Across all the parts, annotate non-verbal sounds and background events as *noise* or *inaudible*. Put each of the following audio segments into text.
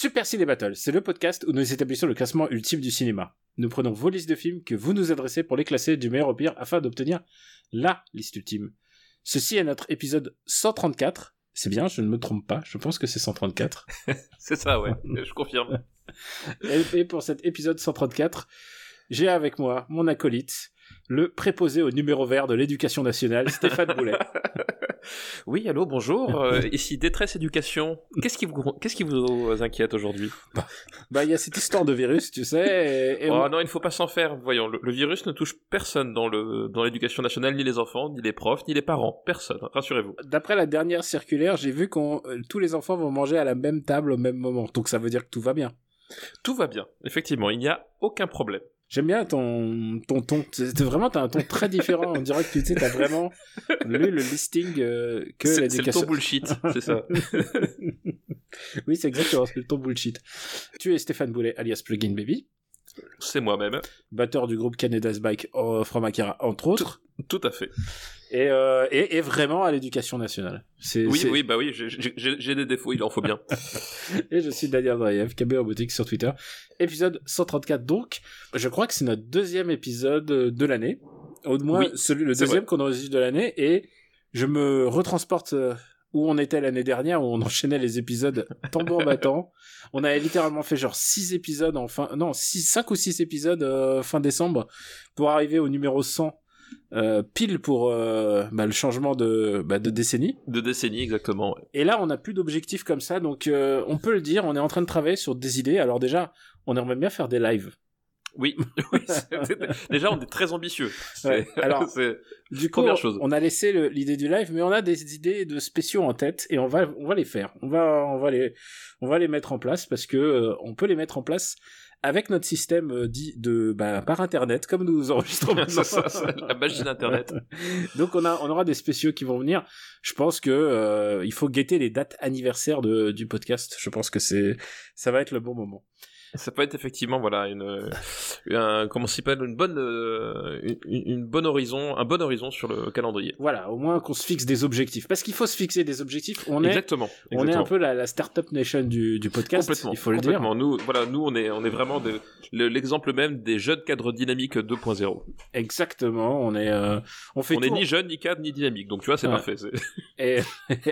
Super Ciné Battle, c'est le podcast où nous établissons le classement ultime du cinéma. Nous prenons vos listes de films que vous nous adressez pour les classer du meilleur au pire afin d'obtenir la liste ultime. Ceci est notre épisode 134. C'est bien, je ne me trompe pas, je pense que c'est 134. *laughs* C'est ça, ouais, je confirme. *laughs* Et, et pour cet épisode 134, j'ai avec moi mon acolyte, le préposé au numéro vert de l'éducation nationale, Stéphane *laughs* Boulet. Oui, allô, bonjour. euh, *laughs* ici Détresse Éducation. Qu'est-ce qui vous, qu'est-ce qui vous inquiète aujourd'hui? Bah, il y a cette histoire de virus, tu sais, et, et Oh on- non, il ne faut pas s'en faire. Voyons, le, le virus ne touche personne dans le dans l'éducation nationale, ni les enfants, ni les profs, ni les parents. Personne. Rassurez-vous. d'après la dernière circulaire, j'ai vu qu'on euh, tous les enfants vont manger à la même table au même moment. Donc ça veut dire que tout va bien. Tout va bien. Effectivement, il n'y a aucun problème. J'aime bien ton ton vraiment t'as un ton très différent. On dirait que tu sais t'as vraiment lu le listing euh, que C'est c'est le l'éducation. ton bullshit, c'est ça. *laughs* oui, c'est exactement c'est le ton bullshit. Tu es Stéphane Boulet, alias Plugin Baby, C'est moi-même. batteur du groupe Canada's Bike euh, from Akira entre autres, Tout à fait. Et, euh, et, et vraiment à l'éducation nationale. Oui, oui, bah oui, j'ai- des défauts, il en faut bien. *laughs* Et je suis Daniel Drayev, KB Robotics sur Twitter. Épisode 134 donc. Je crois que c'est notre deuxième épisode de l'année. Au moins, Oui, celui, le deuxième qu'on enregistre de l'année. Et je me retransporte euh, où on était l'année dernière, où on enchaînait les épisodes tambour *laughs* battant. On avait littéralement fait genre 6 épisodes en fin, non, 6, 5 ou 6 épisodes euh, fin décembre pour arriver au numéro 100. Euh, pile pour euh, bah, le changement de, bah, de décennie. De décennies, exactement. ouais. Et là, on n'a plus d'objectifs comme ça, donc euh, on peut le dire, on est en train de travailler sur des idées. Alors déjà, on aimerait bien faire des lives. Oui, *laughs* déjà on est très ambitieux. Ouais, alors- *laughs* Du coup, chose. on a laissé l'idée du live, mais on a des idées de spéciaux en tête et on va, on va les faire. On va, on va les, on va les mettre en place parce que on peut les mettre en place avec notre système euh, dit de, bah, par internet, comme nous enregistrons *laughs* ça, c'est la magie d'internet. *laughs* Donc on a, on aura des spéciaux qui vont venir. Je pense que euh, il faut guetter les dates anniversaires de, du podcast. Je pense que c'est, ça va être le bon moment. Ça peut être effectivement voilà une, un, comment s'appelle une bonne euh, une, une bonne horizon un bon horizon sur le calendrier. Voilà, au moins qu'on se fixe des objectifs. Parce qu'il faut se fixer des objectifs. On est, exactement. on est un peu la, la startup nation du, du podcast. complètement. il faut le dire. Nous voilà nous on est on est vraiment l'exemple même des jeunes cadres dynamiques 2.0. Exactement. On est, euh, on fait On tout. est ni jeune ni cadre ni dynamique donc tu vois c'est Ouais. parfait. *laughs* et,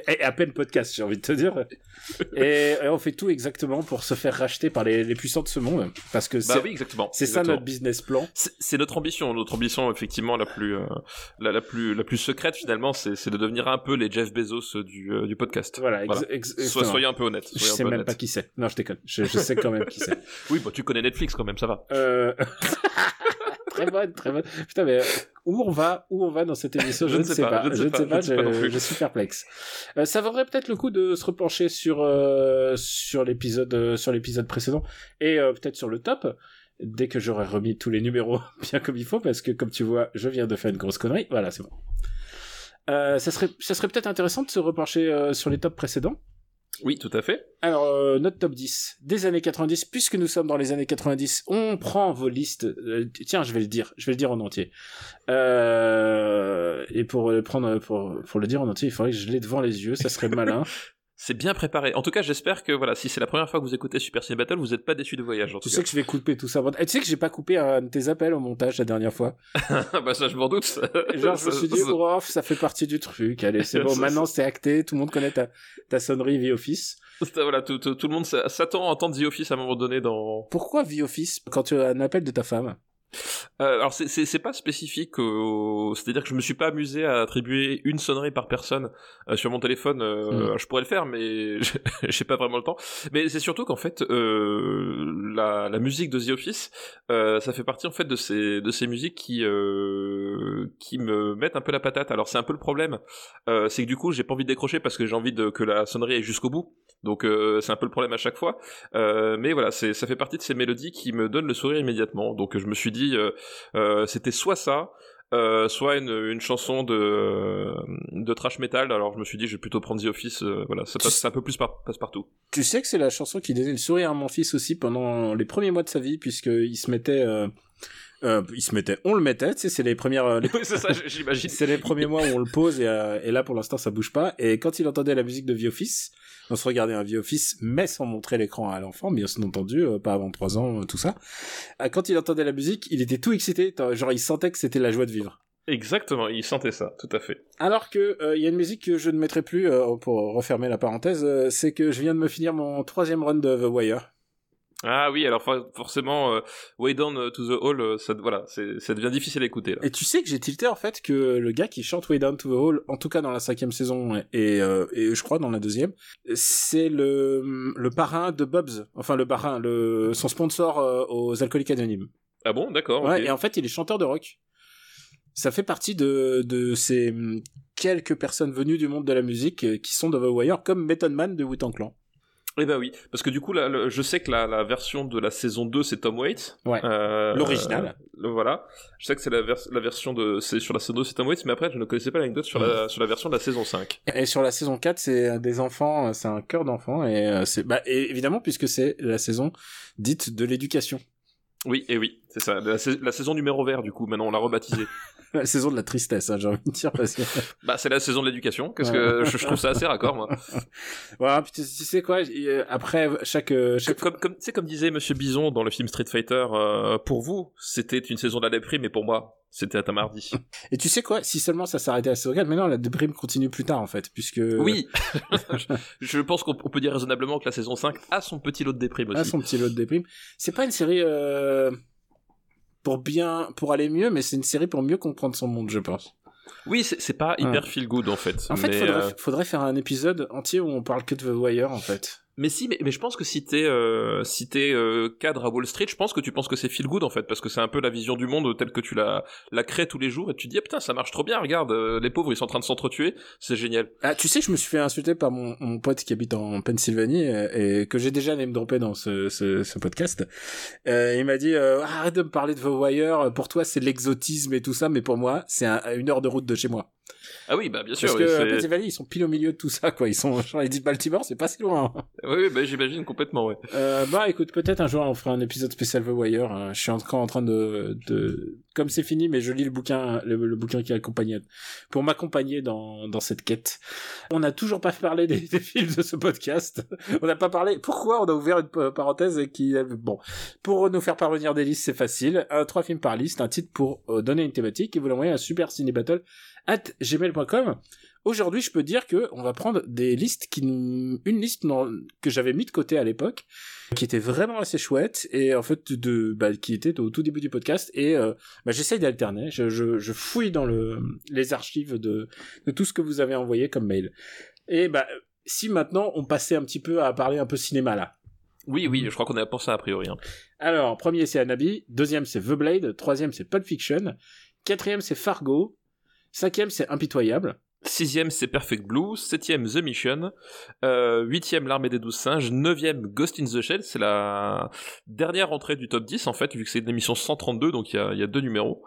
et à peine podcast, j'ai envie de te dire. *laughs* Et, et on fait tout exactement pour se faire racheter par les, les puissants de ce monde. Parce que Bah c'est, oui exactement. c'est ça notre business plan. C'est notre ambition, notre ambition effectivement la plus euh, la, la plus la plus secrète finalement, c'est de devenir un peu les Jeff Bezos du euh, du podcast. Voilà, ex- Voilà. ex- soyez un peu honnête. Je sais même honnête. pas qui c'est. Non, je déconne. Je, je sais quand même qui c'est. *laughs* Oui, bah tu connais Netflix quand même, ça va. Euh... *laughs* très bonne, très bonne. Putain, mais où on va, où on va dans cette émission, je, ne sais pas. Je ne sais pas, je suis perplexe. Euh, ça vaudrait peut-être le coup de se repencher sur euh, sur l'épisode euh, sur l'épisode précédent et euh, peut-être sur le top dès que j'aurai remis tous les numéros *laughs* bien comme il faut parce que comme tu vois, je viens de faire une grosse connerie. Voilà, c'est bon. Euh, ça serait ça serait peut-être intéressant de se repencher euh, sur les tops précédents. Oui, tout à fait. Alors, euh, notre top 10 des années 90, puisque nous sommes dans les années 90, on prend vos listes. euh, tiens, je vais le dire, je vais le dire en entier. Euh, et pour le prendre, pour, pour le dire en entier, il faudrait que je l'ai devant les yeux, ça serait malin. *laughs* C'est bien préparé. En tout cas, j'espère que voilà, si c'est la première fois que vous écoutez Super Ciné Battle, vous n'êtes pas déçus de voyage. En tu tout sais que je vais couper tout ça. Et tu sais que j'ai pas coupé un de tes appels au montage la dernière fois. *laughs* bah ça, je m'en doute. Genre, je me suis dit, oh, ça fait partie du truc. Allez, c'est bon, *laughs* maintenant c'est acté, tout le monde connaît ta, ta sonnerie via Office. voilà, tout, tout, tout le monde s'attend à entendre The Office à un moment donné dans. Pourquoi via Office quand tu as un appel de ta femme? Euh, alors c'est- pas spécifique, au... c'est-à-dire que je me suis pas amusé à attribuer une sonnerie par personne euh, sur mon téléphone. euh, Mm. Je pourrais le faire, mais *laughs* j'ai pas vraiment le temps. Mais c'est surtout qu'en fait, euh, la, la musique de The Office, euh, ça fait partie en fait de ces de ces musiques qui euh, qui me mettent un peu la patate. Alors c'est un peu le problème, euh, c'est que du coup j'ai pas envie de décrocher parce que j'ai envie de que la sonnerie aille jusqu'au bout. Donc euh, c'est un peu le problème à chaque fois. Euh, mais voilà, c'est ça fait partie de ces mélodies qui me donnent le sourire immédiatement. Donc je me suis dit euh, euh, c'était soit ça. Euh, soit une, une chanson de de trash metal alors je me suis dit je vais plutôt prendre The Office euh, voilà ça passe un peu plus par, passe partout Tu sais que c'est la chanson qui donnait le sourire à mon fils aussi pendant les premiers mois de sa vie, puisqu'il se mettait... Euh, euh, il se mettait, on le mettait, tu sais, c'est les premières, euh, les- *laughs* c'est ça j'imagine c'est les premiers mois où on le pose et, euh, et là pour l'instant ça bouge pas. Et quand il entendait la musique de The Office, on se regardait un The Office, mais sans montrer l'écran à l'enfant, bien entendu, euh, pas avant trois ans, tout ça. Quand il entendait la musique, il était tout excité, genre il sentait que c'était la joie de vivre. exactement il sentait ça tout à fait Alors que euh, il y a une musique que je ne mettrai plus euh, pour refermer la parenthèse, euh, c'est que je viens de me finir mon troisième run de The Wire. Ah oui, alors for- forcément, euh, Way Down to the Hall, euh, ça, voilà, ça devient difficile à écouter. Là. Et tu sais que j'ai tilté en fait que le gars qui chante Way Down to the Hall, en tout cas dans la cinquième saison et, euh, et je crois dans la deuxième, c'est le, le parrain de Bubs, enfin le parrain, le, son sponsor euh, aux alcooliques anonymes. Ah bon, d'accord. Ouais, et en fait il est chanteur de rock. Ça fait partie de, de ces quelques personnes venues du monde de la musique euh, qui sont de The Wire, comme Method Man de Wu-Tang Clan. Eh ben oui, parce que du coup, là, le- je sais que la, la version de la saison 2, c'est Tom Waits. Ouais. Euh, L'original. voilà. Je sais que c'est la, vers- la version de, c'est sur la saison 2, c'est Tom Waits, mais après, je ne connaissais pas l'anecdote sur la, sur la version de la saison 5. Et sur la saison 4, c'est des enfants, euh, c'est un cœur d'enfants, et euh, c'est, bah, et évidemment, puisque c'est la saison dite de l'éducation. Oui, et oui, c'est ça. La, la saison numéro vert, du coup, maintenant, on l'a rebaptisée. *laughs* *laughs* La saison de la tristesse, hein, j'ai envie de dire. Parce que... *laughs* bah, c'est la saison de l'éducation, parce que je, je trouve ça assez raccord, moi. *laughs* voilà, puis tu, tu sais quoi, euh, après chaque, euh, chaque Comme, comme, tu sais, comme disait Monsieur Bison dans le film Street Fighter, euh, pour vous, c'était une saison de la déprime, mais pour moi, c'était à ta mardi. Et tu sais quoi, si seulement ça s'arrêtait à saison 4, mais non, la déprime continue plus tard en fait, puisque... Oui, je, je pense qu'on on peut dire raisonnablement que la saison 5 a son petit lot de déprime aussi. son petit lot de déprime. C'est pas une série euh, pour bien, pour aller mieux, mais c'est une série pour mieux comprendre son monde, je pense. Oui, c'est pas hyper feel good en fait. En fait, faudrait, euh, faudrait faire un épisode entier où on parle que de The Wire, en fait. Mais si, mais, mais je pense que si t'es euh, si t'es euh, cadre à Wall Street, je pense que tu penses que c'est feel good en fait, parce que c'est un peu la vision du monde telle que tu la la crées tous les jours et tu dis ah, putain ça marche trop bien, regarde euh, les pauvres ils sont en train de s'entretuer, c'est génial. Ah, tu sais, je me suis fait insulter par mon, mon pote qui habite en Pennsylvanie et, et que j'ai déjà name droppé dans ce, ce, ce podcast. Euh, il m'a dit euh, arrête de me parler de The Wire. Pour toi, c'est l'exotisme et tout ça, mais pour moi, c'est un- une heure de route de chez moi. Ah oui, bah bien sûr. Parce oui, que euh, Pennsylvanie, ils sont pile au milieu de tout ça, quoi. Ils sont, *laughs* genre, ils disent Baltimore, c'est pas si loin. oui, oui, bah, j'imagine complètement, ouais. Euh, bah écoute, peut-être un jour on fera un épisode spécial The Wire. hein. Je suis encore en train de, de, comme c'est fini, mais je lis le bouquin, le, bouquin qui accompagne, pour m'accompagner dans, dans cette quête. On n'a toujours pas parlé des, films de ce podcast. On n'a pas parlé. Pourquoi on a ouvert une pa- parenthèse qui, bon, pour nous faire parvenir des listes, c'est facile. Un, trois films par liste, un titre pour euh, donner une thématique et vous l'envoyez à super cinébattle at gmail.com. Aujourd'hui, je peux dire que on va prendre des listes qui, une liste que j'avais mis de côté à l'époque, qui était vraiment assez chouette et en fait de, bah, qui était au tout début du podcast et euh, bah, j'essaye d'alterner. Je, je, je fouille dans le les archives de de tout ce que vous avez envoyé comme mail. Et bah si maintenant on passait un petit peu à parler un peu cinéma là. Oui, oui, je crois qu'on est pour ça a priori. hein. Alors, premier c'est Anabi, deuxième c'est The Blade, troisième c'est Pulp Fiction, quatrième c'est Fargo, cinquième c'est Impitoyable, Sixième, c'est Perfect Blue. Septième, The Mission. Euh, huitième, L'Armée des Douze Singes. Neuvième, Ghost in the Shell. C'est la dernière entrée du top 10, en fait, vu que c'est une émission 132, donc il y a, il y a deux numéros.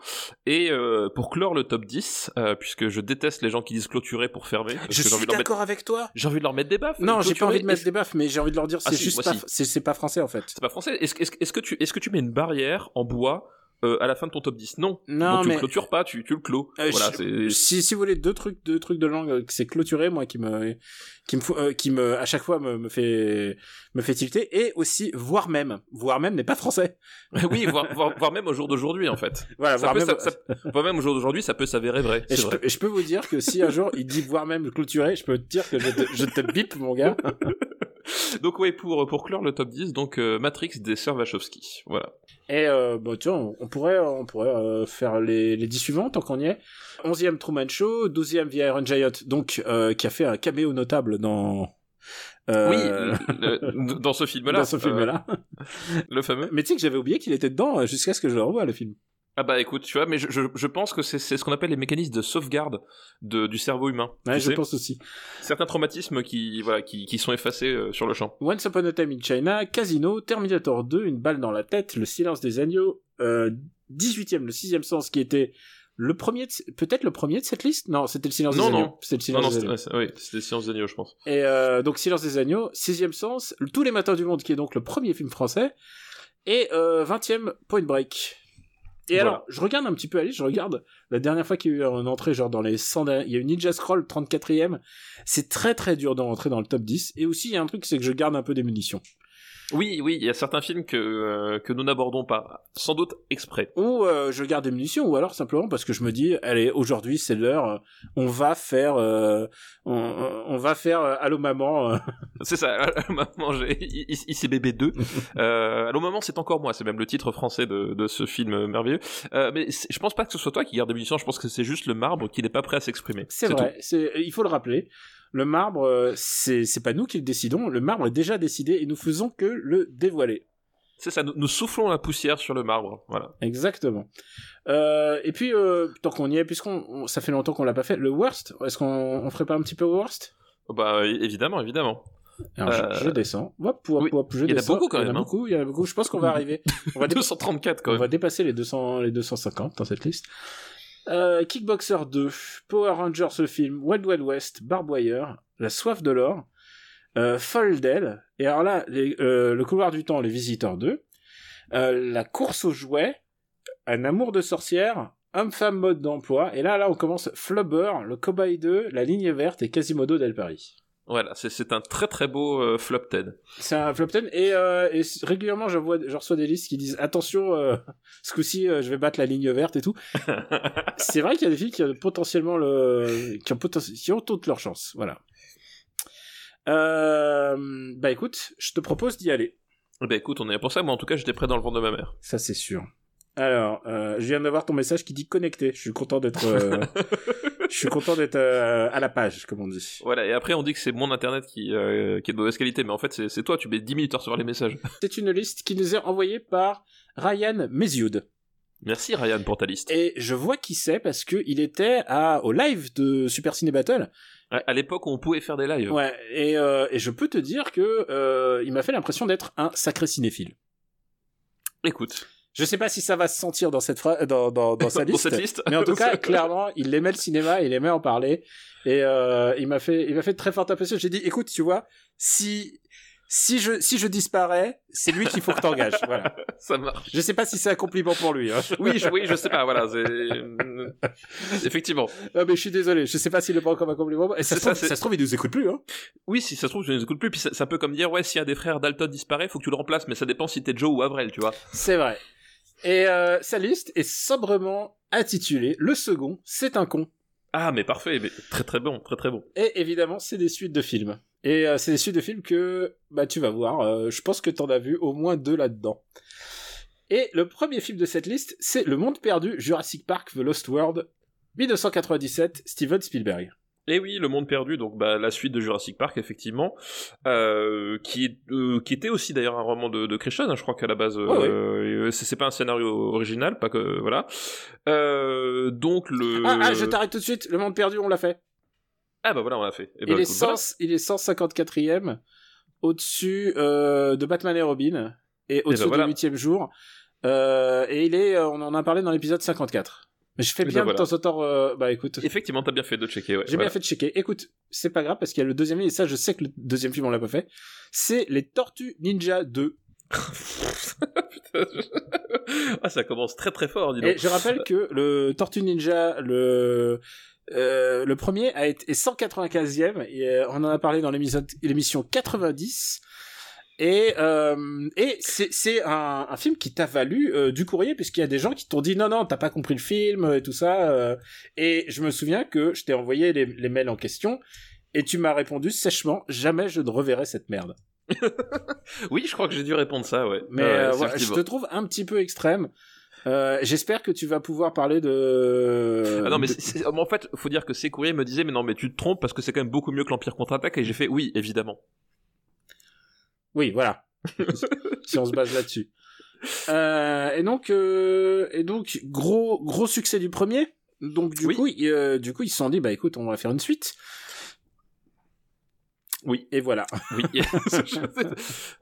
Et euh, pour clore le top 10, euh, puisque je déteste les gens qui disent clôturer pour fermer, parce Je que suis mettre... d'accord avec toi. j'ai envie de leur mettre des baffes. Non, j'ai pas envie de mettre des baffes, mais j'ai envie de leur dire Ah c'est juste pas, si. c'est pas français en fait. C'est pas français. Est-ce est-ce- est-ce que tu est-ce que tu mets une barrière en bois euh, à la fin de ton top 10 Non. Non, Donc tu mais- le clôtures pas, tu, tu le clos. Euh, voilà, je- si, si vous voulez deux trucs, deux trucs de langue, euh, c'est clôturé, moi, qui me, qui me, euh, qui me, à chaque fois me, me fait, me fait tilter, et aussi voire même, voire même n'est pas français. *laughs* oui, voire, voire, voire même au jour d'aujourd'hui en fait. Voilà, Ça voire peut, même. ça- ça- voire même au jour d'aujourd'hui, ça peut s'avérer vrai. et C'est je, vrai. peux, et je peux vous dire que si un jour il dit voire même clôturé, je peux te dire que je te, je te bip, mon gars. *laughs* *laughs* Donc ouais, pour pour clore le top 10, donc euh, Matrix des sœurs Wachowski. Voilà. Et euh, bah tiens, on on pourrait, on pourrait euh, faire les, les 10 suivants tant qu'on y est. 11e Truman Show, 12e The Iron Giant, donc euh, qui a fait un caméo notable dans Euh, Oui, le- *laughs* dans ce film-là. dans ce film-là. euh, le fameux. Mais tu sais que j'avais oublié qu'il était dedans euh, jusqu'à ce que je le revoie le film. Ah bah écoute, tu vois, mais je, je, je pense que c'est ce qu'on appelle les mécanismes de sauvegarde de, du cerveau humain. Ouais, je sais, pense aussi. Certains traumatismes qui, voilà, qui, qui sont effacés euh, sur le champ. Once Upon a Time in China, Casino, Terminator 2, Une balle dans la tête, Le silence des agneaux, euh, 18e, Le sixième sens, qui était le premier, peut-être le premier de cette liste? Non, c'était Le silence Non, des non. agneaux. C'était Le silence non, des c'était agneaux. oui, c'était Sciences d'agneau, je pense. Et euh, donc Silence des agneaux, sixième sens, Tous les matins du monde, qui est donc le premier film français, et euh, 20e Point Break. Et Voilà. alors, je regarde un petit peu Alice, je regarde la dernière fois qu'il y a eu une entrée, genre dans les 100 derniers- il y a eu Ninja Scroll 34e. C'est très très dur de rentrer dans le top 10. Et aussi, il y a un truc, c'est que je garde un peu des munitions. Oui, oui, il y a certains films que, euh, que nous n'abordons pas, sans doute exprès. Ou euh, je garde des munitions, ou alors simplement parce que je me dis, allez, aujourd'hui c'est l'heure, euh, on va faire, euh, on, on va faire Allô maman. *laughs* C'est ça, maman, j'ai ici bébé 2. *laughs* euh, Allô maman, c'est encore moi, c'est même le titre français de, de ce film merveilleux. Mais je pense pas que ce soit toi qui garde des munitions, je pense que c'est juste le marbre qui n'est pas prêt à s'exprimer. C'est vrai, il faut le rappeler. Le marbre, euh, c'est, pas nous qui le décidons, le marbre est déjà décidé et nous faisons que le dévoiler. C'est ça, nous, nous soufflons la poussière sur le marbre, voilà. Exactement. Euh, et puis, euh, tant qu'on y est, puisqu'on, on- ça fait longtemps qu'on l'a pas fait, le worst, est-ce qu'on on ferait pas un petit peu au worst? Oh, Bah évidemment, évidemment. Alors, je- Euh, je, descends. Oui. je Il y en a beaucoup, quand Il y en a même, hein. beaucoup, il y en a beaucoup. Je pense qu'on va arriver. *laughs* On va, dé- 234 quand on même. va dépasser les 200, les 250 dans cette liste. Euh, Kickboxer 2, Power Rangers le film, Wild Wild West, Barbwire, La soif de l'or, euh, Foldel, et alors là, euh, Le couloir du temps, Les Visiteurs 2, euh, La course aux jouets, Un amour de sorcière, Homme-femme mode d'emploi, et là, là, on commence Flubber, Le Cobaye 2, La ligne verte et Quasimodo del Paris. Voilà, c'est- un très très beau euh, flop Ted. C'est un flop 10 et, euh, et régulièrement je, vois, je reçois des listes qui disent attention euh, *laughs* ce coup-ci je vais battre la ligne verte et tout. *laughs* c'est vrai qu'il y a des films qui ont potentiellement le qui ont, poten- qui ont toutes leurs chances, voilà. Bah écoute, je te propose d'y aller, bah écoute, on est là pour ça, moi en tout cas j'étais prêt dans le ventre de ma mère. ça c'est sûr. Alors, je viens d'avoir ton message qui dit connecté. Je suis content d'être, *laughs* je suis content d'être euh, à la page, comme on dit. Voilà, et après on dit que c'est mon internet qui, euh, qui est de mauvaise qualité, mais en fait c'est toi, tu mets 10 minutes à recevoir les messages. *laughs* C'est une liste qui nous est envoyée par Ryan Mesioud. Merci Ryan pour ta liste. Et je vois qui c'est parce que il était à, au live de Super Ciné Battle. À, à l'époque où on pouvait faire des lives. Ouais, et, euh, et je peux te dire que il m'a fait l'impression d'être un sacré cinéphile. Écoute, Je sais pas si ça va se sentir dans cette fra- dans, dans, dans sa *laughs* dans liste, cette liste. mais en tout *laughs* cas, clairement, il aimait le cinéma, il aimait en parler, et euh, il m'a fait, il m'a fait très forte impression. J'ai dit, écoute, tu vois, si si je si je disparais, c'est lui qu'il faut que t'engages. *laughs* Voilà. ça marche. Je sais pas si c'est un compliment pour lui. Hein. Oui, je, oui, je sais pas, voilà. Effectivement. Ah, mais je suis désolé, je sais pas s'il le prend comme un compliment. Et ça, se trouve, ça, ça se trouve, il nous écoute plus. Hein. Oui, si ça se trouve, je ne les écoute plus, puis c'est un peu comme dire, ouais, si un des frères Dalton disparaît, faut que tu le remplaces, mais ça dépend si t'es Joe ou Avril, tu vois. C'est vrai. Et euh, sa liste est sobrement intitulée Le second, c'est un con. Ah, mais parfait, mais très très bon, très très bon. Et évidemment, c'est des suites de films. Et euh, c'est des suites de films que bah tu vas voir. euh, je pense que t'en as vu au moins deux là-dedans. Et le premier film de cette liste, c'est Le Monde Perdu, Jurassic Park, The Lost World, 1997, Steven Spielberg. Et oui, Le Monde Perdu, donc bah, la suite de Jurassic Park, effectivement, euh, qui, est, euh, qui était aussi d'ailleurs un roman de, de Christian, hein, je crois qu'à la base, euh, Ouais, ouais. euh, c'est pas un scénario original, pas que voilà. Donc le. Ah, ah, je t'arrête tout de suite. Le Monde Perdu, on l'a fait. Ah bah voilà, on l'a fait. Eh ben, il, est écoute, voilà. 100 il est 154e au-dessus euh, de Batman et Robin et au-dessus ben voilà. du 8 jour. Et il est, on en a parlé dans l'épisode 54. Mais je fais ben bien voilà. de temps en temps. euh, bah écoute, Effectivement, t'as bien fait de checker. Ouais, j'ai voilà. bien fait de checker. Écoute, c'est pas grave parce qu'il y a le deuxième film et ça, je sais que le deuxième film on l'a pas fait. C'est les Tortues Ninja 2. Putain, je- ah, ça commence très très fort, dis donc. Et je rappelle que le Tortue Ninja, le euh, le premier a été est 195e et euh, on en a parlé dans l'émission 90 et euh, et c'est un, un film qui t'a valu euh, du courrier puisqu'il y a des gens qui t'ont dit non non t'as pas compris le film et tout ça euh, et je me souviens que je t'ai envoyé les, les mails en question et tu m'as répondu sèchement jamais je ne reverrai cette merde *laughs* Oui, je crois que j'ai dû répondre ça, ouais. mais Ouais, euh, je te trouve un petit peu extrême euh, j'espère que tu vas pouvoir parler de Ah non, mais de- en fait, faut dire que ces courriers me disaient, mais non, mais tu te trompes parce que c'est quand même beaucoup mieux que l'Empire contre-attaque, et j'ai fait, oui, évidemment. Oui, voilà. *laughs* si on se base là-dessus. Euh, et donc, euh, et donc, gros, gros succès du premier. Donc du Oui. coup, ils, euh, du coup, ils se sont dit, bah écoute, on va faire une suite. Oui. Et voilà. Oui. *laughs* *laughs*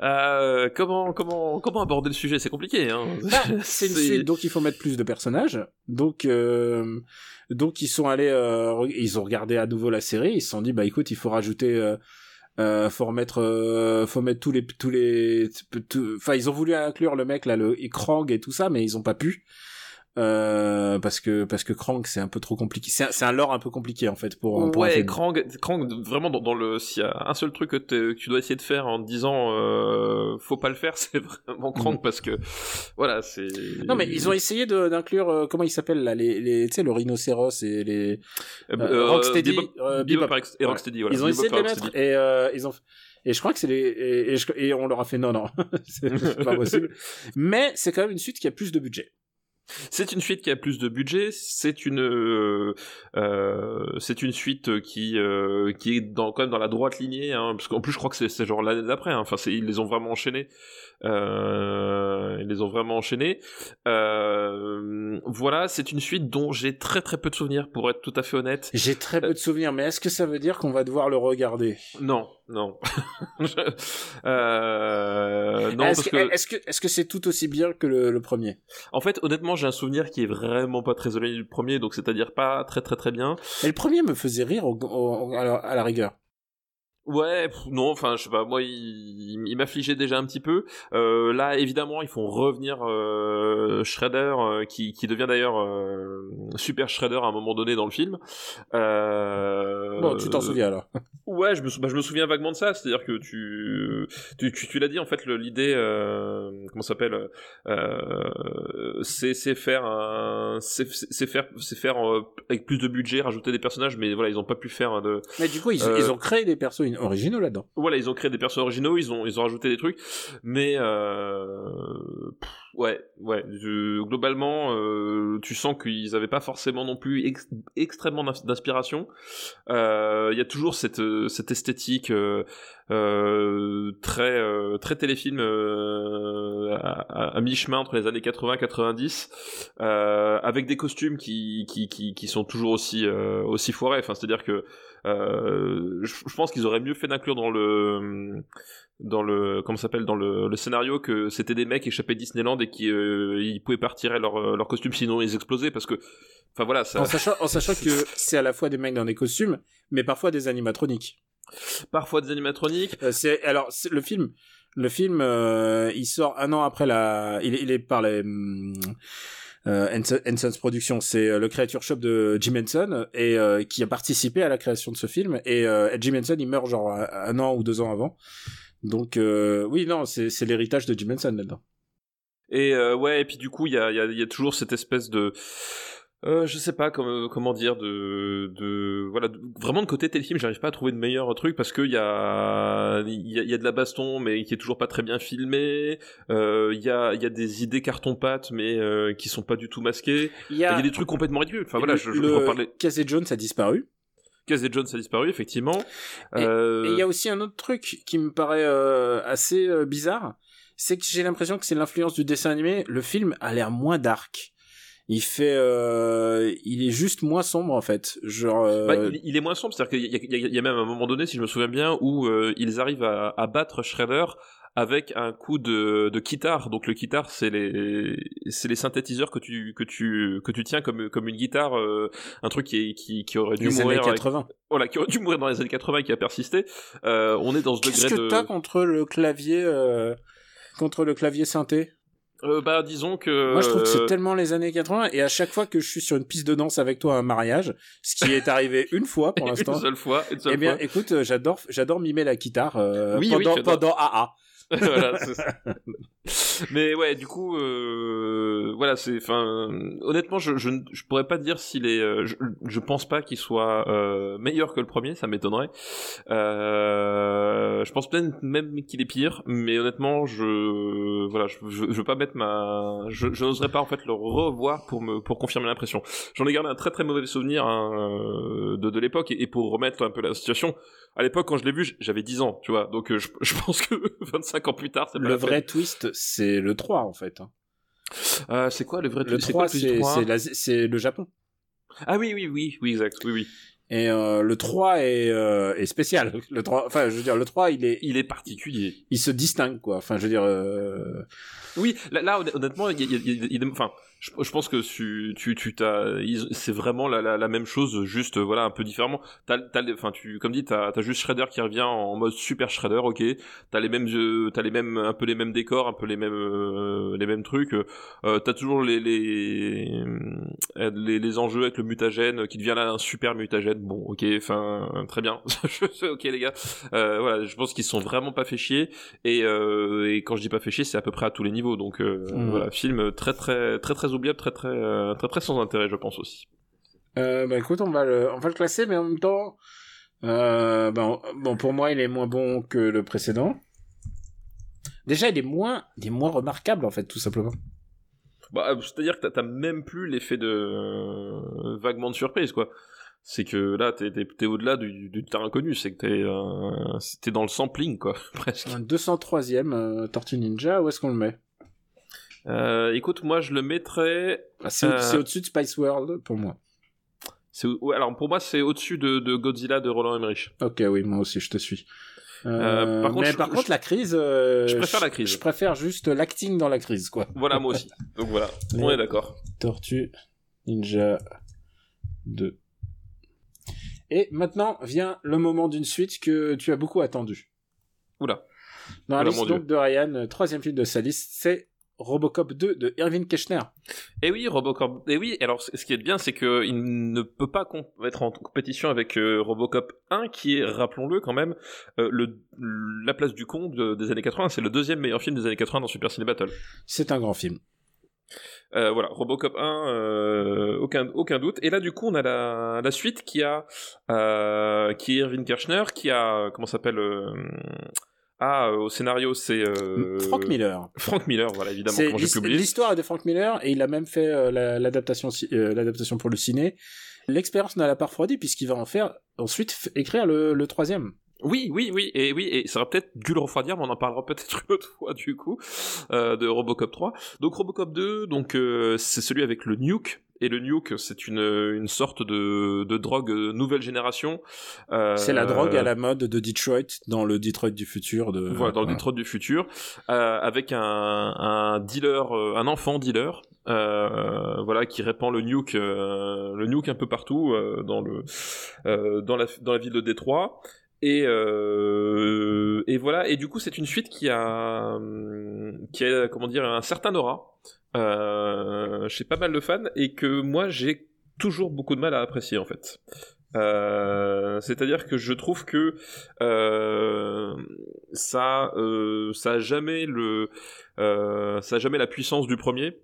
Euh, comment comment comment aborder le sujet? C'est compliqué. Hein. Bah, c'est une suite, donc il faut mettre plus de personnages. Donc, euh, donc ils sont allés, euh, ils ont regardé à nouveau la série. Ils se sont dit, bah écoute, il faut rajouter, euh, faut remettre, euh, faut mettre tous les, tous les, enfin ils ont voulu inclure le mec là, le Krang et tout ça, mais ils ont pas pu. Euh, parce que parce que Krang c'est un peu trop compliqué. C'est un, c'est un lore un peu compliqué en fait pour, pour ouais. Krang, Krang, vraiment dans, dans le, s'il y a un seul truc que, que tu dois essayer de faire en te disant, euh, faut pas le faire, *laughs* c'est vraiment Krang Mhm. parce que, voilà, c'est. Non mais ils ont essayé d'inclure euh, comment ils s'appellent là les, les tu sais le rhinocéros et les Euh, euh, Rocksteady, Bebop- Bebop et Rocksteady, voilà. ils ont Bebop essayé de les mettre et euh, ils ont et je crois que c'est les et, et je- et on leur a fait non non *laughs* c'est pas *laughs* possible mais c'est quand même une suite qui a plus de budget C'est une suite qui a plus de budget. C'est une, euh, euh, c'est une suite qui, euh, qui est dans, quand même dans la droite lignée, hein, parce qu'en plus je crois que c'est, genre l'année d'après. hein. Enfin, ils les ont vraiment enchaînés. Euh, ils les ont vraiment enchaînés. Euh, voilà, c'est une suite dont j'ai très très peu de souvenirs, pour être tout à fait honnête. j'ai très peu de souvenirs mais est-ce que ça veut dire qu'on va devoir le regarder? Non, non. *laughs* Euh, non, est-ce que que est-ce que est-ce que c'est tout aussi bien que le, le premier? En fait, honnêtement, j'ai un souvenir qui est vraiment pas très éloigné du premier, donc c'est-à-dire pas très très très bien. mais le premier me faisait rire au- au- à, la, à la rigueur Ouais, pff, non, enfin, je sais pas, moi, il, il- il m'affligeait déjà un petit peu. Euh, là, évidemment, ils font revenir euh, Shredder, euh, qui, qui devient d'ailleurs euh, Super Shredder à un moment donné dans le film. Euh, bon tu t'en souviens alors *laughs* Ouais, je me, sou- bah, je me souviens vaguement de ça, c'est-à-dire que tu, tu, tu, tu l'as dit, en fait, l'idée, euh, comment ça s'appelle, euh, c'est, c'est faire un, c'est, c'est faire, c'est faire euh, avec plus de budget, rajouter des personnages, mais voilà, ils ont pas pu faire de, mais du coup ils, ils ont créé des persos originaux là-dedans. Voilà, ils ont créé des personnages originaux, ils ont, ils rajouté des trucs, mais euh, ouais, ouais. je- globalement, euh, tu sens qu'ils avaient pas forcément non plus ex- extrêmement d'ins- d'inspiration. Euh, Il y a toujours cette, euh, cette esthétique euh, euh, très, très téléfilm à, à- mi-chemin entre les années 80-90, euh, avec des costumes qui, qui, qui, qui sont toujours aussi, aussi foirés. Enfin, c'est-à-dire que je pense qu'ils auraient mieux fait d'inclure dans le dans le comment s'appelle dans le, le scénario que c'était des mecs échappés de Disneyland et qui euh, ils pouvaient pas retirer leur euh, leur costume sinon ils explosaient parce que enfin voilà ça en sachant en sachant que *laughs* c'est à la fois des mecs dans des costumes mais parfois des animatroniques. Parfois des animatroniques. Euh, c'est alors le film le film euh, il sort un an après la il, est- il est par les hum, euh, Henson- Henson's Productions. C'est le creature shop de Jim Henson et euh, qui a participé à la création de ce film. Et euh, Jim Henson il meurt genre un, un an ou deux ans avant donc euh, oui non c'est l'héritage de Jim Henson là-dedans. Et euh, ouais et puis du coup il y a il y a, il y a toujours cette espèce de euh, je sais pas comment comment dire de de voilà de- vraiment de côté téléfilm j'arrive pas à trouver de meilleur truc parce que il y a il y a, il y a de la baston mais qui est toujours pas très bien filmé euh, il y a il y a des idées carton pâte mais euh, qui sont pas du tout masquées. Il y a, des trucs complètement ridicules. Enfin voilà je, je le reparlais Casey Jones a disparu Casey Jones a disparu effectivement Et- Euh, Et il y a aussi un autre truc qui me paraît euh, assez euh, bizarre, c'est que j'ai l'impression que c'est l'influence du dessin animé. Le film a l'air moins dark. Il fait, il est juste moins sombre en fait. Genre, Bah, il, il est moins sombre, c'est-à-dire qu'il y, a- y y même un moment donné, si je me souviens bien, où ils arrivent à, à battre Shredder avec un coup de, de guitare. Donc le guitare, c'est les c'est les synthétiseurs que tu que tu que tu tiens comme comme une guitare, euh, un truc qui qui, qui aurait dû les années mourir, avec- 80. voilà, qui aurait dû mourir dans les années 80 et qui a persisté. Euh, on est dans ce Qu'est-ce degré que de t'as contre le clavier, euh, contre le clavier synthé? Euh, bah disons que Moi, je trouve que c'est tellement les années 80 et à chaque fois que je suis sur une piste de danse avec toi à un mariage, ce qui est arrivé *laughs* une fois pour une l'instant. seule fois, une seule Eh bien, fois. écoute, j'adore, j'adore mimer la guitare euh, Oui, oui, pendant AA. *laughs* voilà. Mais ouais, du coup, euh, voilà, c'est, enfin, honnêtement, je, je, je pourrais pas dire s'il est, euh, je, je pense pas qu'il soit euh, meilleur que le premier, ça m'étonnerait. Euh, je pense peut-être même qu'il est pire, mais honnêtement, je, voilà, je, je, veux pas mettre ma, je, n'oserais pas en fait le revoir pour me, pour confirmer l'impression. J'en ai gardé un très très mauvais souvenir hein, euh, de de l'époque et pour remettre un peu la situation. À l'époque, quand je l'ai vu, j'avais 10 ans, tu vois. Donc, euh, je, *laughs* je pense que 25 ans plus tard, c'est Le la peine. vrai twist, c'est le 3, en fait. hein. Euh, c'est quoi le vrai Le c'est quoi 3, le twist c'est 3? c'est le Japon. Ah oui, oui, oui, oui, exact, oui, oui. Et euh, le 3 est, euh, est spécial. *laughs* Le 3, enfin, je veux dire, le 3, il est, Il est particulier. il se distingue, quoi. Enfin, je veux dire, euh, Oui, là, là, honn- honnêtement, il il il enfin, je, je pense que tu, tu, tu t'as, c'est vraiment la, la, la même chose, juste, euh, voilà, un peu différemment. T'as, t'as, enfin, tu, comme dit, t'as, t'as juste Shredder qui revient en mode super Shredder, ok. T'as les mêmes, euh, t'as les mêmes, un peu les mêmes décors, un peu les mêmes, euh, les mêmes trucs. Euh, t'as toujours les, les, euh, les, les enjeux avec le mutagène qui devient là un super mutagène. Bon, ok, enfin, très bien. *laughs* ok, les gars. Euh, voilà, je pense qu'ils sont vraiment pas fait chier. Et, euh, et quand je dis pas fait chier, c'est à peu près à tous les niveaux. Donc euh, Mhm. voilà, film très très très très oubliable, très très euh, très très sans intérêt, je pense aussi. euh, bah écoute, on va le, on va le classer, mais en même temps, euh, bon, bon, pour moi, il est moins bon que le précédent. Déjà, il est moins, il est moins remarquable, en fait, tout simplement. Bah, c'est-à-dire que t'as- même plus l'effet de euh, vaguement de surprise, quoi. C'est que là, t'es t'es au-delà du, du terrain inconnu, c'est que t'es euh, dans le sampling, quoi, *laughs* presque. Un 203ème euh, Tortue Ninja, où est-ce qu'on le met? Euh, écoute, moi, je le mettrais. Ah, C'est Euh. c'est au-dessus de Spice World, pour moi. ouais, alors pour moi, c'est au-dessus de, de Godzilla de Roland Emmerich. Ok, oui, moi aussi, je te suis. Euh, par contre, mais je- par je- contre, la crise, je préfère la crise. Je préfère juste l'acting dans la crise, quoi. Voilà, moi aussi. Donc voilà, *laughs* on est d'accord. Tortue Ninja 2. Et maintenant vient le moment d'une suite que tu as beaucoup attendu. Oula. Dans la Oula, liste donc de Ryan, troisième film de sa liste, c'est Robocop 2 de Irving Keschner. Et oui, Robocop. Et oui, alors ce qui est bien, c'est que il ne peut pas être en compétition avec euh, Robocop 1, qui est, rappelons-le quand même, euh, le, la place du con de- des années 80. C'est le deuxième meilleur film des années 80 dans Super Ciné Battle. C'est un grand film. Euh, voilà, Robocop 1, euh, aucun, aucun doute. Et là, du coup, on a la, la suite qui a, euh, qui est Irving Kirchner, qui a, comment s'appelle, ah, euh, au scénario, c'est euh, Frank Miller. Frank Miller, voilà, évidemment, C'est l'histoire de Frank Miller et il a même fait euh, la- l'adaptation l'adaptation pour le ciné. L'expérience ne l'a pas refroidi puisqu'il va en faire ensuite écrire le, le troisième. Oui, oui, oui, et oui, et ça aurait peut-être dû le refroidir, mais on en parlera peut-être une autre fois du coup euh, de Robocop 3. Donc Robocop 2, donc euh, c'est celui avec le nuke. Et le nuke, c'est une, une sorte de, de drogue euh, nouvelle génération. Euh, C'est la drogue à la mode de Detroit dans le Detroit du futur. De... Voilà, dans le Detroit du futur, euh, avec un, un dealer, euh, un enfant dealer, euh, voilà, qui répand le nuke, euh, le nuke un peu partout euh, dans le, euh, dans la, dans la ville de Détroit. Et, euh, et voilà, et du coup, c'est une suite qui a, hum, qui a, comment dire, un certain aura euh, chez pas mal de fans, et que moi, j'ai toujours beaucoup de mal à apprécier en fait. Euh, c'est-à-dire que je trouve que ça, ça a jamais le, ça a jamais la puissance du premier.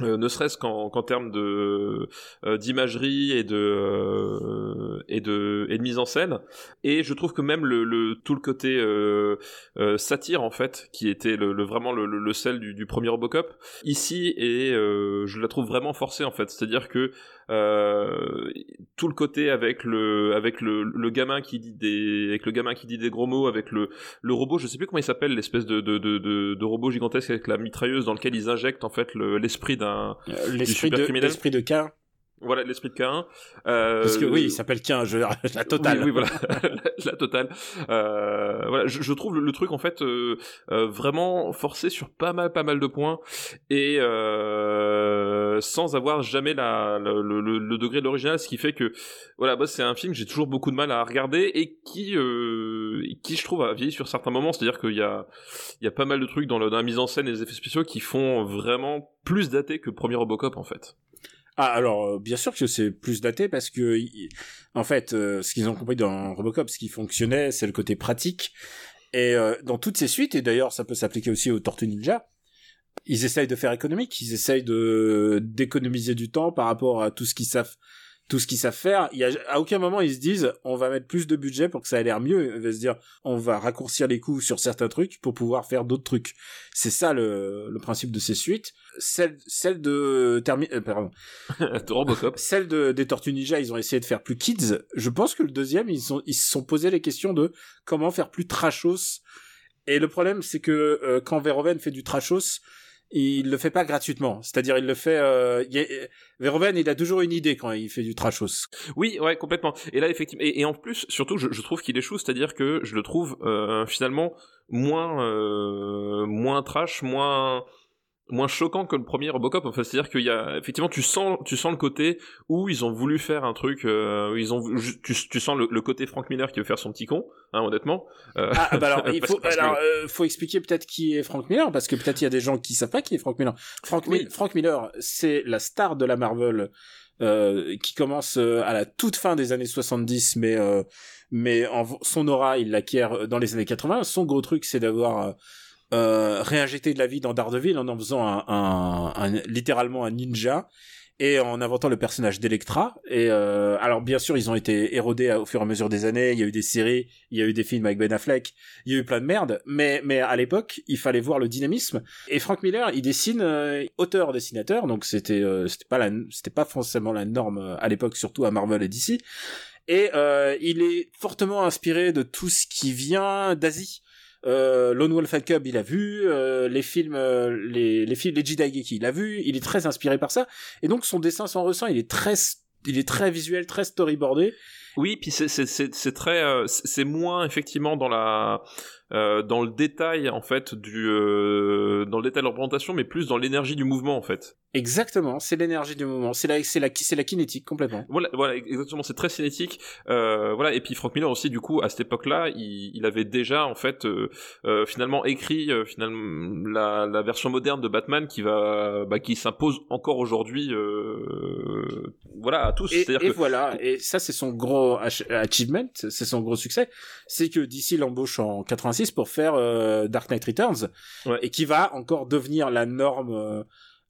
Euh, ne serait-ce qu'en termes de euh, d'imagerie et de euh, et de et de mise en scène. Et je trouve que même le, le tout le côté euh, euh, satire en fait qui était le, le- vraiment le, le, le sel du, du premier Robocop ici et euh, je la trouve vraiment forcée en fait. C'est-à-dire que euh, tout le côté avec le avec le, le gamin qui dit des avec le gamin qui dit des gros mots avec le le robot je sais plus comment il s'appelle l'espèce de de, de, de de robot gigantesque avec la mitrailleuse dans lequel ils injectent en fait le- l'esprit d'un Euh, L'esprit de, criminel. l'esprit de Cain. voilà l'esprit de Cain euh, Parce que oui, il s'appelle Cain, je, *laughs* la totale. oui, oui, voilà, la, *laughs* la totale. Euh, voilà, je, je trouve le, le truc en fait euh, euh, vraiment forcé sur pas mal, pas mal de points et euh, sans avoir jamais le, degré de l'original, ce qui fait que voilà, c'est un film que j'ai toujours beaucoup de mal à regarder et qui, euh, qui je trouve a vieilli sur certains moments. C'est-à-dire qu'il y a, y a pas mal de trucs dans, la mise en scène et les effets spéciaux qui font vraiment plus daté que le premier Robocop en fait. Ah alors euh, bien sûr que c'est plus daté parce que en fait euh, ce qu'ils ont compris dans Robocop ce qui fonctionnait c'est le côté pratique et euh, dans toutes ces suites et d'ailleurs ça peut s'appliquer aussi aux Tortues Ninja ils essayent de faire économique, ils essayent de d'économiser du temps par rapport à tout ce qu'ils savent tout ce qu'ils savent faire. Il y a, à aucun moment ils se disent on va mettre plus de budget pour que ça ait l'air mieux. Ils vont se dire on va raccourcir les coûts sur certains trucs pour pouvoir faire d'autres trucs. C'est ça le, le principe de ces suites. Celle, celle de Termi euh, pardon. *laughs* de Robocop. Celle de, des Tortues Ninja, ils ont essayé de faire plus kids. Je pense que le deuxième, ils, sont, ils se sont posé les questions de comment faire plus trashos. Et le problème, c'est que euh, quand Verhoeven fait du trashos, il le fait pas gratuitement. C'est-à-dire, il le fait. Euh, il Verhoeven, il a toujours une idée quand il fait du trashos. Oui, ouais, complètement. Et là, effectivement, et, en plus, surtout, je, je trouve qu'il échoue, c'est-à-dire que je le trouve euh, finalement moins, euh, moins trash, moins, moins choquant que le premier Robocop. Enfin, c'est-à-dire qu'il y a, effectivement, tu sens, tu sens le côté où ils ont voulu faire un truc, euh, où ils ont, tu, tu sens le, le côté Frank Miller qui veut faire son petit con, hein, honnêtement. Euh, Ah, bah alors, *laughs* il faut, que- alors, euh, faut expliquer peut-être qui est Frank Miller, parce que peut-être il y a des gens qui savent pas qui est Frank Miller. Frank, Oui. Mi- Frank Miller, c'est la star de la Marvel, euh, qui commence euh, à la toute fin des années 70, mais euh, mais en, son aura, il l'acquiert dans les années 80. Son gros truc, c'est d'avoir euh, réinjecté de la vie dans Daredevil en en faisant un, un, un- littéralement un ninja et en inventant le personnage d'Electra. Et euh, alors bien sûr, ils ont été érodés au fur et à mesure des années. Il y a eu des séries, il y a eu des films avec Ben Affleck, il y a eu plein de merde. Mais mais à l'époque, il fallait voir le dynamisme. Et Frank Miller, il dessine euh, auteur dessinateur, donc c'était euh, c'était pas la c'était pas forcément la norme euh, à l'époque, surtout à Marvel et DC. Et euh, il est fortement inspiré de tout ce qui vient d'Asie. Euh, Lone Wolf Cub, il a vu euh, les films, euh, les les films, les Jidaigeki, il a vu. Il est très inspiré par ça. Et donc son dessin s'en ressent. Il est très, il est très visuel, très storyboardé. Oui, puis c'est très euh, c'est moins effectivement dans la euh, dans le détail en fait du euh, dans le détail de représentation, mais plus dans l'énergie du mouvement en fait. Exactement, c'est l'énergie du moment. C'est la, c'est la, c'est la kinétique complètement. Voilà, voilà exactement, c'est très cinétique. Voilà, et puis Frank Miller aussi, du coup, à cette époque-là, il, il avait déjà en fait finalement écrit finalement la, la version moderne de Batman qui va bah, qui s'impose encore aujourd'hui. Voilà à tous. Et, C'est-à-dire et que voilà, et ça c'est son gros ach- achievement, c'est son gros succès, c'est que DC l'embauche en 86 pour faire euh, Dark Knight Returns, Ouais. et qui va encore devenir la norme, euh,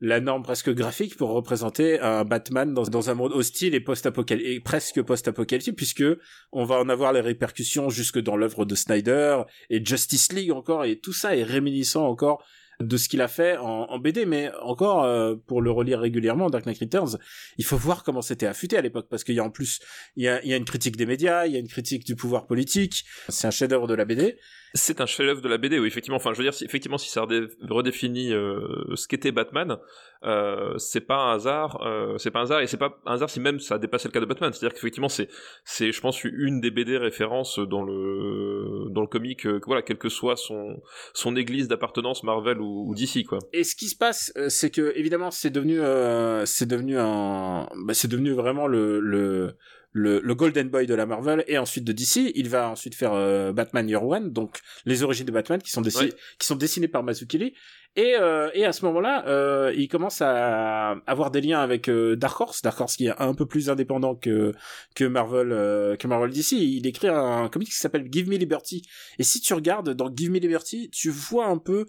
la norme presque graphique pour représenter un Batman dans, dans un monde hostile et post-apocalyptique, et presque post-apocalyptique, puisque on va en avoir les répercussions jusque dans l'œuvre de Snyder et Justice League encore, et tout ça est réminiscent encore de ce qu'il a fait en, en BD, mais encore euh, pour le relire régulièrement, Dark Knight Returns, il faut voir comment c'était affûté à l'époque, parce qu'il y a en plus, il y a, il y a une critique des médias, il y a une critique du pouvoir politique, c'est un chef-d'œuvre de la BD. C'est un chef-d'œuvre de la BD, oui, effectivement. Enfin, je veux dire, si, effectivement, si ça redé- redéfinit euh, ce qu'était Batman, euh, c'est pas un hasard. Euh, c'est pas un hasard, et c'est pas un hasard si même ça dépassait le cas de Batman. C'est-à-dire qu'effectivement, c'est, c'est, je pense, une des BD références dans le dans le comic. euh, voilà, quelle que soit son son église d'appartenance, Marvel ou, ou DC, quoi. Et ce qui se passe, euh, c'est que évidemment, c'est devenu, euh, c'est devenu un, bah, c'est devenu vraiment le, le le, le Golden Boy de la Marvel et ensuite de DC. Il va ensuite faire euh, Batman Year One, donc les origines de Batman qui sont dessinées, Ouais. qui sont dessinées par Mazzucchelli. Et, euh, et à ce moment-là, euh, il commence à avoir des liens avec euh, Dark Horse, Dark Horse qui est un peu plus indépendant que que Marvel, euh, que Marvel DC. Il écrit un comic qui s'appelle Give Me Liberty. Et si tu regardes dans Give Me Liberty, tu vois un peu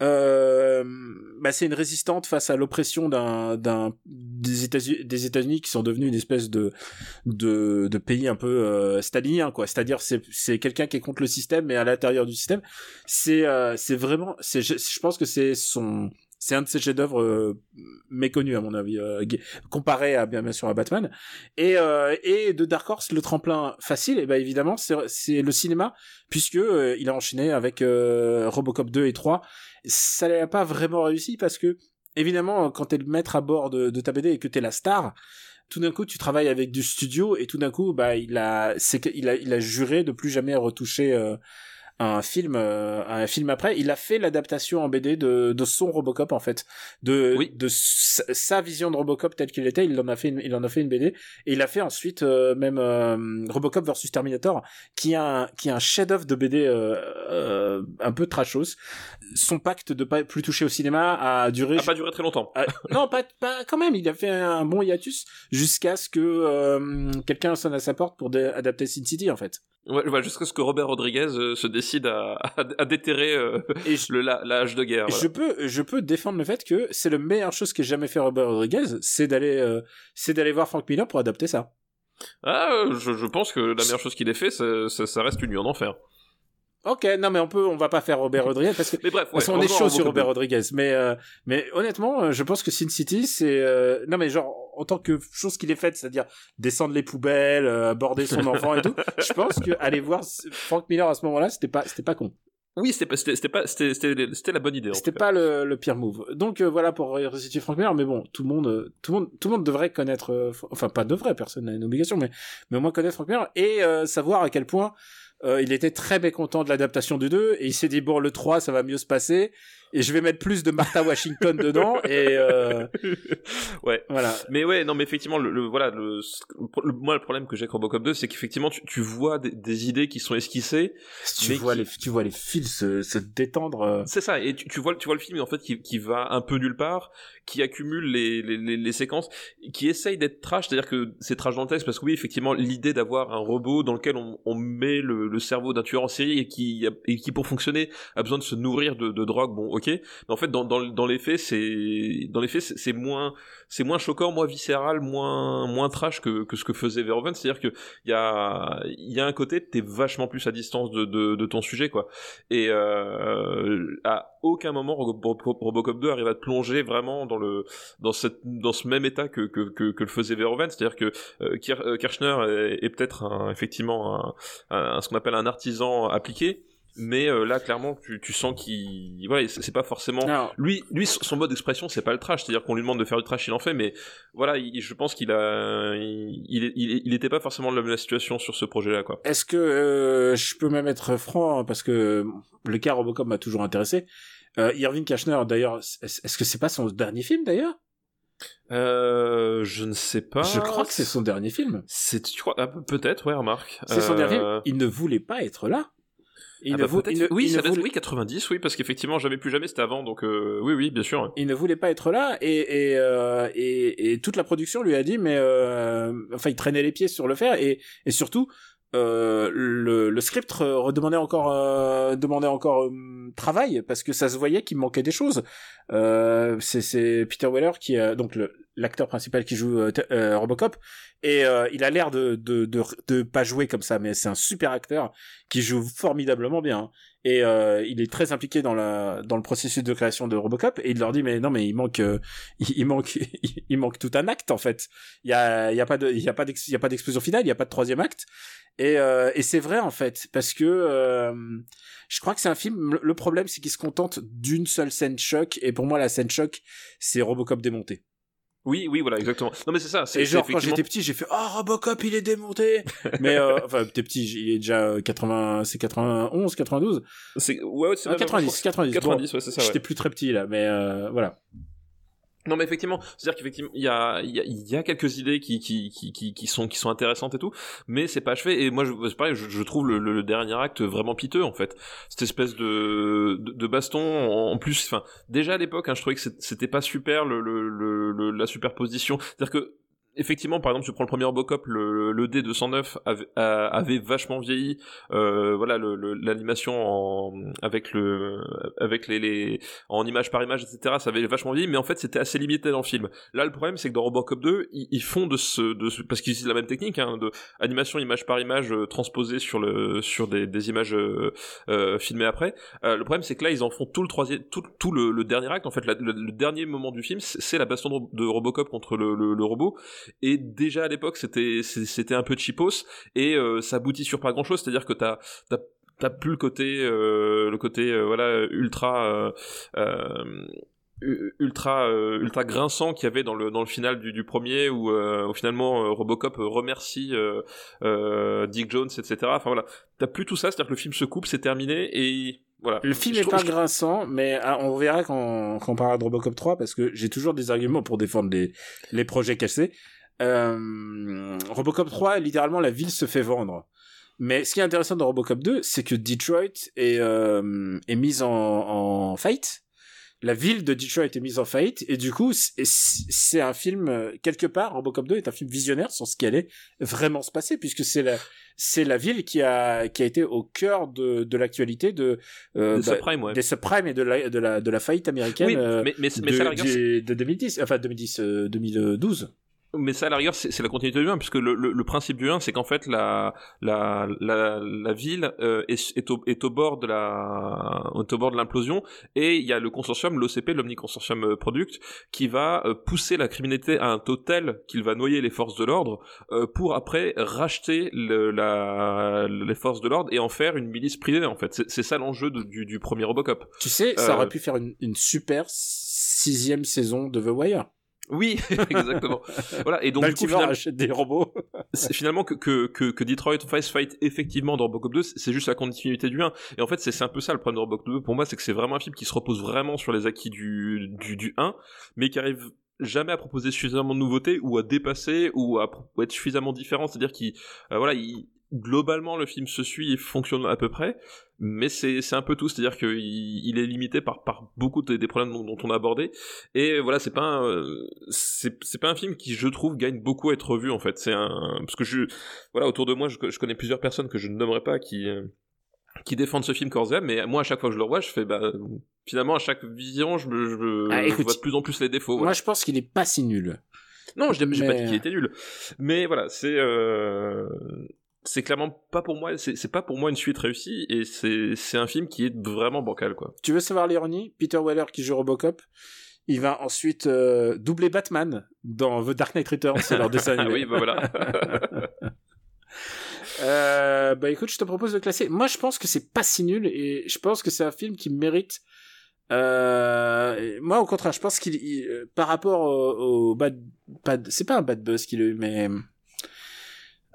euh, bah c'est une résistante face à l'oppression d'un d'un des États-Unis des États-Unis qui sont devenus une espèce de de, de pays un peu euh, stalinien quoi. C'est-à-dire c'est c'est quelqu'un qui est contre le système mais à l'intérieur du système. C'est euh, c'est vraiment c'est je, pense que c'est son c'est un de ses chefs-d'œuvre euh, méconnus à mon avis euh, comparé à bien sûr à Batman. Et euh, et de Dark Horse le tremplin facile et ben évidemment c'est c'est le cinéma puisque euh, il a enchaîné avec Robocop 2 et 3 ça n'a pas vraiment réussi parce que évidemment quand t'es le maître à bord de, de ta BD et que t'es la star tout d'un coup tu travailles avec du studio et tout d'un coup bah il a c'est a il a juré de plus jamais retoucher euh, un film euh, un film après il a fait l'adaptation en BD de, de son Robocop en fait de Oui. de sa, vision de Robocop telle qu'il était il en a fait une, il en a fait une BD et il a fait ensuite euh, même euh, Robocop versus Terminator qui est un qui est un chef-d'œuvre de BD euh, euh, un peu trashos son pacte de pas plus toucher au cinéma a duré A pas duré très longtemps. non, pas, pas quand même. Il a fait un bon hiatus jusqu'à ce que euh, quelqu'un sonne à sa porte pour adapter Sin City, en fait. Ouais, jusqu'à ce que Robert Rodriguez euh, se décide à, à, à déterrer euh, Et je, *laughs* le la- l'âge de guerre. voilà. je peux, je peux défendre le fait que c'est la meilleure chose qu'ait jamais fait Robert Rodriguez, c'est d'aller, euh, c'est d'aller voir Frank Miller pour adapter ça. Ah, je, je pense que la meilleure chose qu'il ait fait, ça, ça, ça reste une nuit en enfer. Ok, non mais on peut, on va pas faire Robert Rodriguez parce que Mais bref, ouais, Parce qu'on est chaud sur Robert 2. Rodriguez, mais euh, mais honnêtement, euh, je pense que Sin City, c'est euh, non mais genre en tant que chose qu'il est faite, c'est-à-dire descendre les poubelles, euh, aborder son *laughs* enfant et tout. Je pense que aller voir Frank Miller à ce moment-là, c'était pas c'était pas con. Oui, c'était pas, c'était, c'était pas, c'était, c'était, c'était la bonne idée. C'était pas le, le pire move. Donc euh, voilà pour resituer Frank Miller, mais bon, tout le monde, tout le monde, tout le monde devrait connaître, euh, enfin pas devrait, personne n'a une obligation, mais mais au moins connaître Frank Miller et euh, savoir à quel point il était très mécontent de l'adaptation du 2 et il s'est dit bon le 3 ça va mieux se passer et je vais mettre plus de Martha Washington *laughs* dedans et euh, ouais. voilà. Mais ouais, non, mais effectivement, le, le- voilà, le, le- moi, le problème que j'ai avec Robocop 2, c'est qu'effectivement, tu, tu vois des, des idées qui sont esquissées. Tu vois qui- les tu vois les fils se, se détendre. euh. C'est ça, et tu, tu vois, tu vois le film, en fait, qui, qui va un peu nulle part, qui accumule les, les, les, les séquences, qui essaye d'être trash, c'est-à-dire que c'est trash dans le texte, parce que oui, effectivement, l'idée d'avoir un robot dans lequel on, on met le, le cerveau d'un tueur en série et qui, et qui, pour fonctionner, a besoin de se nourrir de, de drogue, bon, ok. Mais en fait, dans, dans, dans les faits, c'est, dans les faits, c'est moins, c'est moins choquant, moins viscéral, moins, moins trash que, que ce que faisait Verhoeven. C'est-à-dire que il y a, il y a un côté, t'es vachement plus à distance de, de, de ton sujet, quoi. Et euh, à aucun moment Robo- Robo- Robocop 2 arrive à te plonger vraiment dans le, dans cette, dans ce même état que, que, que, que le faisait Verhoeven. C'est-à-dire que euh, euh, Kirchner est, peut-être effectivement un, un- ce qu'on appelle un artisan appliqué. Mais euh, là, clairement, tu, tu sens qu'il, voilà, c'est pas forcément lui, lui, son mode d'expression, c'est pas le trash. C'est-à-dire qu'on lui demande de faire du trash, il en fait. Mais voilà, il- je pense qu'il a, il, il, il, était pas forcément dans la même situation sur ce projet-là, quoi. est-ce que euh, je peux même être franc hein, parce que le cas Robocop m'a toujours intéressé. Euh, Irving Kashner d'ailleurs, est-ce que c'est pas son dernier film d'ailleurs? Euh, je ne sais pas. Je crois que c'est son dernier film. C'est, tu crois, ah, peut-être, ouais, remarque. C'est son Euh, dernier film. Il ne voulait pas être là. Il ah ne bah, il ne- oui, il ça ne voulait- oui, 90, oui, parce qu'effectivement, jamais plus jamais, c'était avant, donc euh, oui, oui, bien sûr. il ne voulait pas être là et et, euh, et, et toute la production lui a dit mais euh, enfin il traînait les pieds sur le faire et et surtout euh, le, le script redemandait encore euh, demandait encore euh, travail parce que ça se voyait qu'il manquait des choses euh, c'est c'est Peter Weller qui a donc le l'acteur principal qui joue euh, euh, Robocop. Et euh, il a l'air de, de de de pas jouer comme ça mais c'est un super acteur qui joue formidablement bien. Et euh, il est très impliqué dans la dans le processus de création de Robocop. Et il leur dit mais non mais il manque euh, *laughs* il, manque *laughs* il manque tout un acte en fait. Il y a il y a pas de il y a pas il y a pas d'explosion finale il y a pas de troisième acte. Et et c'est vrai en fait parce que je crois que c'est un film le problème c'est qu'il se contente d'une seule scène choc. Et pour moi la scène choc c'est Robocop démonté Oui, oui, voilà, exactement. Non, mais c'est ça. C'est et genre quand j'étais petit j'ai fait oh Robocop il est démonté *laughs* mais euh, enfin t'es petit il est déjà euh, 80 c'est 91 92 c'est, ouais, ouais, c'est Ah, même- 90 90 bon, 90, ouais, c'est ça. ouais. j'étais plus très petit là mais euh, voilà Non mais effectivement, c'est-à-dire qu'effectivement il y a, y, a, y a quelques idées qui, qui, qui, qui, sont qui sont intéressantes et tout, mais c'est pas achevé. Et moi, je, pareil, je, je trouve le, le, le dernier acte vraiment piteux en fait. Cette espèce de, de, baston en, plus, enfin déjà à l'époque, hein, je trouvais que c'était pas super le, le, le- la superposition. C'est-à-dire que effectivement, par exemple, tu prends le premier Robocop, le, le D209 avait, avait vachement vieilli. Euh, voilà, l'animation en avec le avec les, les en image par image, etc. Ça avait vachement vieilli, mais en fait, c'était assez limité dans le film. Là, le problème, c'est que dans Robocop 2, ils, ils font de ce, de ce parce qu'ils utilisent la même technique, hein, de animation image par image euh, transposée sur le sur des, des images euh, euh, filmées après. Euh, le problème, c'est que là, ils en font tout le troisième, tout, tout le, le dernier acte. En fait, le, le dernier moment du film, c'est la baston de, Robocop contre le, le robot. Et déjà à l'époque, c'était c'était un peu cheapos. Et euh, ça aboutit sur pas grand chose. C'est-à-dire que t'as t'as t'as plus le côté euh, le côté euh, voilà ultra ultra euh, ultra grinçant qu'il y avait dans le dans le final du, du premier où, euh, où finalement euh, Robocop remercie Dick Jones etc enfin voilà. T'as plus tout ça. C'est à dire que le film se coupe c'est terminé et voilà. Le film Je est trouve- pas je grinçant, mais ah, on verra quand, quand on parlera de Robocop 3, parce que j'ai toujours des arguments pour défendre les, les projets cassés. Euh, Robocop 3, littéralement, la ville se fait vendre. Mais ce qui est intéressant dans Robocop 2, c'est que Detroit est, euh, est mise en, en faillite. la ville de Detroit est mise en faillite et du coup c'est- un film euh, quelque part Robocop 2 est un film visionnaire sur ce qui allait vraiment se passer puisque c'est la c'est la ville qui a qui a été au cœur de de l'actualité de euh, Des subprimes, ouais. des subprimes et de la de la de la faillite américaine Oui, euh, mais, mais, mais de, ça, du- de 2010 enfin 2010 euh, 2012 Mais ça, à la rigueur, c'est la continuité du 1, puisque le, le, le principe du 1, c'est qu'en fait, la, la, la, la ville euh, est, est, au, est au bord de la, est au bord de l'implosion, et il y a le consortium, l'OCP, l'Omniconsortium euh, Product, qui va euh, pousser la criminalité à un taux tel qu'il va noyer les forces de l'ordre, euh, pour après racheter le, la, les forces de l'ordre et en faire une milice privée, en fait. C'est ça l'enjeu du, du premier Robocop. tu sais ça Euh, aurait pu faire une, une super sixième saison de The Wire Oui, *laughs* exactement. voilà, et donc du coup, finalement, achète des robots *laughs* c'est finalement que, que, que, que Detroit Face Fight effectivement dans Robocop 2, c'est juste la continuité du 1. Et en fait, c'est c'est un peu ça le problème de Robocop 2 pour moi, c'est que c'est vraiment un film qui se repose vraiment sur les acquis du, du, du 1, mais qui arrive jamais à proposer suffisamment de nouveautés ou à dépasser ou à, ou à être suffisamment différent. C'est-à-dire qu'il, euh, voilà, il, globalement le film se suit et fonctionne à peu près, mais c'est c'est un peu tout, c'est-à-dire qu'il il est limité par par beaucoup de- des problèmes dont, dont on a abordé. Et voilà, c'est pas euh, c'est pas un film qui je trouve gagne beaucoup à être revu en fait. C'est un parce que je voilà autour de moi je, je connais plusieurs personnes que je ne nommerai pas qui euh, qui défendent ce film âme, mais moi à chaque fois que je le revois, je fais bah finalement à chaque vision, je, me- je, me- Ah, je écoute, vois de plus en plus les défauts. voilà. moi je pense qu'il est pas si nul Non, je n'ai j'ai pas Mais- dit qu'il était nul. Mais voilà, c'est euh, c'est clairement pas pour moi. C'est pas pour moi une suite réussie et c'est un film qui est vraiment bancal quoi. Tu veux savoir l'ironie? Peter Weller qui joue Robocop, il va ensuite euh, doubler Batman dans The Dark Knight Returns, c'est leur dessin Ah animé. oui, bah voilà. *laughs* Euh, bah écoute, je te propose de classer. Moi, je pense que c'est pas si nul et je pense que c'est un film qui mérite. Euh, moi, au contraire, je pense qu'il, il- par rapport au, au bad, bad- c'est pas un bad buzz qu'il a eu, mais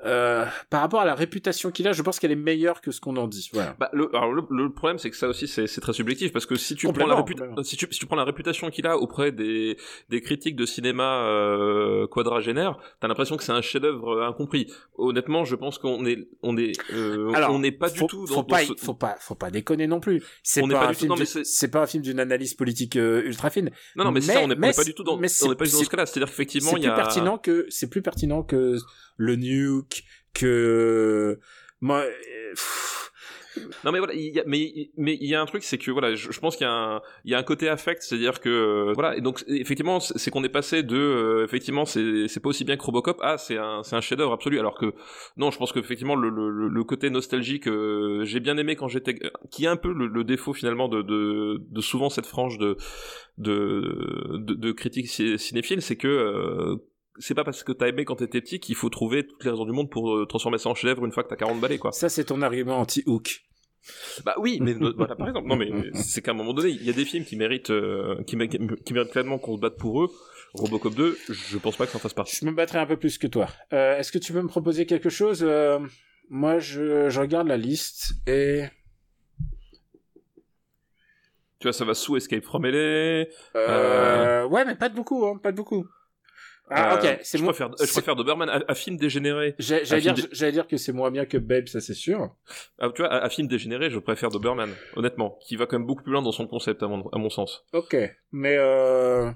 euh, par rapport à la réputation qu'il a, je pense qu'elle est meilleure que ce qu'on en dit. Voilà. Bah, le, alors le, le problème c'est que ça aussi c'est c'est très subjectif parce que si tu prends la Complètement, réputa- complètement. si tu, si tu prends la réputation qu'il a auprès des des critiques de cinéma euh, quadragénaire, t'as l'impression que c'est un chef-d'œuvre euh, incompris. Honnêtement, je pense qu'on est on est euh, Alors, on n'est pas du faut, tout faut dans, pas, dans ce- faut pas, faut pas déconner non plus. C'est pas, pas c'est- c'est pas un film d'une analyse politique euh, ultra fine. Non non mais, c'est mais- ça on n'est pas c'est- du tout dans mais on n'est pas du tout dans c'est- ce cas-là. C'est-à-dire qu'effectivement c'est il plus y a pertinent que c'est plus pertinent que le nuke que moi euh, Non mais voilà, il y a, mais mais il y a un truc, c'est que voilà, je, pense qu'il y a un il y a un côté affect, c'est-à-dire que euh, voilà, et donc effectivement, c'est qu'on est passé de euh, effectivement c'est c'est pas aussi bien que Robocop, ah c'est un c'est un chef-d'œuvre absolu, alors que non, je pense que effectivement le le, le côté nostalgique, euh, j'ai bien aimé quand j'étais, qui est un peu le, le défaut finalement de, de de souvent cette frange de de de, de critiques ci- cinéphiles, c'est que euh, c'est pas parce que t'as aimé quand t'étais petit qu'il faut trouver toutes les raisons du monde pour euh, transformer ça en chef-d'œuvre une fois que t'as 40 balais quoi. ça c'est ton argument anti-hook. Bah oui, mais *laughs* voilà par exemple. Non mais c'est qu'à un moment donné, il y a des films qui méritent, euh, qui, mé- qui méritent clairement qu'on se batte pour eux. Robocop 2, je pense pas que ça en fasse partie. Je me battrai un peu plus que toi. Euh, Est-ce que tu peux me proposer quelque chose Moi, je, je regarde la liste et Tu vois, ça va sous Escape from LA. euh, ouais, mais pas de beaucoup, hein, pas de beaucoup. Ah, Euh, ok, c'est je moi. préfère, je préfère Doberman à, à film dégénéré. J'ai- J'allais dire, que c'est moins bien que Babe, ça c'est sûr. Ah, tu vois, à, à film dégénéré, je préfère Doberman, honnêtement, qui va quand même beaucoup plus loin dans son concept à mon, à mon sens. Ok, mais euh...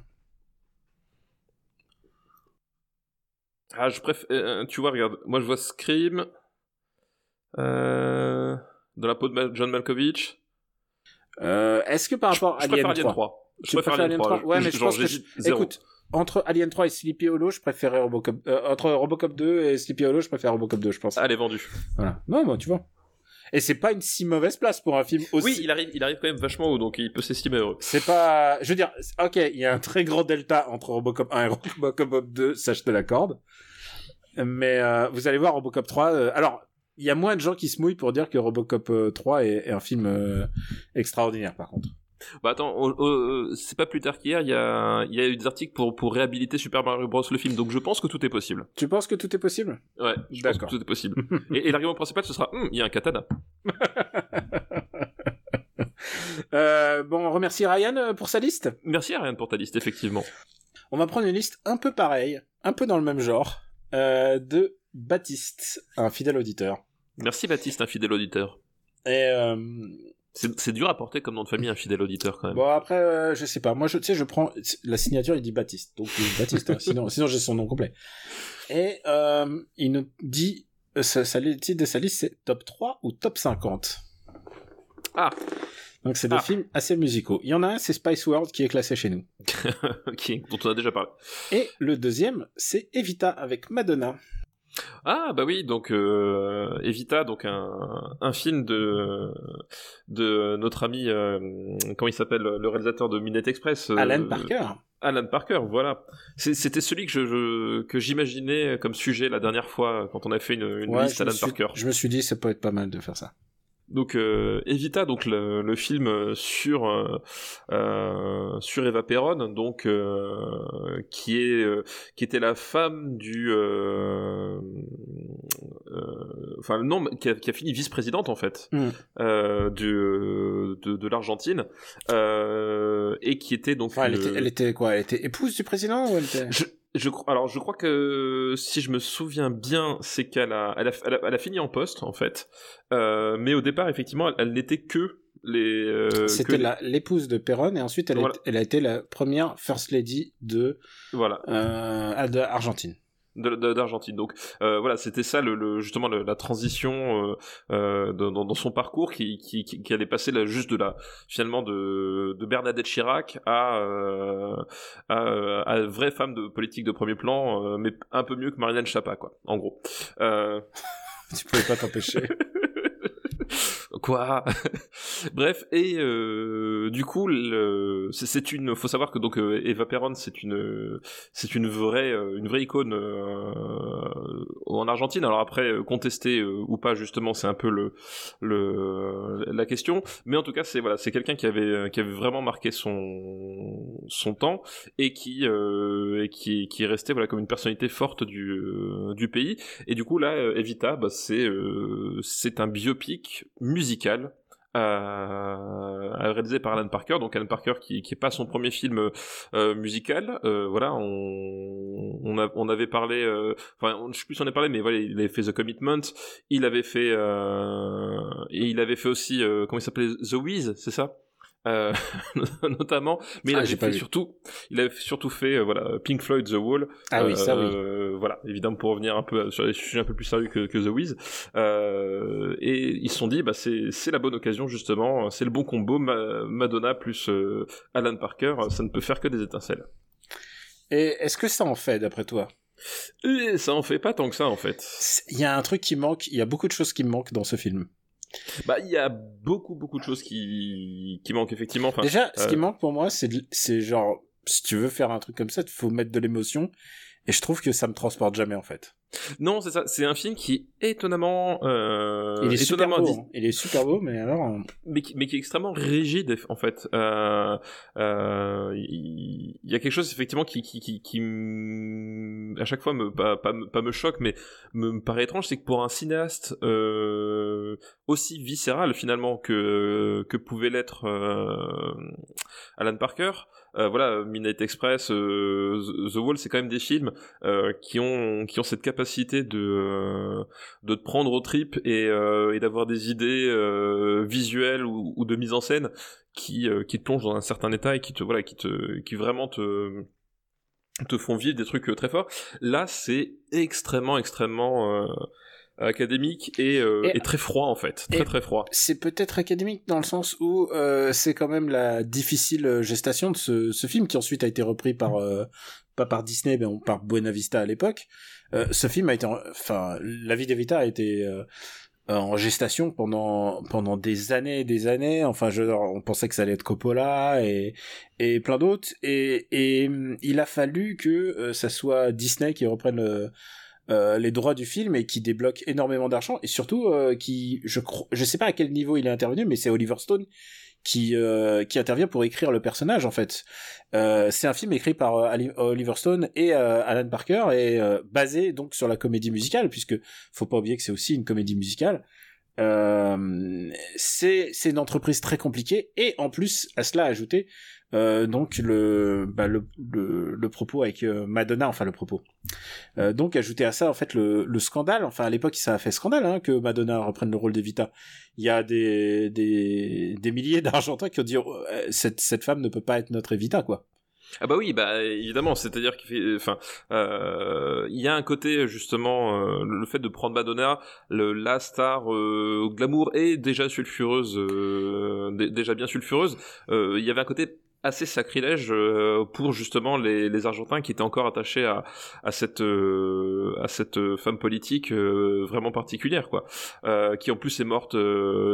Ah, je préfère, euh, tu vois, regarde, moi je vois Scream, euh, dans la peau de John Malkovich. euh, est-ce que par rapport à je préfère Alien 3, Je Tu préfère Alien Alien 3. 3? Ouais, mais je pense que je- écoute, entre Alien 3 et Sleepy Hollow, je préférais Robocop. euh, entre Robocop 2 et Sleepy Hollow, je préfère Robocop 2, je pense. Allez, vendu. Voilà. Non, moi, tu vois. Et c'est pas une si mauvaise place pour un film aussi. Oui, il arrive, il arrive quand même vachement haut, donc il peut s'estimer heureux. C'est pas, je veux dire, ok, il y a un très grand delta entre Robocop 1 et Robocop 2, ça je te l'accorde. Mais euh, vous allez voir Robocop 3. euh, alors, il y a moins de gens qui se mouillent pour dire que Robocop euh, 3 est, est un film euh, extraordinaire, par contre. Bah attends, euh, c'est pas plus tard qu'hier, il y a, y a eu des articles pour, pour réhabiliter Super Mario Bros. le film, donc je pense que tout est possible. Tu penses que tout est possible? Ouais, je pense que tout est possible. *laughs* et et l'argument principal, ce sera, Hum, il y a un katana. *laughs* euh, Bon, on remercie Ryan euh, pour sa liste. Merci Ariane pour ta liste, effectivement. On va prendre une liste un peu pareille, un peu dans le même genre, euh, de Baptiste, un fidèle auditeur. Merci Baptiste, un fidèle auditeur. Et euh, C'est dur à porter comme nom de famille un fidèle auditeur quand même. Bon après, euh, je sais pas. Moi, je, tu sais, je prends la signature. Il dit Baptiste, donc Baptiste. hein. *laughs* sinon, sinon j'ai son nom complet. Et euh, il nous dit, euh, ça, ça, le titre de sa liste, c'est top 3 ou top 50. Ah. Donc c'est des Ah. films assez musicaux. Il y en a un, c'est Spice World qui est classé chez nous. *laughs* ok, dont on a déjà parlé. Et le deuxième, c'est Evita avec Madonna. Ah bah oui, donc euh, Evita, donc un, un film de de notre ami, euh, comment il s'appelle, le réalisateur de Midnight Express, euh, Alan Parker. Alan Parker, voilà. C'était celui que je, je- que j'imaginais comme sujet la dernière fois quand on a fait une, une Ouais, liste Alan suis- Parker. Je me suis dit, ça peut être pas mal de faire ça. Donc euh, Evita, donc le, le film sur euh, euh, sur Eva Perron, donc euh, qui est euh, qui était la femme du euh, euh, enfin non qui a, qui a fini vice-présidente en fait Mm. euh, du, de, de l'Argentine euh, et qui était donc Enfin, elle, le- était, elle était quoi? Elle était épouse du président ou elle était... je, je alors je crois que si je me souviens bien, c'est qu'elle a, elle a, elle a, elle a fini en poste en fait, Euh, mais au départ effectivement, elle, n'était que les. euh, C'était l'épouse de Perron et ensuite elle, Voilà. est- elle a été la première first lady de, Voilà, euh, de Argentine. d'Argentine. Donc euh, voilà, c'était ça le, le- justement le- la transition euh, euh, dans, dans- dans son parcours qui, qui, qui, qui allait passer là juste de la finalement de, de Bernadette Chirac à, euh, à, à vraie femme de politique de premier plan, euh, mais un peu mieux que Marianne Chapa quoi, en gros. Euh, *laughs* Tu pouvais pas t'empêcher. *laughs* Quoi? *laughs* Bref, et euh, du coup, c'est- une. Faut savoir que donc euh, Eva Perón, c'est une, c'est une vraie, euh, une vraie icône en Argentine. Alors après, contester ou pas, justement, c'est un peu le, le, la question. Mais en tout cas, c'est voilà, c'est quelqu'un qui avait, qui avait vraiment marqué son, son temps et qui, qui, qui est resté voilà comme une personnalité forte du, du pays. Et du coup, là, Evita, bah, c'est c'est un biopic musical euh, réalisé par Alan Parker. Donc Alan Parker qui qui est pas son premier film euh, musical. Euh, voilà, on avait parlé. euh, Enfin, je sais plus si on a parlé, mais voilà, il avait fait The Commitment. Il avait fait et il avait fait aussi comment il s'appelait? The Wiz, c'est ça? Euh, *laughs* notamment, mais il Ah, avait fait surtout, il avait surtout fait euh, voilà Pink Floyd The Wall, Ah oui, ça oui. euh, voilà, évidemment pour revenir un peu sur les sujets un peu plus sérieux que, que The Wiz. Et ils se sont dit, bah c'est la bonne occasion justement, c'est le bon combo Ma- Madonna plus Alan Parker, ça ne peut faire que des étincelles. Et est-ce que ça en fait, d'après toi? Et ça en fait pas tant que ça en fait. Il y a un truc qui manque, il y a beaucoup de choses qui me manquent dans ce film. Bah il y a beaucoup beaucoup de choses qui qui manquent effectivement. Enfin, Déjà, ce euh, qui manque pour moi, c'est de- c'est genre, si tu veux faire un truc comme ça, il faut mettre de l'émotion. Et je trouve que ça me transporte jamais, en fait. Non c'est ça, c'est un film qui est étonnamment euh, il est super étonnamment beau. dis- hein. Il est super beau, mais alors... euh, mais qui, mais qui est extrêmement rigide en fait. Euh, euh, Il il y, a quelque chose effectivement qui, qui, qui, à chaque fois me pas, pas, me- pas me choque, mais me, me paraît étrange, c'est que pour un cinéaste euh, aussi viscéral finalement que que pouvait l'être euh, Alan Parker. Euh, voilà, Midnight Express, euh, The Wall, c'est quand même des films euh, qui ont qui ont cette capacité de de te prendre au trip et, d'avoir des idées visuelles ou, de mise en scène qui qui te plongent dans un certain état et qui te voilà qui te qui vraiment te te font vivre des trucs très forts. Là, c'est extrêmement extrêmement académique et, euh, Et- et très froid en fait, très très froid. C'est peut-être académique dans le sens où euh, c'est quand même la difficile gestation de ce, ce film qui ensuite a été repris par euh, pas par Disney mais par Buena Vista à l'époque. Euh, ce film a été, en- enfin, La vie d'Evita a été euh, en gestation pendant pendant des années et des années. Enfin, je, on pensait que ça allait être Coppola et et plein d'autres. Et et hum, il a fallu que euh, ça soit Disney qui reprenne euh, les droits du film et qui débloque énormément d'argent. Et surtout euh, qui je je sais pas à quel niveau il est intervenu mais c'est Oliver Stone qui euh, qui intervient pour écrire le personnage en fait. Euh, c'est un film écrit par euh, Oliver Stone et Alan Parker et basé donc sur la comédie musicale puisque faut pas oublier que c'est aussi une comédie musicale. C'est c'est une entreprise très compliquée et en plus à cela ajouter euh, donc le, bah, le, le, le propos avec euh, Madonna, enfin le propos. Euh, donc ajouter à ça en fait le, le scandale, enfin à l'époque ça a fait scandale hein, que Madonna reprenne le rôle d'Evita. Il y a des des, des milliers *laughs* d'Argentins qui ont dit oh, euh, cette cette femme ne peut pas être notre Evita quoi. Ah bah oui, bah évidemment, c'est-à-dire qu'il enfin, euh, y a un côté justement, euh, le fait de prendre Madonna, le, la star euh, glamour et déjà sulfureuse, dé- déjà bien sulfureuse, il y avait un côté assez sacrilège euh, pour justement les, les Argentins qui étaient encore attachés à, à cette euh, à cette femme politique euh, vraiment particulière quoi, euh, qui en plus est morte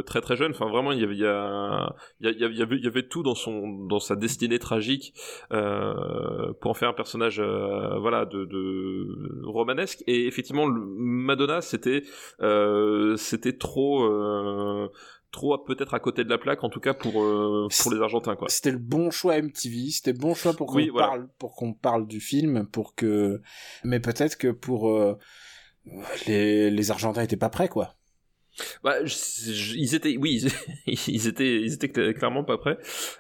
très très jeune. Enfin vraiment il y avait il y, avait il y avait tout dans son dans sa destinée tragique pour en faire un personnage voilà de, de romanesque et effectivement Madonna c'était c'était trop trop peut-être à côté de la plaque en tout cas pour euh, pour les Argentins quoi. C'était le bon choix MTV, c'était le bon choix pour qu'on Oui, voilà. parle, pour qu'on parle du film, pour que, mais peut-être que pour euh, les les Argentins étaient pas prêts quoi. Bah, je- je- ils étaient, oui, ils, *laughs* ils étaient, ils étaient cl- clairement pas prêts.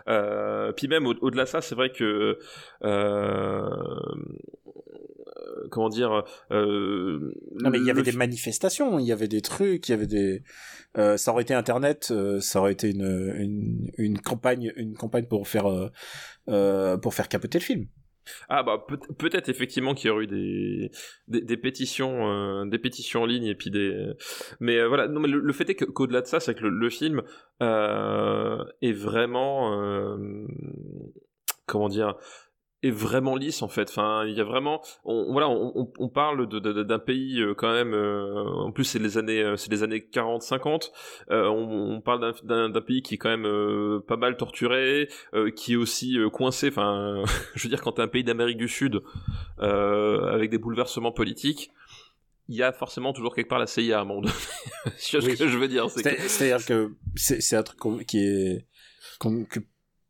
Euh, puis même au- au-delà de ça, c'est vrai que, euh, comment dire, euh, Non mais il y avait des manifestations, il y avait des trucs, il y avait des, euh, ça aurait été Internet, euh, ça aurait été une, une une campagne une campagne pour faire euh, euh, pour faire capoter le film. Ah bah peut- peut-être effectivement qu'il y aurait eu des des, des pétitions euh, des pétitions en ligne et puis des mais euh, voilà non mais le, le fait est qu'au-delà de ça c'est que le, le film euh, est vraiment euh, comment dire est vraiment lisse en fait enfin il y a vraiment on, voilà on, on- parle de- de- d'un pays euh, quand même euh, en plus c'est les années euh, c'est les années 40 50 euh, on, on parle d'un- d'un pays qui est quand même euh, pas mal torturé euh, qui est aussi euh, coincé enfin *laughs* je veux dire, quand t'es un pays d'Amérique du Sud euh, avec des bouleversements politiques, il y a forcément toujours quelque part la CIA à un moment donné. *laughs* Ce Oui. que je veux dire C'est-à-dire que c'est c'est un truc qui est qu'on- que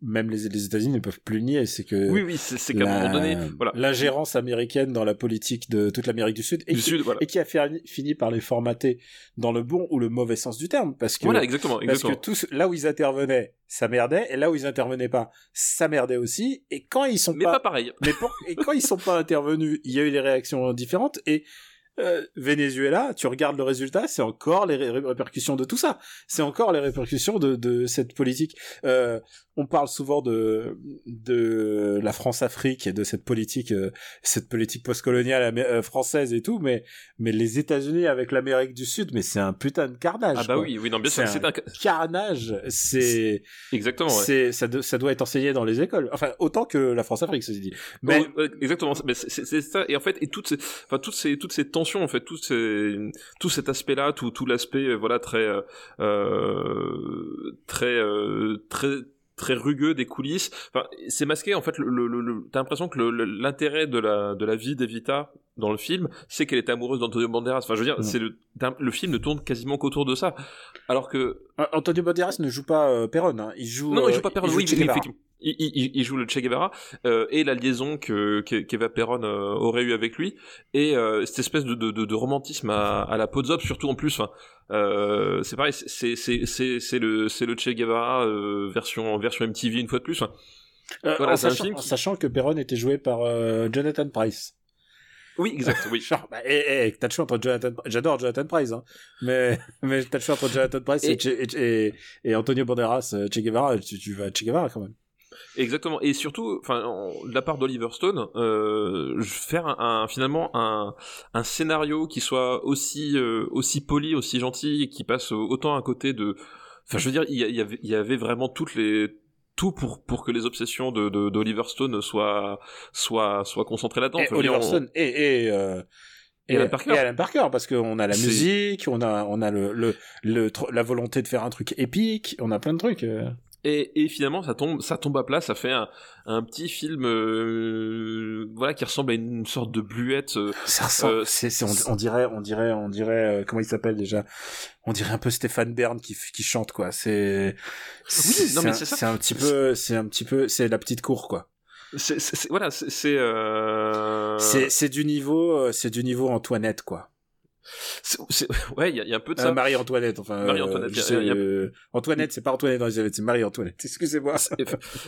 même les, les États-Unis ne peuvent plus nier, c'est que Oui, oui, c'est qu'à la- un moment donné, voilà. l'ingérence américaine dans la politique de toute l'Amérique du Sud et Du qui, Sud, voilà. et qui a fait- fini par les formater dans le bon ou le mauvais sens du terme parce que Voilà, exactement, parce exactement. que tous là où ils intervenaient ça merdait et là où ils intervenaient pas ça merdait aussi et quand ils sont Mais pas pareil. mais pour- et quand ils sont pas *laughs* intervenus, il y a eu des réactions différentes et euh, Venezuela, tu regardes le résultat, c'est encore les ré- répercussions de tout ça. C'est encore les répercussions de, de cette politique. Euh, on parle souvent de de la France-Afrique et de cette politique, euh, cette politique postcoloniale euh, française et tout, mais mais les États-Unis avec l'Amérique du Sud, mais c'est un putain de carnage. Ah bah quoi. oui, oui, non, bien sûr, C'est un carnage. C'est Exactement, ouais. c'est ça, do- ça doit être enseigné dans les écoles. Enfin autant que la France-Afrique, ceci dit. Mais Ouais, ouais, exactement, mais c'est ça. Et en fait, et toutes ces, enfin toutes ces, toutes ces tensions, en fait, tout ces, tout cet aspect-là, tout, tout l'aspect, euh, voilà, très, euh, euh, très, euh, très, très rugueux des coulisses. Enfin, c'est masqué. En fait, le, le, le- t'as l'impression que l'intérêt de la, de la vie d'Evita dans le film, c'est qu'elle était amoureuse d'Antonio Banderas. Enfin, je veux dire, c'est le, le film ne tourne quasiment qu'autour de ça. Alors que Antonio Banderas ne joue pas euh, Perón, hein. il joue. non, il joue pas Perron. joue Oui, Guevara. effectivement. Il, il- il joue le Che Guevara euh, et la liaison que que- qu'Eva Perron euh, aurait eu avec lui et euh, cette espèce de, de, de, de romantisme à, à la Podzop surtout en plus. Euh, c'est pareil, c'est c'est c'est c'est le c'est le Che Guevara version version MTV une fois de plus. Voilà, en, un sachant, en que Perón était joué par Jonathan Price. oui, exact. Oui. *laughs* Genre, bah, eh, eh, t'as le choix entre Jonathan, j'adore Jonathan Price, hein. Mais, mais t'as le choix entre Jonathan Price et, Et- et, Antonio Banderas, Che Guevara, tu, tu vas Che Guevara quand même. Exactement. Et surtout, enfin, en- de la part d'Oliver Stone, euh, faire un, un- finalement un, un scénario qui soit aussi euh, aussi poli, aussi gentil, et qui passe autant à côté de. Enfin, je veux dire, il y, y avait, y avait vraiment toutes les tout pour pour que les obsessions de d'Oliver Stone soient soient soient concentrées là-dedans. Enfin, Oliver on- Stone et, et, euh, Et Alan Parker. et Alan Parker, parce qu'on a la musique, on a, on a le, le, la volonté de faire un truc épique, on a plein de trucs. Et, et finalement, ça tombe, ça tombe à plat. Ça fait un, un petit film, euh, voilà, qui ressemble à une sorte de bluette. euh, Ça ressemble, Euh, c'est, c'est- on, on dirait, on dirait, on dirait, euh, comment il s'appelle déjà? On dirait un peu Stéphane Bern qui, qui chante quoi. C'est, non, mais un- c'est ça. C'est un petit peu, c'est un petit peu, c'est la petite cour quoi. c'est, voilà, c'est, c'est, euh... C'est, c'est du niveau, euh, c'est du niveau Antoinette quoi. C'est- c'est- *laughs* ouais, il y, y a un peu de Euh, ça. Marie-Antoinette, enfin. Marie-Antoinette, euh, y a- y a- euh, Antoinette, c'est pas Antoinette Elisabeth, c'est Marie-Antoinette. *laughs* Excusez-moi.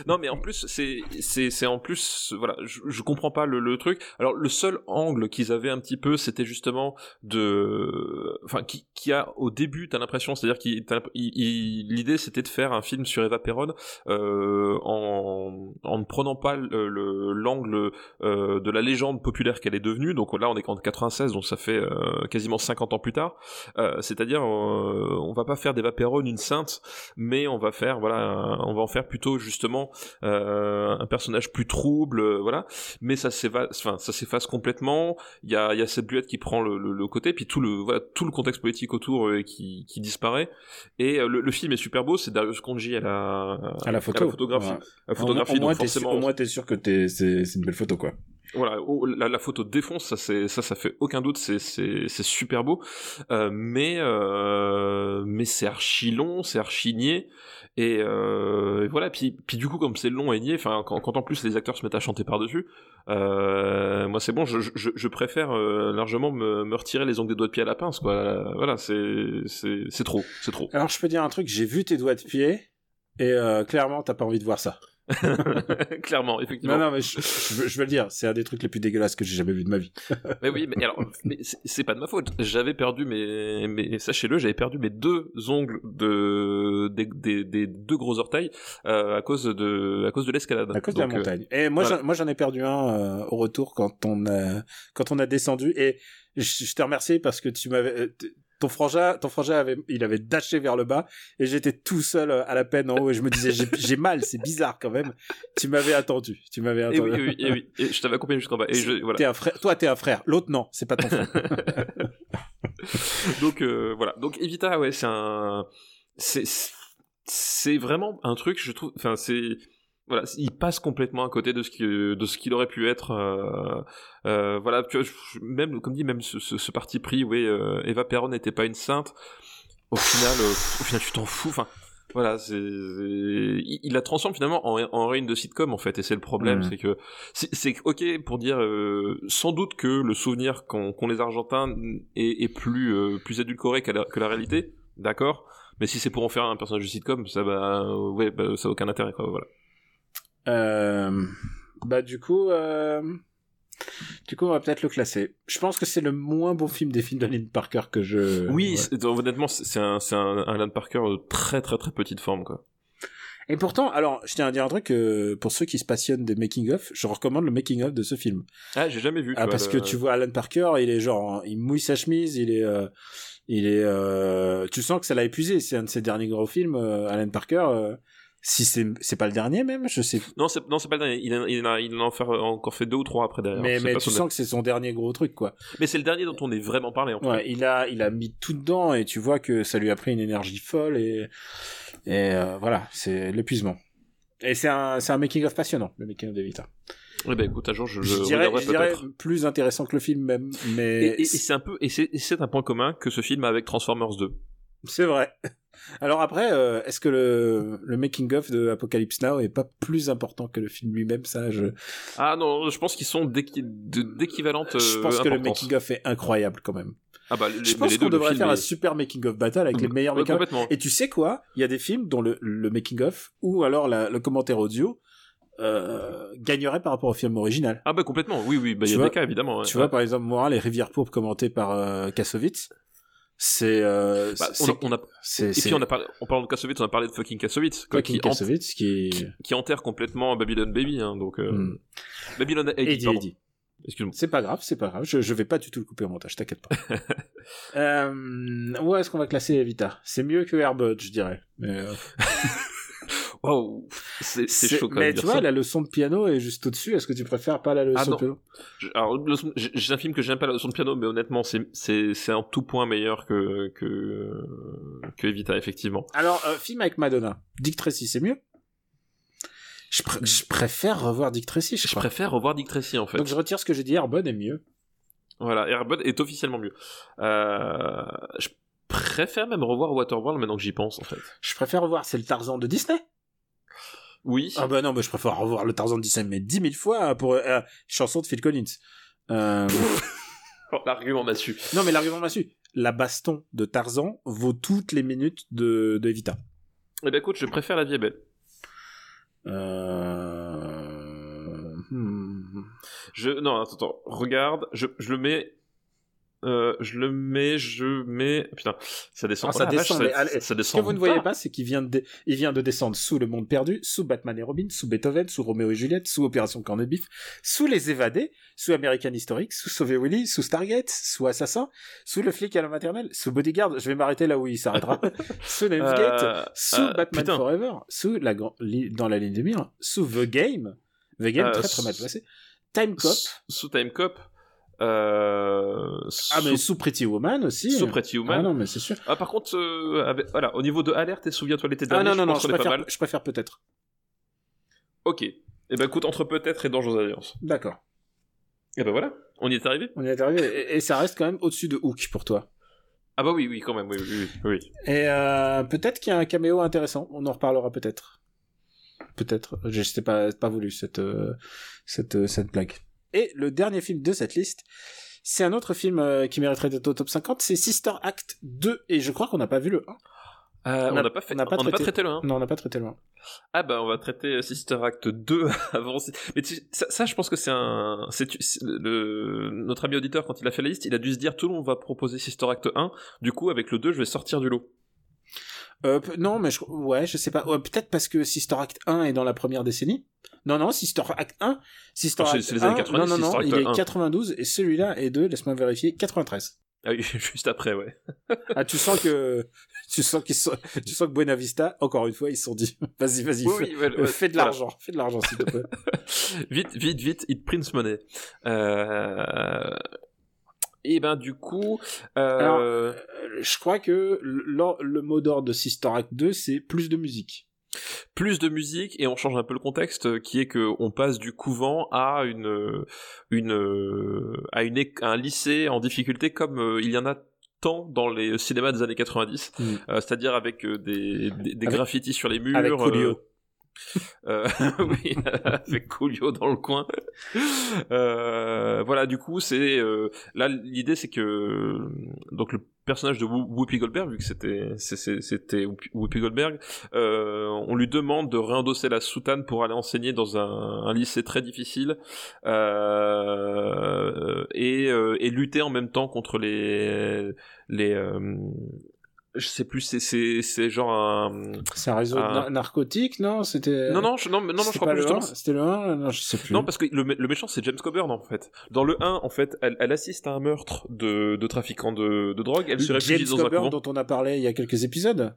non, mais en plus, c'est, c'est, c'est en plus, voilà, je, je comprends pas le, le truc. Alors, le seul angle qu'ils avaient un petit peu, c'était justement de, enfin, qui, qui a au début, t'as l'impression, c'est-à-dire qu'il, l'idée, c'était de faire un film sur Eva Perron euh, en, en ne prenant pas le, le- l'angle euh, de la légende populaire qu'elle est devenue. Donc là, on est en 96, donc ça fait euh, quasiment 50 ans plus tard. Euh, c'est-à-dire, euh, on va pas faire d'Eva Perron une sainte, mais on va faire, voilà, un- on va en faire plutôt justement euh, un personnage plus trouble, voilà. Mais ça s'efface, enfin, ça s'efface complètement. Il y a, y a cette bluette qui prend le, le- le côté, puis tout le, voilà, tout le contexte politique autour qui, qui disparaît. Et le, le film est super beau. C'est Darius Konji à la, À la photo. photographie. Ouais. à la photographie, au, donc t'es sûr, forcément. au moins, t'es sûr que c'est une belle photo, quoi. Voilà, oh, la, la photo défonce, ça, ça, ça fait aucun doute, c'est, super beau, Euh, mais, euh, mais c'est archi long, c'est archi niais, et, euh, et voilà. Puis, puis du coup, comme c'est long et niais, quand, en plus les acteurs se mettent à chanter par dessus, euh, moi c'est bon, je, préfère largement me, retirer les ongles des doigts de pied à la pince, quoi. Voilà, c'est, c'est, trop, c'est trop. Alors, je peux dire un truc, j'ai vu tes doigts de pied, et clairement, t'as pas envie de voir ça. *laughs* Clairement, effectivement. Non, non, mais je, je veux, je veux le dire, c'est un des trucs les plus dégueulasses que j'ai jamais vu de ma vie. *laughs* Mais oui, mais alors, mais c'est- pas de ma faute. J'avais perdu mes, mes sachez-le, j'avais perdu mes deux ongles de des, des, des deux gros orteils euh, à cause de à cause de l'escalade. À cause de la euh, montagne. Et moi, voilà. moi, j'en ai perdu un euh, au retour quand on a, quand on a descendu. Et je, je te remercie parce que tu m'avais, euh, ton frangin, ton frangin avait, il avait dashé vers le bas et j'étais tout seul euh, à la peine en haut et je me disais, j'ai- mal, c'est bizarre quand même. Tu m'avais attendu, tu m'avais Et attendu. oui, et oui, et oui, et je t'avais accompagné jusqu'en bas. Et je, voilà. T'es un frère, toi, t'es un frère. L'autre, non, c'est pas ton frère. *laughs* Donc euh, voilà. Donc Evita, ouais, c'est un, c'est c'est vraiment un truc, je trouve. Enfin, c'est voilà, il passe complètement à côté de ce qui, de ce qu'il aurait pu être. euh, euh, voilà, tu vois, je- même comme dit, même ce, ce, ce parti pris, oui, euh, Eva Perron n'était pas une sainte. Au final, euh, au final, tu t'en fous. Enfin, voilà, c'est, il, il la transforme finalement en, en héroïne de sitcom en fait, et c'est le problème, Mhm. c'est que c'est, ok pour dire euh, sans doute que le souvenir qu'ont, qu'ont les Argentins est, est plus euh, plus édulcoré que la, que la réalité, d'accord. Mais si c'est pour en faire un personnage de sitcom, ça bah ouais, bah, ça a aucun intérêt quoi. Voilà. Euh, bah du coup, euh, du coup, on va peut-être le classer. Je pense que c'est le moins bon film des films d'Aline Parker que je. Oui, Ouais. honnêtement, c'est un, c'est un, Alan Parker de très très très petite forme quoi. Et pourtant, alors, je tiens à dire un truc. euh, pour ceux qui se passionnent des making of, je recommande le making of de ce film. Ah, j'ai jamais vu. Ah, parce le- que tu vois Alan Parker, il est genre, il mouille sa chemise, il est, euh, il est, euh, tu sens que ça l'a épuisé. C'est un de ses derniers gros films, Alan Parker. Si c'est, c'est pas le dernier même, je sais. Non, c'est non, c'est pas le dernier. Il en il en a, il en a fait- encore fait deux ou trois après derrière. mais mais tu sens que c'est son dernier gros truc, quoi. Mais c'est le dernier dont on est vraiment parlé en. Ouais, il a, il a mis tout dedans et tu vois que ça lui a pris une énergie folle et, et euh, voilà, c'est l'épuisement. Et c'est un, c'est un making of passionnant, le making of d'Evita. Eh ben écoute, un jour je, Je, je dirais, je dirais plus intéressant que le film même, mais Et, et- et c'est un peu, et c'est un point commun que ce film a avec Transformers 2. c'est vrai. Alors après, euh, est-ce que le, le making of de Apocalypse Now est pas plus important que le film lui-même? Ça, je, Ah non, je pense qu'ils sont d'équi- de- d'équivalentes. je euh, pense que le making of est incroyable quand même. Ah bah, les- je pense qu'on devrait faire est- un super making of battle avec les meilleurs making of. Et tu sais quoi? Il y a des films dont le, le making of ou alors la- le commentaire audio euh, gagnerait par rapport au film original. Ah bah complètement, oui, oui, bah il y a vois- des cas évidemment. ouais. Tu vois, par exemple, moi, les Rivières pourpres commentées par euh, Kassovitz, c'est, euh, Bah, on, a, on a- c'est, et puis on a parlé, en parlant de Kassovitz, on a parlé de fucking Kassovitz, quoi, fucking qui, Kassovitz qui, qui enterre complètement Babylon Baby, hein, donc euh, Hmm. Babylon Eddie. Excuse-moi. C'est pas grave, c'est pas grave. Je, je vais pas du tout le couper au montage, t'inquiète pas. *laughs* euh, où est-ce qu'on va classer Evita? C'est mieux que Airbud, je dirais. Mais, *laughs* c'est chaud quand mais tu vois, ça. la leçon de piano est juste au-dessus. Est-ce que tu préfères pas la leçon Ah, non. de piano? Je- Alors, j'ai un film que j'aime pas la leçon de piano, mais honnêtement, c'est un tout point meilleur que que que Evita effectivement. Alors, euh, film avec Madonna. Dick Tracy, c'est mieux? Je, pr- je préfère revoir Dick Tracy, je préfère revoir Dick Tracy en fait. Donc je retire ce que j'ai dit, Airbud est mieux. Voilà, Airbud est officiellement mieux. Euh, je préfère même revoir Waterworld maintenant que j'y pense en fait. Je préfère revoir, c'est le Tarzan de Disney. Oui. Ah bah non, mais je préfère revoir le Tarzan de Disney, mais dix mille fois pour euh, chanson de Phil Collins. Euh, *laughs* Oh, L'argument m'a su. non, mais l'argument m'a su. la baston de Tarzan vaut toutes les minutes de, de Evita. Eh ben écoute, je préfère La vie est belle. Euh... hmm. Je non, attends, attends, regarde, je, je le mets. Euh, je le mets, je mets. Putain, ça descend. Ah, ça Oh vache, descend, ça, Ce que vous ne voyez pas, c'est qu'il vient de, il vient de descendre sous le monde perdu, sous Batman et Robin, sous Beethoven, sous Roméo et Juliette, sous Opération Corned Beef, sous Les Évadés, sous American Historic, sous Sauver Willy, sous Stargate, sous Assassin, sous Le Flic à la maternelle, sous Bodyguard, je vais m'arrêter là où il s'arrêtera, *laughs* sous Navigate, Euh, sous euh, Batman putain. Forever, sous la dans la ligne de mire, sous The Game, The Game très très mal placé, Time Cop, Sous Time Cop. Euh, ah mais sous, sous Pretty Woman aussi. sous Pretty Ah Woman. non mais c'est sûr. Ah, par contre, euh, avec- voilà, au niveau de alerte et souviens-toi l'été Ah dernier, non non je non, je pas préfère, mal. je préfère peut-être. Ok. Et ben écoute, entre peut-être et Dangerous Alliance. D'accord. Et ben voilà, on y est arrivé. On y est arrivé et, et ça reste quand même au-dessus de Hook pour toi. Ah bah oui, oui, quand même, oui, oui, oui. Et euh, peut-être qu'il y a un caméo intéressant. On en reparlera peut-être. Peut-être. Je sais pas, pas voulu cette cette cette blague. Et le dernier film de cette liste, c'est un autre film euh, qui mériterait d'être au top 50. C'est Sister Act 2 et je crois qu'on n'a pas vu le 1. Euh, On n'a pas fait, pas n'a pas traité- traité le 1. Non, on n'a pas traité le 1. Ah bah on va traiter Sister Act 2 *laughs* avant. Mais tu- ça, ça, je pense que c'est un, c'est le notre ami auditeur quand il a fait la liste, il a dû se dire tout le monde va proposer Sister Act 1. Du coup avec le 2 je vais sortir du lot. Euh, non, mais je, ouais, je sais pas. Ouais, peut-être parce que Sister Act 1 est dans la première décennie. Non, non, Sister Act 1, Sister Ah, c'est- Act c'est les 1, années 90, non, non, non, Sister il Act est 1. 92 et celui-là est de, laisse-moi vérifier, 93. Ah oui, *laughs* juste après ouais. Ah, tu sens que, *laughs* tu sens qu'ils sont, tu sens que Buena Vista, encore une fois, ils se sont dit, *laughs* vas-y, vas-y, Oui, fais, oui, ouais, ouais, fais de voilà. l'argent, fais de l'argent, s'il te plaît. vite, vite, vite, it prints money. Euh... Et ben du coup, euh... Alors, Euh, je crois que le, le mot d'ordre de Sister Act 2, c'est plus de musique. Plus de musique et on change un peu le contexte euh, qui est que on passe du couvent à une euh, une euh, à une à un lycée en difficulté comme il y en a tant dans les cinémas des années 90 Mm. euh, c'est-à-dire avec des, des, des Avec- graffitis sur les murs avec Coolio. euh, euh, *laughs* oui, avec Coolio dans le coin. Euh, voilà, du coup, c'est euh, là l'idée, c'est que donc le personnage de Whoo- Whoopi Goldberg, vu que c'était c'était Whoopi Goldberg, euh, on lui demande de réendosser la soutane pour aller enseigner dans un, un lycée très difficile euh, et, euh, et lutter en même temps contre les les euh, je sais plus, c'est c'est c'est genre un C'est un réseau na- narcotique, non? C'était, non non je, non non, non je crois pas justement 1? C'était le 1? Non, je sais plus. Non, parce que le, mé- le méchant, c'est James Coburn, en fait. Dans le 1, en fait, elle, elle assiste à un meurtre de, de trafiquants de, de drogue. Elle se réfugie James dans un Coburn, couvent. dont on a parlé il y a quelques épisodes?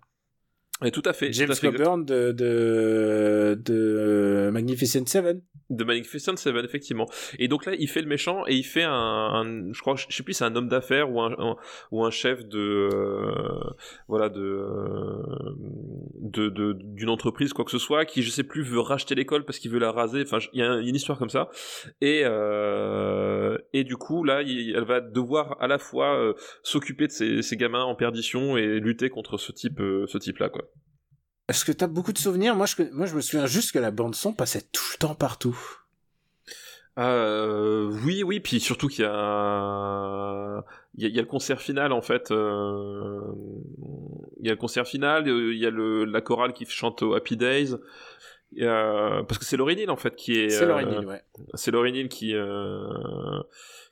Et tout à fait. James Coburn de, de, de Magnificent Seven. De Magnificent Seven, effectivement. Et donc là, il fait le méchant et il fait un, un- je crois, je sais plus, c'est un homme d'affaires ou un, un- ou un chef de, euh, voilà, de, euh, de, de- d'une entreprise, quoi que ce soit, qui, je sais plus, veut racheter l'école parce qu'il veut la raser. Enfin, il y a un- une histoire comme ça. Et, euh, et du coup, là, il- elle va devoir à la fois euh, s'occuper de ces, ces gamins en perdition et lutter contre ce type, euh, ce type-là, quoi. Est-ce que t'as beaucoup de souvenirs? Moi, je, moi, je me souviens juste que la bande son passait tout le temps partout. Euh, oui, oui, puis surtout qu'il y a, il y a, il y a le concert final en fait. euh, Il y a le concert final, euh, il y a le, la chorale qui chante au Happy Days. A- parce que c'est Laurie Neal en fait qui est. C'est euh, Laurie Neal, ouais. C'est Laurie Neal qui, euh,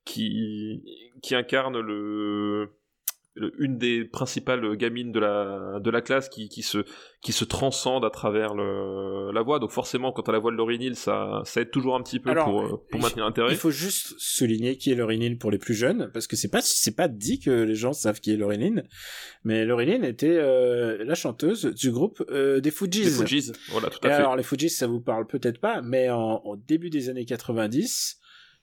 qui, qui incarne le- une des principales gamines de la, de la classe qui, qui se, qui se transcende à travers le, la voix. Donc forcément, quand à la voix de Laurie Neal, ça, ça aide toujours un petit peu Alors, pour, euh, pour maintenir l'intérêt. Il faut juste souligner qui est Laurie Neal pour les plus jeunes, parce que c'est pas, c'est pas dit que les gens savent qui est Laurie Neal, mais Laurie Neal était euh, la chanteuse du groupe euh, des Fugees. Les Fujis, voilà, tout Et à fait. alors les Fugees, ça vous parle peut-être pas, mais en, au début des années 90,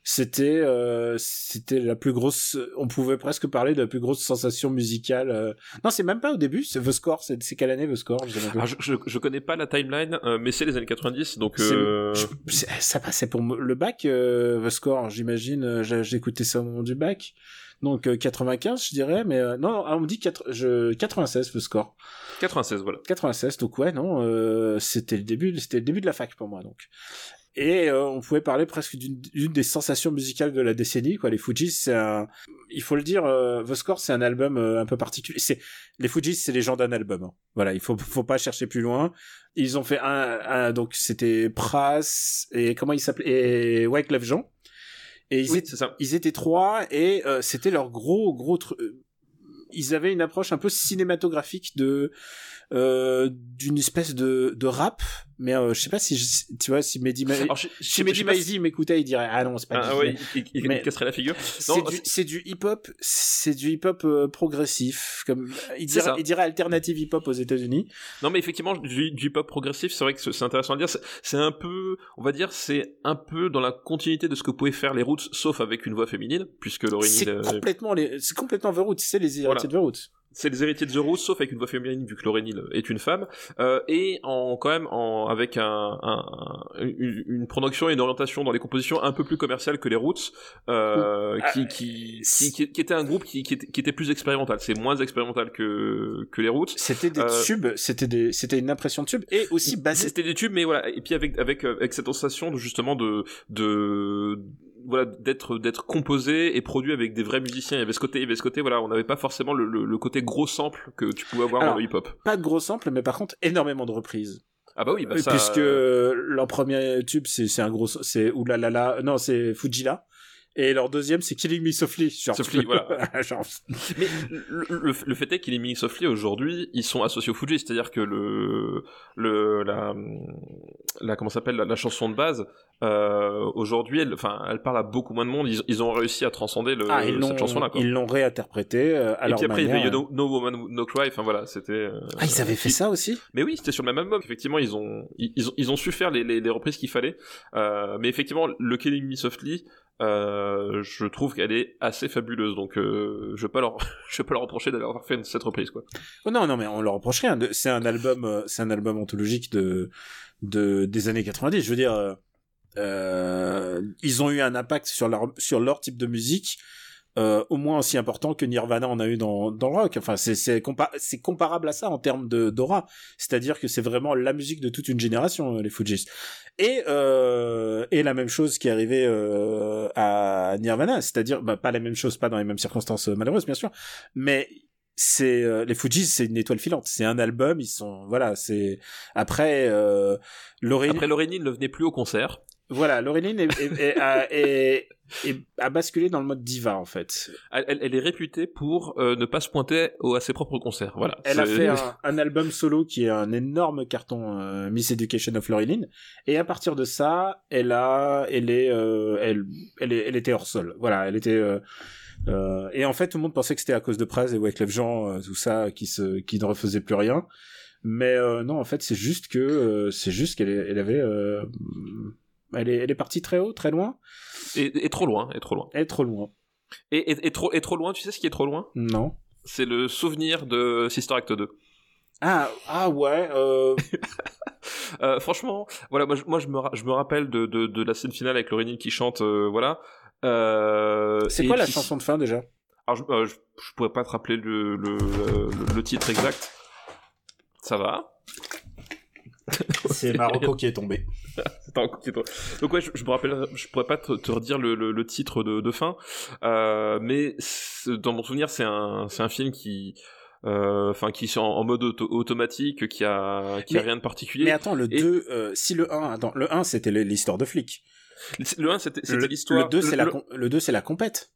c'était euh, c'était la plus grosse. On pouvait presque parler de la plus grosse sensation musicale. euh. Non, c'est même pas au début. C'est The Score. C'est c'est quelle année The Score je. Alors, je, je, je connais pas la timeline, euh, mais c'est les années 90, donc C'est- euh, ça passait pour le bac, euh, The Score, j'imagine. euh, j'ai- J'écoutais ça au moment du bac. Donc euh, 95, je dirais, mais non, on me dit quatre- je, 96 The Score. 96, voilà. 96, donc ouais, non, euh, c'était le début, c'était le début de la fac pour moi, donc. Et euh, on pouvait parler presque d'une des sensations musicales de la décennie quoi les Fujis c'est un il faut le dire euh, The Score c'est un album euh, un peu particulier c'est les Fujis c'est les gens d'un album hein. voilà il faut faut pas chercher plus loin ils ont fait un, un donc c'était Pras et comment il s'appelait et Wyclef Jean et ils, Oui, étaient, ça. ils étaient trois et euh, c'était leur gros gros tru- euh, ils avaient une approche un peu cinématographique de euh, d'une espèce de, de rap mais euh, je sais pas si je- tu vois si Mehdi Ma- Alors, je, je- si Mehdi Maizi m'écoutait il dirait ah non c'est pas Ah, ouais, il, il- casserait la figure. c'est du, hip hop c'est du hip hop progressif comme il dirait, il dirait alternative hip hop aux États-Unis Non, mais effectivement, du, du hip-hop progressif, c'est vrai que c'est intéressant à dire. C'est- un peu, on va dire, c'est un peu dans la continuité de ce que pouvaient faire les Roots, sauf avec une voix féminine, puisque Lauryn c'est euh, complètement les c'est complètement The Roots c'est les Voilà. de The Roots c'est les héritiers de The Roots, sauf avec une voix féminine, vu que Lauryn Hill est une femme, euh, et en quand même en avec un, un- une, une production et une orientation dans les compositions un peu plus commerciales que les Roots, euh, Ah, qui, qui, qui, qui, qui était un groupe qui, qui, était, qui était plus expérimental. C'est moins expérimental que que les Roots. c'était des Euh, tubes c'était des c'était une impression de tube et aussi basé C'était des tubes, mais voilà. Et puis avec avec euh, avec cette sensation de justement de de voilà d'être d'être composé et produit avec des vrais musiciens. Il y avait ce côté, il y avait ce côté. Voilà, on n'avait pas forcément le, le, le côté gros sample que tu pouvais avoir Alors, dans le hip hop. pas de gros samples mais par contre énormément de reprises Ah bah oui, bah ça. puisque euh, leur premier tube c'est c'est un gros c'est oulalala non c'est Fujila et leur deuxième c'est Killing Me Softly genre, Softly, voilà. *laughs* genre Mais le, le, le fait est est mis Softly aujourd'hui, ils sont associés au Fuji, c'est-à-dire que le le la la comment s'appelle la, la chanson de base euh, aujourd'hui, elle enfin elle parle à beaucoup moins de monde. Ils, ils ont réussi à transcender le, ah, cette chanson-là. ils l'ont réinterprété euh, à Et leur puis après, il y avait no, no Woman No Cry. Enfin voilà, c'était. euh, Ah, ils avaient fait ça aussi? Mais oui, c'était sur le même album. Effectivement, ils ont ils, ils ont ils ont su faire les les, les reprises qu'il fallait. Euh, mais effectivement, le Killing Me Softly. Euh, je trouve qu'elle est assez fabuleuse, donc euh, je vais pas leur, *laughs* je vais pas leur reprocher d'avoir fait cette reprise quoi. Oh non, non, mais on leur reproche rien. C'est un album, c'est un album anthologique de, de des années 90. Je veux dire, euh, ils ont eu un impact sur leur sur leur type de musique. Euh, au moins aussi important que Nirvana en a eu dans, dans le rock. Enfin, c'est c'est compa- comparable à ça en termes de d'aura. C'est-à-dire que c'est vraiment la musique de toute une génération, euh, les Fujis. Et euh, et la même chose qui est arrivée euh, à Nirvana, c'est-à-dire bah, pas la même chose, pas dans les mêmes circonstances euh, malheureuses bien sûr, mais c'est euh, les Fujis, c'est une étoile filante. C'est un album, ils sont voilà, c'est après euh, Lauryn, Après, Lauryn Hill ne venait plus au concert. Voilà, Lauryn est, est- est- a, est- est- a basculé dans le mode diva en fait. Elle, elle- est réputée pour euh, ne pas se pointer au, à ses propres concerts. Voilà. Elle a fait un, *laughs* un album solo qui est un énorme carton, euh, Miss Education of Lauryn Hill. Et à partir de ça, elle a, elle est, euh, elle, elle, était hors sol. Voilà, elle était. euh, euh, et en fait, tout le monde pensait que c'était à cause de Praz et Wyclef Jean, euh, tout ça, qui se, qui ne refaisait plus rien. Mais euh, non, en fait, c'est juste que, euh, c'est juste qu'elle, elle avait, euh, elle est, elle est partie très haut, très loin. Et, et trop loin, et trop loin. Est trop loin. Et, et, et trop, et trop loin, tu sais ce qui est trop loin? Non. C'est le souvenir de Sister Act 2. Ah, ah ouais. Euh, *laughs* Euh, franchement, voilà, moi, je- moi je, me, ra- je me rappelle de, de, de la scène finale avec Lauryn Hill qui chante, euh, voilà. C'est et quoi la chanson de fin déjà? Alors, je, je, je pourrais pas te rappeler le, le, le, le titre exact. Ça va *laughs* C'est Marocco *laughs* qui est tombé. Donc ouais, je, je me rappelle, je pourrais pas te, te redire le, le, le titre de, de fin, euh, mais dans mon souvenir, c'est un, un film qui, euh, enfin, qui est en, en mode auto- automatique, qui a, qui a rien de particulier. Mais attends, le Et- 2, euh, si le 1, attends, le 1 c'était l'histoire de flic. Le 1, c'était l'histoire. le 2 c'est la, le- com- le 2 c'est la compète.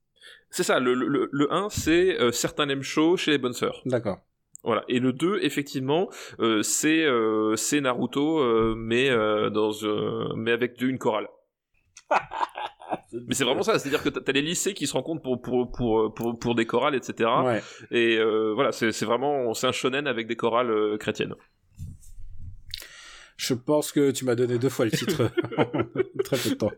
C'est ça, le, le, le 1, c'est euh, certains l'aiment chaud chez les bonnes sœurs. D'accord. Voilà. Et le 2, effectivement, euh, c'est euh, c'est Naruto, euh, mais, euh, dans, mais avec une chorale. *laughs* Mais c'est vraiment ça, c'est-à-dire que t'as les lycées qui se rencontrent pour, pour, pour, pour, pour des chorales, etc. Ouais. Et voilà, c'est c'est vraiment, c'est un shonen avec des chorales chrétiennes. Je pense que tu m'as donné deux fois le titre *laughs* en très peu de temps.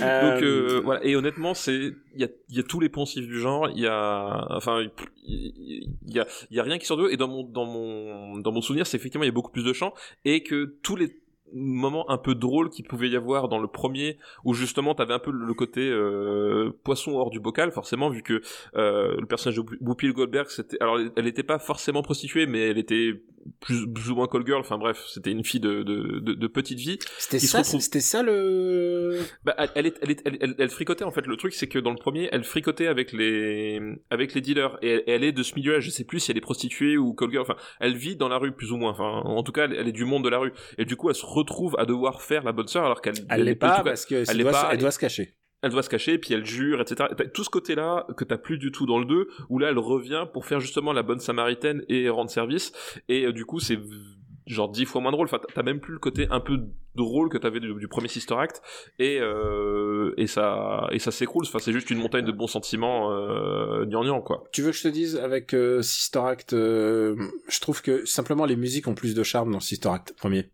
Donc euh, voilà, et honnêtement, c'est il y a, y a tous les poncifs du genre, il y a enfin il y a il y a rien qui sort de eux et dans mon dans mon dans mon souvenir, c'est effectivement il y a beaucoup plus de chants. Et que tous les moments un peu drôles qu'il pouvait y avoir dans le premier, où justement t'avais un peu le côté euh, poisson hors du bocal, forcément, vu que euh, le personnage de Whoopi Goldberg, c'était, alors elle n'était pas forcément prostituée, mais elle était plus, plus ou moins call girl. Enfin bref, c'était une fille de, de, de, de petite vie. C'était ça, retrouve... c'était ça le. Bah, elle, elle, elle, elle, elle, fricotait en fait. Le truc, c'est que dans le premier, elle fricotait avec les avec les dealers et elle, elle est de ce milieu-là. Je sais plus si elle est prostituée ou call girl. Enfin, elle vit dans la rue plus ou moins. Enfin, en tout cas, elle, est du monde de la rue. Et du coup, elle se retrouve à devoir faire la bonne sœur alors qu'elle elle l'est pas parce que elle, doit, pas, elle doit se cacher elle doit se cacher, puis elle jure, etc. Tout ce côté-là que t'as plus du tout dans le 2, où là elle revient pour faire justement la bonne samaritaine et rendre service, et euh, du coup c'est genre dix fois moins drôle. Enfin, t'as même plus le côté un peu drôle que t'avais du, du premier Sister Act, et euh, et ça et ça s'écroule. Enfin, c'est juste une montagne de bons sentiments euh, gnangnan, quoi. Tu veux que je te dise avec euh, Sister Act, je trouve que simplement les musiques ont plus de charme dans Sister Act premier.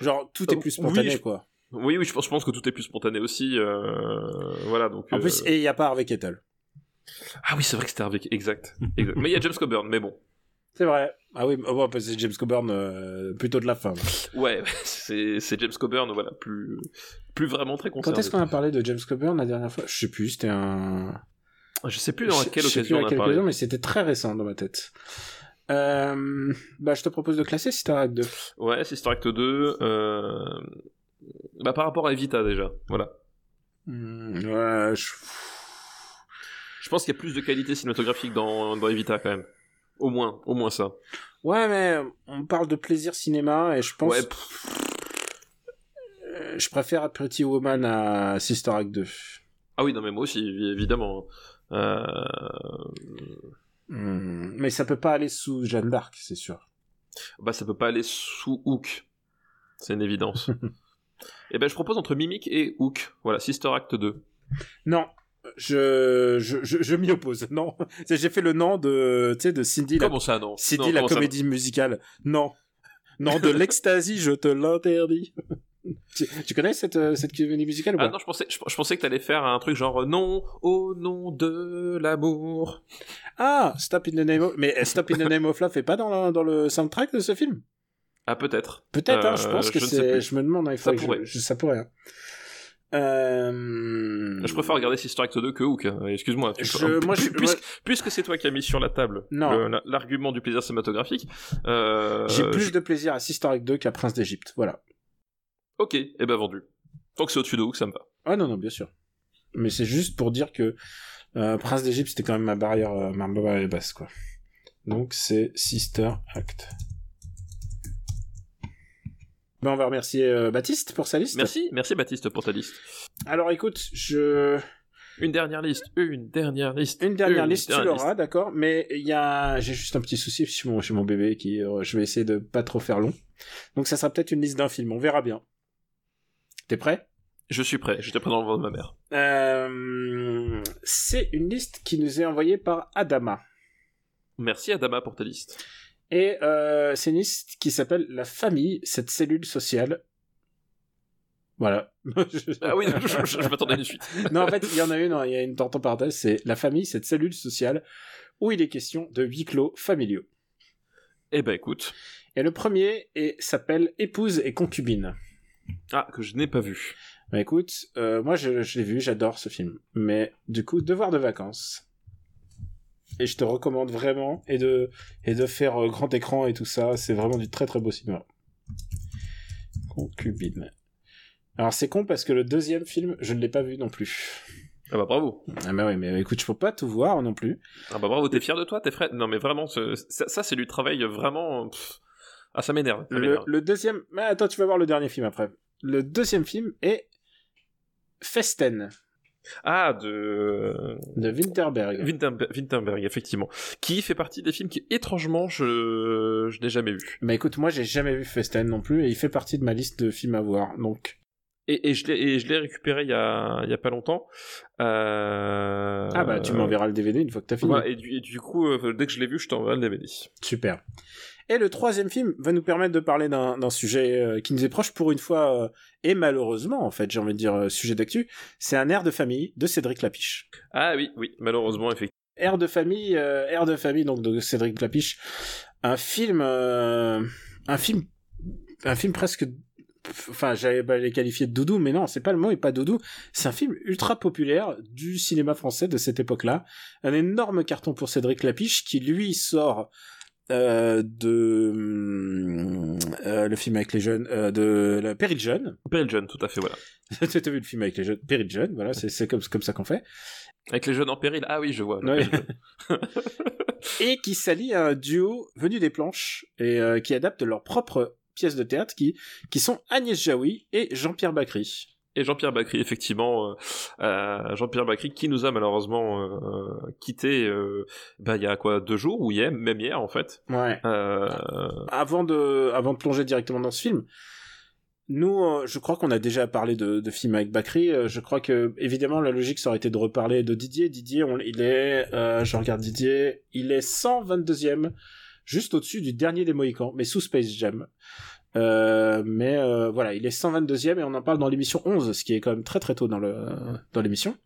Genre tout est plus spontané, quoi. Oui, oui, je pense, je pense que tout est plus spontané aussi. Euh, voilà, donc. En plus, euh, et il n'y a pas Harvey Kettle. Ah oui, c'est vrai que c'était Harvey, exact. exact. mais il y a James Coburn, mais bon. C'est vrai. Ah oui, oh, bah, c'est James Coburn euh, plutôt de la fin. Ouais, *laughs* c'est, c'est James Coburn, voilà, plus, plus vraiment très concerné. Quand est-ce qu'on a parlé de James Coburn la dernière fois? Je sais plus, c'était un. Je sais plus dans quelle je occasion sais plus on à a quelle parlé. occasion, mais c'était très récent dans ma tête. Euh, bah, je te propose de classer Sister Act 2. Ouais, Sister Act 2. Euh... Bah, par rapport à Evita déjà, voilà. Hmm, ouais, je... Je pense qu'il y a plus de qualité cinématographique dans, dans Evita quand même. Au moins, au moins ça. Ouais, mais on parle de plaisir cinéma et je pense. Ouais, Euh, je préfère Pretty Woman à Sister Act 2. Ah oui, non mais moi aussi, évidemment. Euh... Hmm, mais ça peut pas aller sous Jeanne d'Arc, c'est sûr. Bah ça peut pas aller sous Hook. C'est une évidence. *laughs* et ben je propose entre Mimic et Hook. Voilà, Sister Act 2. Non, je, je, je, je m'y oppose. *laughs* Non, j'ai fait le nom de, tu sais, de Cindy, Comment la, ça non? Cindy Non, la ça, comédie musicale. Non, non, de *laughs* l'ecstasy, je te l'interdis. Tu, tu connais cette, euh, cette comédie musicale ou Ah pas non, je pensais, je, je pensais que t'allais faire un truc genre euh, non au nom de l'amour. Ah, Stop in the Name of... Mais euh, Stop in the Name of Love fait pas dans le, dans le soundtrack de ce film? Ah peut-être. Peut-être, hein, je pense que c'est... Je me demande, hein, Ça pourrait. je, je- ça pourrait. hein. Euh... Je préfère regarder Sister Act 2 que Hook. Excuse-moi. Je- moi, je- puisque, puisque c'est toi qui as mis sur la table l'argument du plaisir cinématographique. Euh, J'ai plus de plaisir à Sister Act 2 qu'à Prince d'Égypte, voilà. Ok, et ben vendu. Tant que c'est au-dessus de Hook, ça me va. Ah non, non, bien sûr. Mais c'est juste pour dire que euh, Prince d'Égypte, c'était quand même ma barrière, euh, ma barrière basse, quoi. Donc c'est Sister Act. Ben, on va remercier euh, Baptiste pour sa liste. Merci, merci Baptiste pour ta liste. Alors écoute, je... Une dernière liste, une dernière liste. Une dernière liste, tu l'auras, d'accord. Mais il y a, j'ai juste un petit souci chez mon, chez mon bébé qui, euh, je vais essayer de pas trop faire long. Donc ça sera peut-être une liste d'un film, on verra bien. T'es prêt? Je suis prêt, j'étais prêt dans le ventre de ma mère. euh, C'est une liste qui nous est envoyée par Adama. Merci Adama pour ta liste. Et euh, c'est une liste qui s'appelle La famille, cette cellule sociale. Voilà. Ah oui, je, je- je m'attendais à une suite. non, en fait, il y en a une, il y a une tente en parenthèse, c'est La famille, cette cellule sociale, où il est question de huis clos familiaux. Eh ben écoute. Et le premier s'appelle Épouse et concubine. Ah, que je n'ai pas vu. Bah écoute, euh, moi je, je l'ai vu, j'adore ce film. Mais du coup, devoir de vacances. Et je te recommande vraiment, et de, et de faire euh, grand écran et tout ça, c'est vraiment du très très beau cinéma. Concubine. Alors c'est con parce que le deuxième film, je ne l'ai pas vu non plus. Ah bah bravo. Ah bah oui, mais écoute, je peux pas tout voir non plus. Ah bah bravo, t'es fier de toi, t'es frais. Non mais vraiment, ce- ça, ça, c'est du travail vraiment... pff, Ah ça m'énerve. Le, deuxième... Mais attends, tu vas voir le dernier film après. Le deuxième film est Festen, Ah, de... de Winterberg. Winterberg, Winterberg, effectivement. Qui fait partie des films qui, étrangement, je, je n'ai jamais vu. Bah écoute, moi j'ai jamais vu Festen non plus, et il fait partie de ma liste de films à voir, donc... Et, et je l'ai et je l'ai récupéré il y a, il y a pas longtemps. Euh... Ah bah tu m'enverras le DVD une fois que t'as fini. Et, du, et du coup, euh, dès que je l'ai vu, je t'enverrai le DVD. Super. Et le troisième film va nous permettre de parler d'un sujet euh, qui nous est proche pour une fois, euh, et malheureusement en fait, j'ai envie de dire euh, sujet d'actu, c'est un air de famille de Cédric Lapiche. Ah oui, oui, malheureusement, effectivement. Air de famille, air de famille donc de Cédric Lapiche, un film, un film, un film presque enfin j'allais bah, les qualifier de doudou mais non c'est pas le mot et pas doudou c'est un film ultra populaire du cinéma français de cette époque-là un énorme carton pour Cédric Lapiche qui lui sort euh, de euh, le film avec les jeunes euh, de la Péril Jeune *laughs* Péril Jeune tout à fait voilà. T'as vu le film avec les jeunes? Péril Jeune voilà c'est c'est comme comme ça qu'on fait. Avec les jeunes en péril. Ah oui je vois. Ouais. *laughs* et qui s'allie à un duo venu des planches et qui adapte leurs propres pièces de théâtre qui qui sont Agnès Jaoui et Jean-Pierre Bacry et Jean-Pierre Bacry effectivement euh, euh, Jean-Pierre Bacry qui nous a malheureusement euh, quitté euh, bah il y a quoi deux jours ou hier même hier en fait. Ouais. Avant de avant de plonger directement dans ce film nous je crois qu'on a déjà parlé de, de films avec Bacry Euh, je crois que évidemment la logique ça aurait été de reparler de Didier. Didier on, il est je regarde Didier il est 122e juste au-dessus du dernier des Mohicans mais sous Space Jam euh, mais euh, voilà, il est 122e et on en parle dans l'émission 11, ce qui est quand même très très tôt dans le dans l'émission.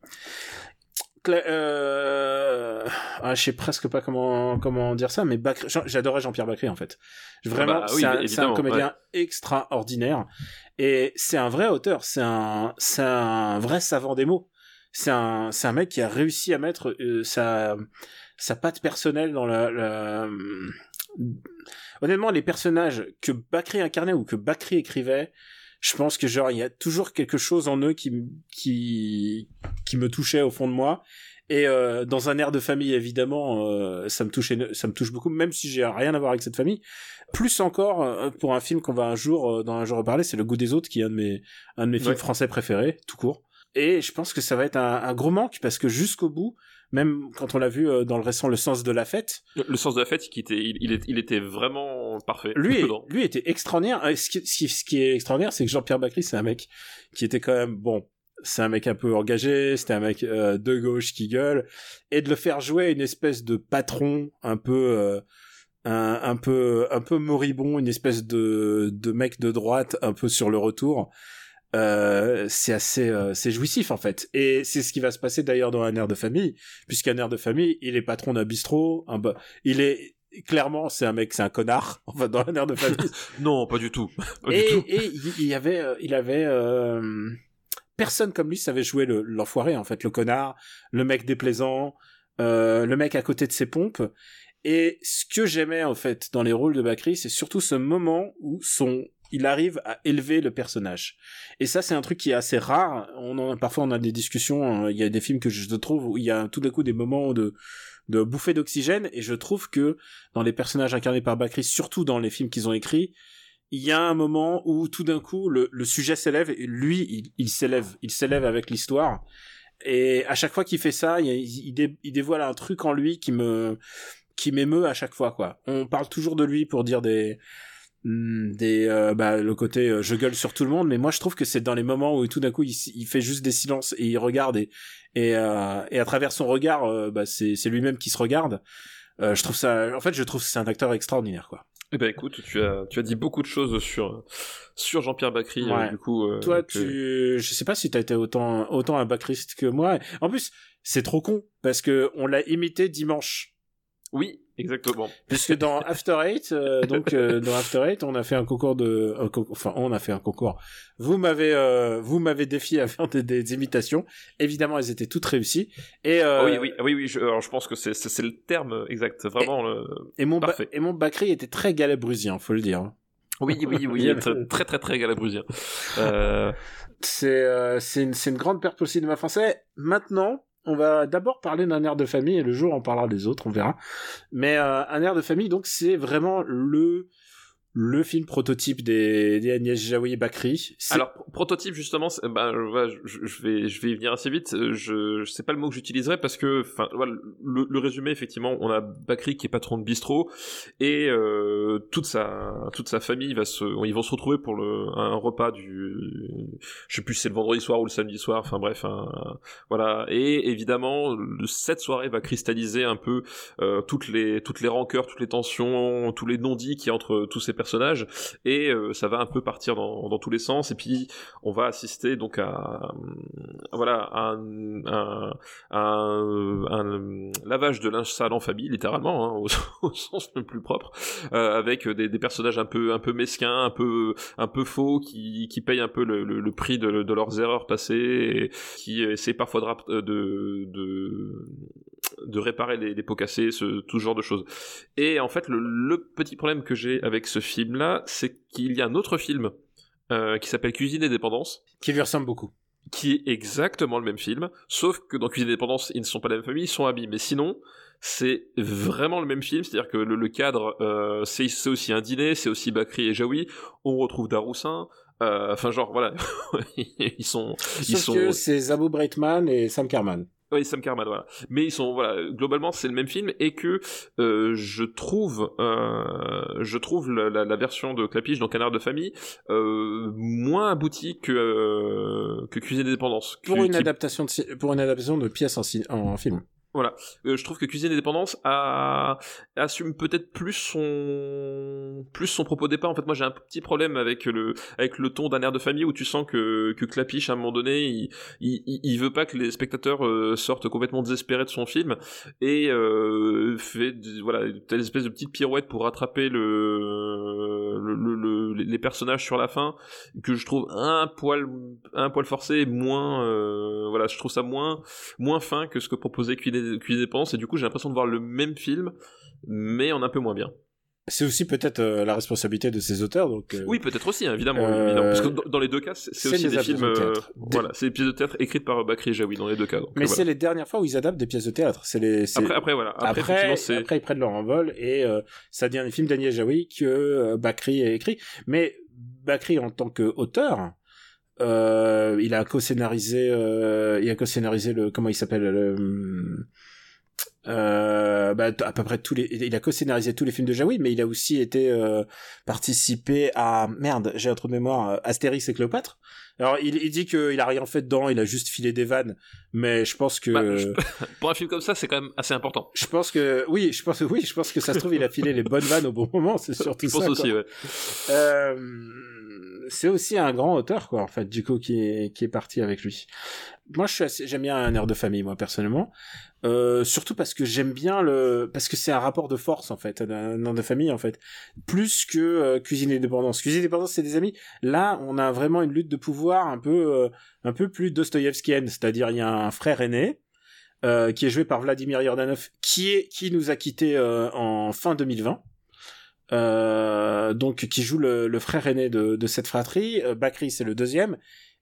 Euh... Ah, je sais presque pas comment comment dire ça, mais Bacri- j'adorais Jean-Pierre Bacry en fait. Vraiment, bah oui, c'est un, comédien extraordinaire et c'est un vrai auteur, c'est un c'est un vrai savant des mots. C'est un c'est un mec qui a réussi à mettre euh, sa sa patte personnelle dans la, la... honnêtement les personnages que Bacry incarnait ou que Bacry écrivait je pense que genre il y a toujours quelque chose en eux qui qui qui me touchait au fond de moi. Et euh, dans un air de famille évidemment euh, ça me touche ça me touche beaucoup même si j'ai rien à voir avec cette famille. Plus encore euh, pour un film qu'on va un jour euh, dans un jour reparler c'est le goût des autres qui est un de mes un de mes films français préférés tout court et je pense que ça va être un, un gros manque parce que jusqu'au bout même quand on l'a vu euh, dans le récent le sens de la fête le sens de la fête qui était il, il, il était vraiment parfait lui, lui était extraordinaire. Euh, Ce qui, ce qui- ce qui est extraordinaire, c'est que Jean-Pierre Bacry, c'est un mec qui était quand même bon. C'est un mec un peu engagé, c'était un mec euh, de gauche qui gueule, et de le faire jouer une espèce de patron un peu, euh, un, un peu, un peu moribond, une espèce de de mec de droite un peu sur le retour. Euh, c'est assez, euh, c'est jouissif en fait, et c'est ce qui va se passer d'ailleurs dans un air de famille, puisqu'un air de famille, il est patron d'un bistrot, un il est clairement c'est un mec, c'est un connard, *laughs* enfin dans un air de famille. *laughs* non pas du tout *laughs* Pas du et, tout. et il il y avait, euh, il avait euh, personne comme lui savait jouer le- l'enfoiré en fait, le connard, le mec déplaisant, euh, le mec à côté de ses pompes. Et ce que j'aimais en fait dans les rôles de Bakri, c'est surtout ce moment où son il arrive à élever le personnage. Et ça, c'est un truc qui est assez rare. On en, parfois, on a des discussions. euh, Il y a des films que je trouve où il y a tout d'un coup des moments de de bouffée d'oxygène. Et je trouve que dans les personnages incarnés par Bakri, surtout dans les films qu'ils ont écrits, il y a un moment où tout d'un coup le, le sujet s'élève et lui il, s'élève il s'élève avec l'histoire et à chaque fois qu'il fait ça il, il, dé- il dévoile un truc en lui qui me qui m'émeut à chaque fois quoi on parle toujours de lui pour dire des des euh, bah, le côté euh, je gueule sur tout le monde mais moi je trouve que c'est dans les moments où tout d'un coup il, il fait juste des silences et il regarde et et, euh, et à travers son regard euh, bah, c'est c'est lui-même qui se regarde Euh, je trouve ça en fait je trouve que c'est un acteur extraordinaire quoi Eh ben écoute, tu as, tu as dit beaucoup de choses sur, sur Jean-Pierre Bacry, euh, Ouais. du coup. euh, Toi, que- tu, je sais pas si t'as été autant, autant un backriste que moi. En plus, c'est trop con parce que on l'a imité dimanche. Oui, exactement. Puisque dans *laughs* After Eight, euh, donc euh, dans After Eight, on a fait un concours de, un enfin, on a fait un concours. Vous m'avez, euh, vous m'avez défié à faire des, des imitations. Évidemment, elles étaient toutes réussies. Et euh, oui, oui, oui, oui. Je, alors je pense que c'est, c'est, le terme exact, vraiment. le- Et mon, ba- Parfait. et mon Bakri était très galabrusien, faut le dire. Oui, oui, oui, *laughs* très, très, très, très galabrusien. Euh, C'est euh, c'est une, c'est une grande perte pour le cinéma français. Maintenant, on va d'abord parler d'un air de famille et le jour on parlera des autres, on verra. Mais euh, un air de famille, donc c'est vraiment le le film prototype des, Agnès Jaoui et Bakri. Alors, pro- prototype, justement, voilà, je, vais, je vais y venir assez vite. Euh, Je, je sais pas le mot que j'utiliserai parce que, enfin, le, résumé, effectivement, on a Bakri qui est patron de bistrot et euh, toute sa, toute sa famille va se, ils vont se retrouver pour le, un repas du, je sais plus si c'est le vendredi soir ou le samedi soir. Enfin bref, voilà. Et évidemment, cette soirée va cristalliser un peu euh, toutes les, toutes les rancœurs, toutes les tensions, tous les non-dits qui entre tous ces personnage et ça va un peu partir dans, tous les sens et puis on va assister donc à, voilà un, un, lavage de linge sale en famille littéralement hein, *laughs* au, sens le plus propre avec des, personnages un peu un peu mesquins un peu un peu faux qui, qui payent un peu le, prix de, leurs erreurs passées et qui essaient parfois de de réparer les, les, pots cassés, ce, tout ce genre de choses. Et en fait, le, le petit problème que j'ai avec ce film-là, c'est qu'il y a un autre film euh, qui s'appelle Cuisine et Dépendance. Qui lui ressemble beaucoup. Qui est exactement le même film, sauf que dans Cuisine et Dépendance, ils ne sont pas la même famille, ils sont amis. Mais sinon, c'est vraiment le même film, c'est-à-dire que le, cadre, euh, c'est aussi un dîner, c'est aussi Bakri et Jaoui, on retrouve Daroussin, euh, enfin genre voilà, *laughs* ils sont... Sauf ils sont... que c'est Zabo Breitman et Sam Carman. Oui, Sam Carman, voilà. Mais ils sont, voilà, globalement, c'est le même film et que euh, je trouve, euh, je trouve la, la, la, version de Clapiche dans Canard de famille euh, moins aboutie que euh, que Cuisine d'indépendance. Pour une adaptation de pour une adaptation de pièce en, en film. Voilà, euh, je trouve que Cuisine et Dépendance a... assume peut-être plus son plus son propos départ. En fait, moi j'ai un petit problème avec le avec le ton d'un air de famille où tu sens que que Clapiche à un moment donné, il il, veut pas que les spectateurs euh, sortent complètement désespérés de son film et euh, fait voilà telle espèce de petite pirouette pour rattraper le, le, le, les personnages sur la fin que je trouve un poil un poil forcé, moins voilà, je trouve ça moins moins fin que ce que proposait Cuisine et du coup j'ai l'impression de voir le même film, mais en un peu moins bien. C'est aussi peut-être euh, la responsabilité de ces auteurs, donc. Euh, oui, peut-être aussi, hein, évidemment, évidemment, Parce que dans, les deux cas, c'est aussi des films. Euh, voilà, c'est des pièces de théâtre écrites par Bakri et Jaoui dans les deux cas. Mais c'est les dernières fois où ils adaptent des pièces de théâtre. C'est les. Après, après, voilà. Après, après, ils prennent leur envol et ça devient des films d'Agnès Jaoui que Bakri a écrit. Mais Bakri en tant qu'auteur, euh, il a co-scénarisé, euh, il a co-scénarisé le, comment il s'appelle, le, euh, bah, à peu près tous les, il a co-scénarisé tous les films de Jaoui, mais il a aussi été euh, participé à merde, j'ai un trou de mémoire, euh, Astérix et Cléopâtre. Alors il, il dit qu'il a rien fait dedans, il a juste filé des vannes, mais je pense que bah, *laughs* pour un film comme ça, c'est quand même assez important. Je pense que oui, je pense oui, je pense que ça se trouve il a filé les bonnes vannes au bon moment, c'est *laughs* surtout ça. Je pense aussi, ouais. Euh c'est aussi un grand auteur, quoi, en fait, du coup, qui est, qui est parti avec lui. Moi, je suis j'aime bien un air de famille, moi, personnellement. Euh, surtout parce que j'aime bien le, parce que c'est un rapport de force, en fait, un air de famille, en fait. Plus que euh, Cuisine et Dépendance. Cuisine et Dépendance, c'est des amis. Là, on a vraiment une lutte de pouvoir un peu, euh, un peu plus dostoïevskienne. C'est-à-dire, il y a un frère aîné, euh, qui est joué par Vladimir Yordanov, qui est, qui nous a quittés en fin 2020. Euh, donc qui joue le, le, frère aîné de, de cette fratrie. Euh, Bakri c'est le deuxième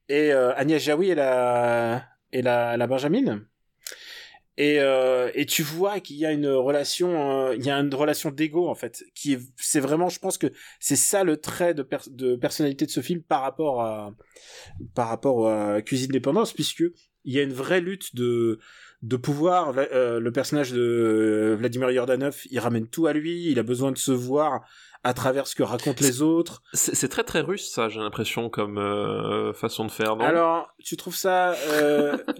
et euh, Agnès Jaoui est la est la, la Benjamin. Et, euh, et tu vois qu'il y a une relation, il y a une relation d'ego en fait, qui c'est vraiment, je pense que c'est ça le trait de, de personnalité de ce film par rapport à par rapport à Cuisine Dépendance, puisque il y a une vraie lutte de de pouvoir. Euh, le personnage de euh, Vladimir Yordanov, il ramène tout à lui. Il a besoin de se voir à travers ce que racontent les autres. C'est très très russe ça, j'ai l'impression comme euh, façon de faire. Non? Alors, tu trouves ça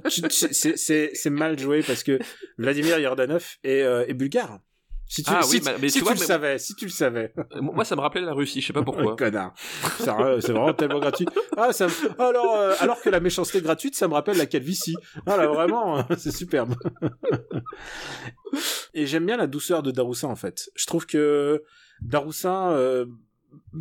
c'est mal joué parce que Vladimir Yordanov est, est bulgare. Si tu, ah, oui, mais tu, le savais, si tu le savais. Moi, ça me rappelait la Russie, je sais pas pourquoi. connard. C'est vraiment tellement gratuit. Ah, ça alors, euh, alors que la méchanceté gratuite, ça me rappelle la calvitie. Ah là, vraiment, *laughs* c'est superbe. Et j'aime bien la douceur de Daroussin, en fait. Je trouve que Daroussin, euh,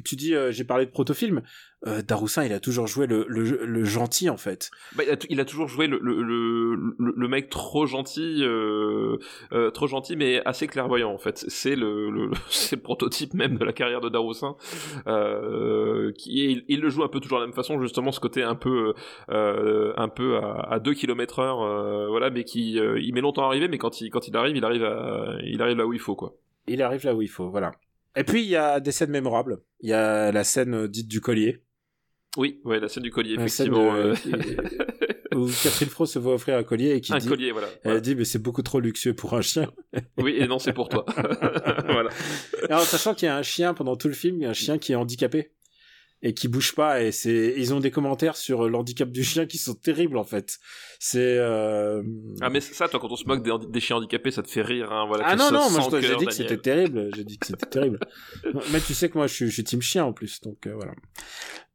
tu dis, euh, j'ai parlé de protofilm. Euh, Daroussin, il a toujours joué le, le, le gentil en fait. Bah, il, a il, a, toujours joué le, le, le mec trop gentil, euh, euh, trop gentil, mais assez clairvoyant en fait. C'est le, le, *laughs* c'est le prototype même de la carrière de Daroussin. Qui il, le joue un peu toujours de la même façon, justement ce côté un peu, un peu à, à 2 km heure, voilà, mais qui, il met longtemps à arriver, mais quand il, quand il arrive, il arrive à, il arrive là où il faut quoi. Il arrive là où il faut, voilà. Et puis il y a des scènes mémorables. Il y a la scène dite du collier. Oui, ouais, la scène du collier, effectivement. Euh, où Catherine Fro se voit offrir un collier et qui un dit, collier, voilà. Elle dit mais c'est beaucoup trop luxueux pour un chien. *laughs* oui, et non, c'est pour toi. *laughs* *laughs* voilà. Alors sachant qu'il y a un chien pendant tout le film, il y a un chien qui est handicapé et qui bouge pas et c'est ils ont des commentaires sur l'handicap du chien qui sont terribles en fait. C'est euh... ah mais ça toi quand on se moque des, des, chiens handicapés ça te fait rire hein voilà. Ah non non moi j'ai dit que c'était terrible j'ai dit que c'était terrible. *laughs* mais tu sais que moi je suis, je suis team chien en plus donc euh, voilà.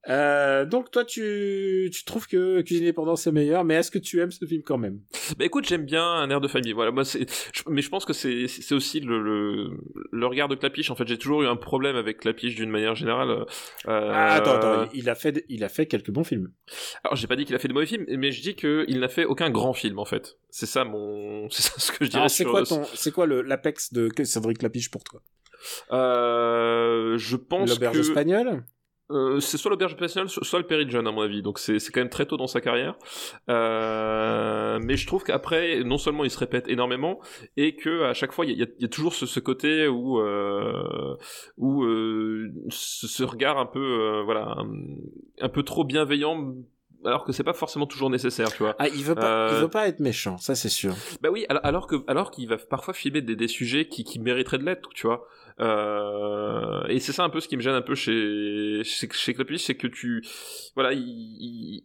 Euh, donc toi tu tu trouves que Cuisine indépendante c'est meilleur mais est-ce que tu aimes ce film quand même? Bah écoute j'aime bien un air de famille voilà moi c'est mais je pense que c'est c'est aussi le, le, le regard de Clapiche en fait j'ai toujours eu un problème avec Clapiche d'une manière générale. Euh... Ah, attends attends il a fait il a fait quelques bons films. Alors j'ai pas dit qu'il a fait de mauvais films mais je dis que il n'a fait aucun grand film en fait c'est ça mon *laughs* c'est ça ce que je dirais. c'est quoi ton c'est quoi le l'apex de Cédric Clapiche pour toi? Euh, Je pense l'auberge que... espagnole? Euh, c'est soit l'auberge espagnole, soit le Perry John à mon avis. Donc c'est quand même très tôt dans sa carrière. Euh, mais je trouve qu'après, non seulement il se répète énormément, et que à chaque fois il y a, toujours ce, ce, côté où euh, où euh, ce, ce, regard un peu euh, voilà un, peu trop bienveillant alors que c'est pas forcément toujours nécessaire, tu vois. Ah, il veut pas, euh... il veut pas être méchant, ça c'est sûr. Bah oui, alors que, alors qu'il va parfois filmer des, des sujets qui, qui mériteraient de l'être, tu vois. Euh... et c'est ça un peu ce qui me gêne un peu chez chez, chez c'est que tu, voilà, il,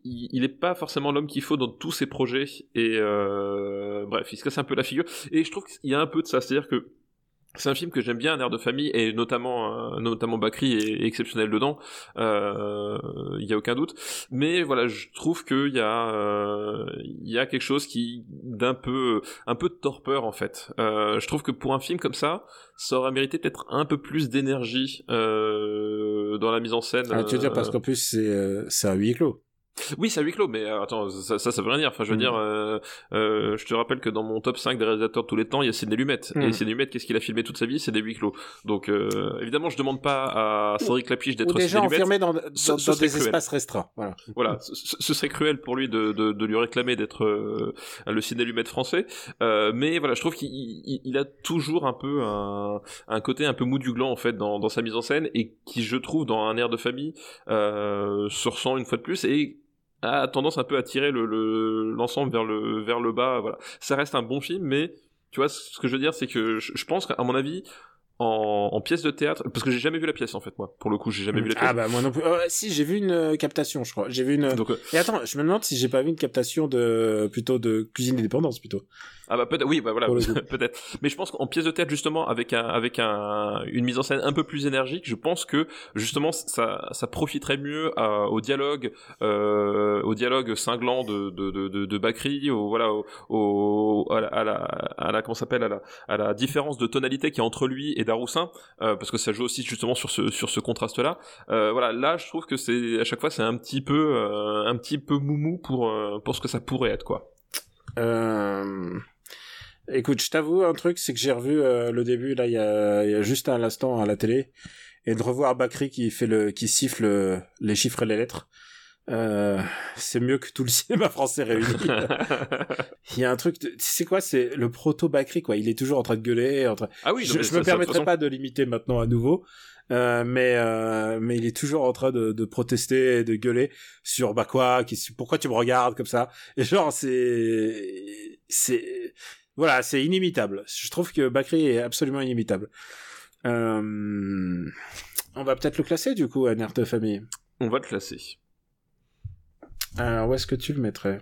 il, il est pas forcément l'homme qu'il faut dans tous ses projets et euh... bref, il se casse un peu la figure. Et je trouve qu'il y a un peu de ça, c'est-à-dire que c'est un film que j'aime bien, un air de famille, et notamment, euh, notamment Bakri est, exceptionnel dedans. Il euh, y a aucun doute. Mais voilà, je trouve qu'il y a, euh, il y a quelque chose qui d'un peu, un peu de torpeur en fait. Euh, je trouve que pour un film comme ça, ça aurait mérité peut-être un peu plus d'énergie euh, dans la mise en scène. Ah, tu veux dire parce qu'en plus c'est, c'est à huis clos. Oui, c'est à huis clos, mais euh, attends, ça, ça, ça veut rien dire. Enfin, je veux mmh. dire, euh, euh, je te rappelle que dans mon top 5 des réalisateurs de tous les temps, il y a Sidney Lumet. Et Sidney Lumet, qu'est-ce qu'il a filmé toute sa vie? C'est des huis clos. Donc, euh, évidemment, je demande pas à Cédric Lapiche d'être déjà enfermé dans, dans, ce, dans ce des cruel. espaces restreints. Voilà, voilà ce, ce, serait cruel pour lui de, de, de lui réclamer d'être euh, le Sidney Lumet français. mais voilà, je trouve qu'il il, il a toujours un peu un, un, côté un peu mou du gland, en fait, dans, dans sa mise en scène, et qui, je trouve, dans un air de famille, se ressent une fois de plus. Et a tendance un peu à tirer l'ensemble le, vers le vers le bas. Voilà, ça reste un bon film, mais tu vois ce que je veux dire, c'est que je, je pense qu'à mon avis, en, en, pièce de théâtre parce que j'ai jamais vu la pièce en fait moi pour le coup j'ai jamais vu la pièce. ah bah moi non plus. Oh, si j'ai vu une euh, captation je crois. J'ai vu une Donc, euh... et attends je me demande si j'ai pas vu une captation de plutôt de cuisine indépendance plutôt ah bah peut-être oui bah voilà *laughs* peut-être. Mais je pense qu'en pièce de théâtre justement avec un avec un une mise en scène un peu plus énergique je pense que justement ça ça profiterait mieux à, au dialogue euh, au dialogue cinglant de de de de, de Bakri au voilà au, au à la à la, à la comment s'appelle à la à la différence de tonalité qui est entre lui et Daroussin euh, parce que ça joue aussi justement sur ce sur ce contraste là euh, voilà là je trouve que c'est à chaque fois c'est un petit peu euh, un petit peu moumou pour euh, pour ce que ça pourrait être quoi. Euh... Écoute, je t'avoue un truc, c'est que j'ai revu euh, le début là il y a, y a, juste un instant à la télé et de revoir Bakri qui fait le qui siffle les chiffres et les lettres. Euh, c'est mieux que tout le *laughs* cinéma français réuni. *laughs* il y a un truc, c'est quoi C'est le proto Bakri quoi. Il est toujours en train de gueuler. En train... Ah oui. Je, je me permettrai façon... pas de l'imiter maintenant à nouveau, euh, mais euh, mais il est toujours en train de, de protester et de gueuler sur bah quoi Pourquoi tu me regardes comme ça? Et genre c'est c'est voilà, c'est inimitable. Je trouve que Bakri est absolument inimitable. Euh... On va peut-être le classer du coup, à Nerf de famille. On va le classer. Alors, où est-ce que tu le mettrais?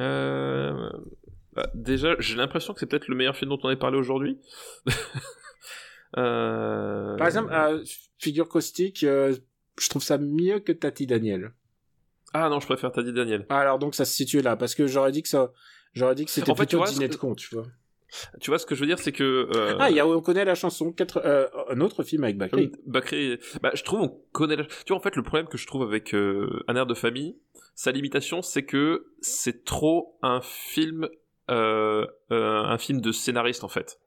Euh... bah, Déjà, j'ai l'impression que c'est peut-être le meilleur film dont on ait parlé aujourd'hui. *laughs* euh... Par exemple, figure caustique, je trouve ça mieux que Tati Daniel. Ah non, je préfère Tati Daniel. Ah, alors donc ça se situe là, parce que j'aurais dit que ça, j'aurais dit que c'était en fait, plutôt dîner de con, tu vois. Tu vois ce que je veux dire, c'est que euh... ah, y a on connaît la chanson, quatre, euh, un autre film avec Bakri. Bakri, bah je trouve on connaît. La... Tu vois en fait le problème que je trouve avec euh, un air de famille, sa limitation, c'est que c'est trop un film, euh, un film de scénariste en fait.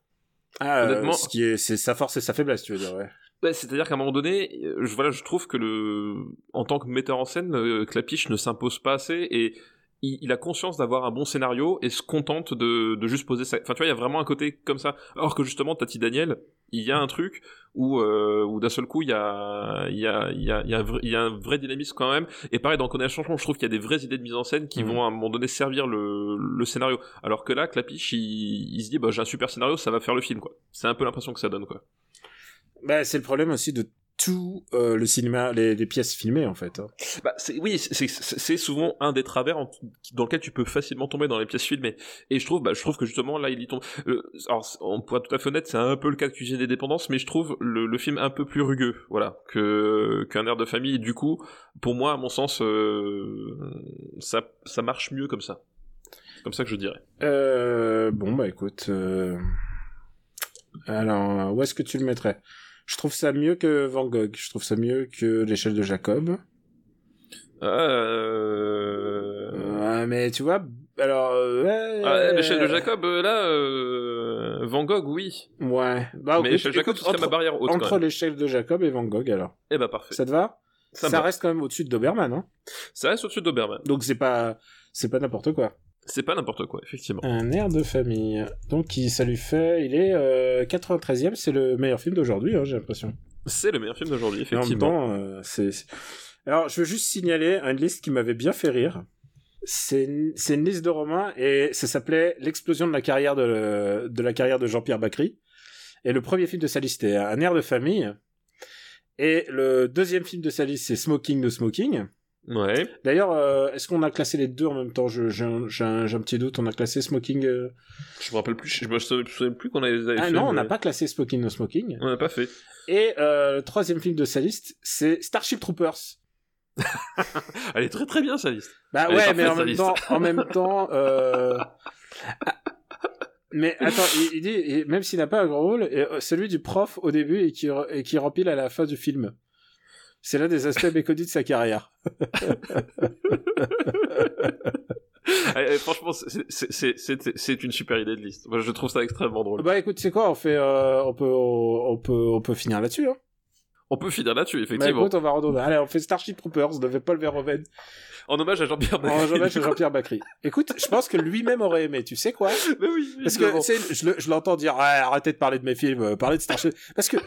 Ah, Honnêtement, ce qui est, c'est sa force et sa faiblesse, tu veux dire, ouais. Ouais, c'est-à-dire qu'à un moment donné, je, voilà, je trouve que le, en tant que metteur en scène, Clapiche ne s'impose pas assez et il, il, a conscience d'avoir un bon scénario et se contente de, de juste poser ça. Enfin, tu vois, il y a vraiment un côté comme ça. Alors que justement, Tati Daniel, il y a un truc où, euh, où d'un seul coup, il y a, il y a, il y a, il y a, un vrai, il y a un vrai dynamisme quand même. Et pareil, dans Connaître Changement, je trouve qu'il y a des vraies idées de mise en scène qui mmh. vont à un moment donné servir le, le scénario. Alors que là, Clapiche, il, il se dit, bah, j'ai un super scénario, ça va faire le film, quoi. C'est un peu l'impression que ça donne, quoi. Bah, c'est le problème aussi de tout euh, le cinéma, les, les pièces filmées en fait. hein. Bah, c'est, oui, c'est, c'est- c'est souvent un des travers en- dans lequel tu peux facilement tomber dans les pièces filmées. Et je trouve, bah, je trouve que justement là, il y tombe. Euh, alors, on pourrait tout à fait honnête, c'est un peu le cas de Cuisine des dépendances, mais je trouve le, le film un peu plus rugueux, voilà, que qu'un air de famille. Et du coup, pour moi, à mon sens, euh, ça, ça marche mieux comme ça. C'est comme ça que je dirais. Euh, bon bah écoute, euh, alors où est-ce que tu le mettrais? Je trouve ça mieux que Van Gogh. Je trouve ça mieux que l'échelle de Jacob. Euh... Euh, mais tu vois, alors euh, ouais, Ah, l'échelle de Jacob, euh, là, euh, Van Gogh, oui. Ouais. Bah, mais l'échelle de Jacob, ce serait entre, ma barrière haute. entre l'échelle de Jacob et Van Gogh alors. Eh ben parfait. Ça te va? Ça, reste quand même au-dessus de Doberman, hein. Ça reste au-dessus d'Oberman. Donc c'est pas c'est pas n'importe quoi. C'est pas n'importe quoi, effectivement. Un air de famille. Donc il, ça lui fait, il est euh, 93e, c'est le meilleur film d'aujourd'hui, hein, j'ai l'impression. C'est le meilleur film d'aujourd'hui, effectivement. euh, c'est. Alors, je veux juste signaler une liste qui m'avait bien fait rire. C'est une, liste de romans et ça s'appelait l'explosion de la carrière de, de la carrière de Jean-Pierre Bacry. Et le premier film de sa liste est Un air de famille. Et le deuxième film de sa liste c'est Smoking no Smoking. Ouais. D'ailleurs, euh, est-ce qu'on a classé les deux en même temps? J'ai un, petit doute. On a classé Smoking. euh, Je me rappelle plus, je me souviens plus qu'on avait, Ah fait. non, on n'a pas classé Smoking no Smoking. On n'a pas fait. Et euh, le troisième film de sa liste, c'est Starship Troopers. *laughs* Elle est très très bien, sa liste. Bah Elle ouais, mais en même temps, en même *laughs* temps, euh... mais attends, il, il dit, même s'il n'a pas un grand rôle, celui du prof au début et qui, et qui rempile à la fin du film. C'est l'un des aspects méconnus de sa carrière. *laughs* Eh, eh, franchement, c'est- une super idée de liste. Moi, je trouve ça extrêmement drôle. Bah écoute, c'est quoi On fait, euh, on peut, on peut, on peut finir là-dessus. Hein. On peut finir là-dessus, Bah effectivement. écoute, on va redonner. Allez, on fait Starship Troopers de Paul Verhoeven En hommage à Jean-Pierre en Bacri. hommage à Jean-Pierre Bacry. Écoute, je pense que lui-même aurait aimé. Tu sais quoi? *laughs* Mais oui, Parce que évidemment. je, le- je l'entends dire arrêtez de parler de mes films, euh, parlez de Starship. Parce que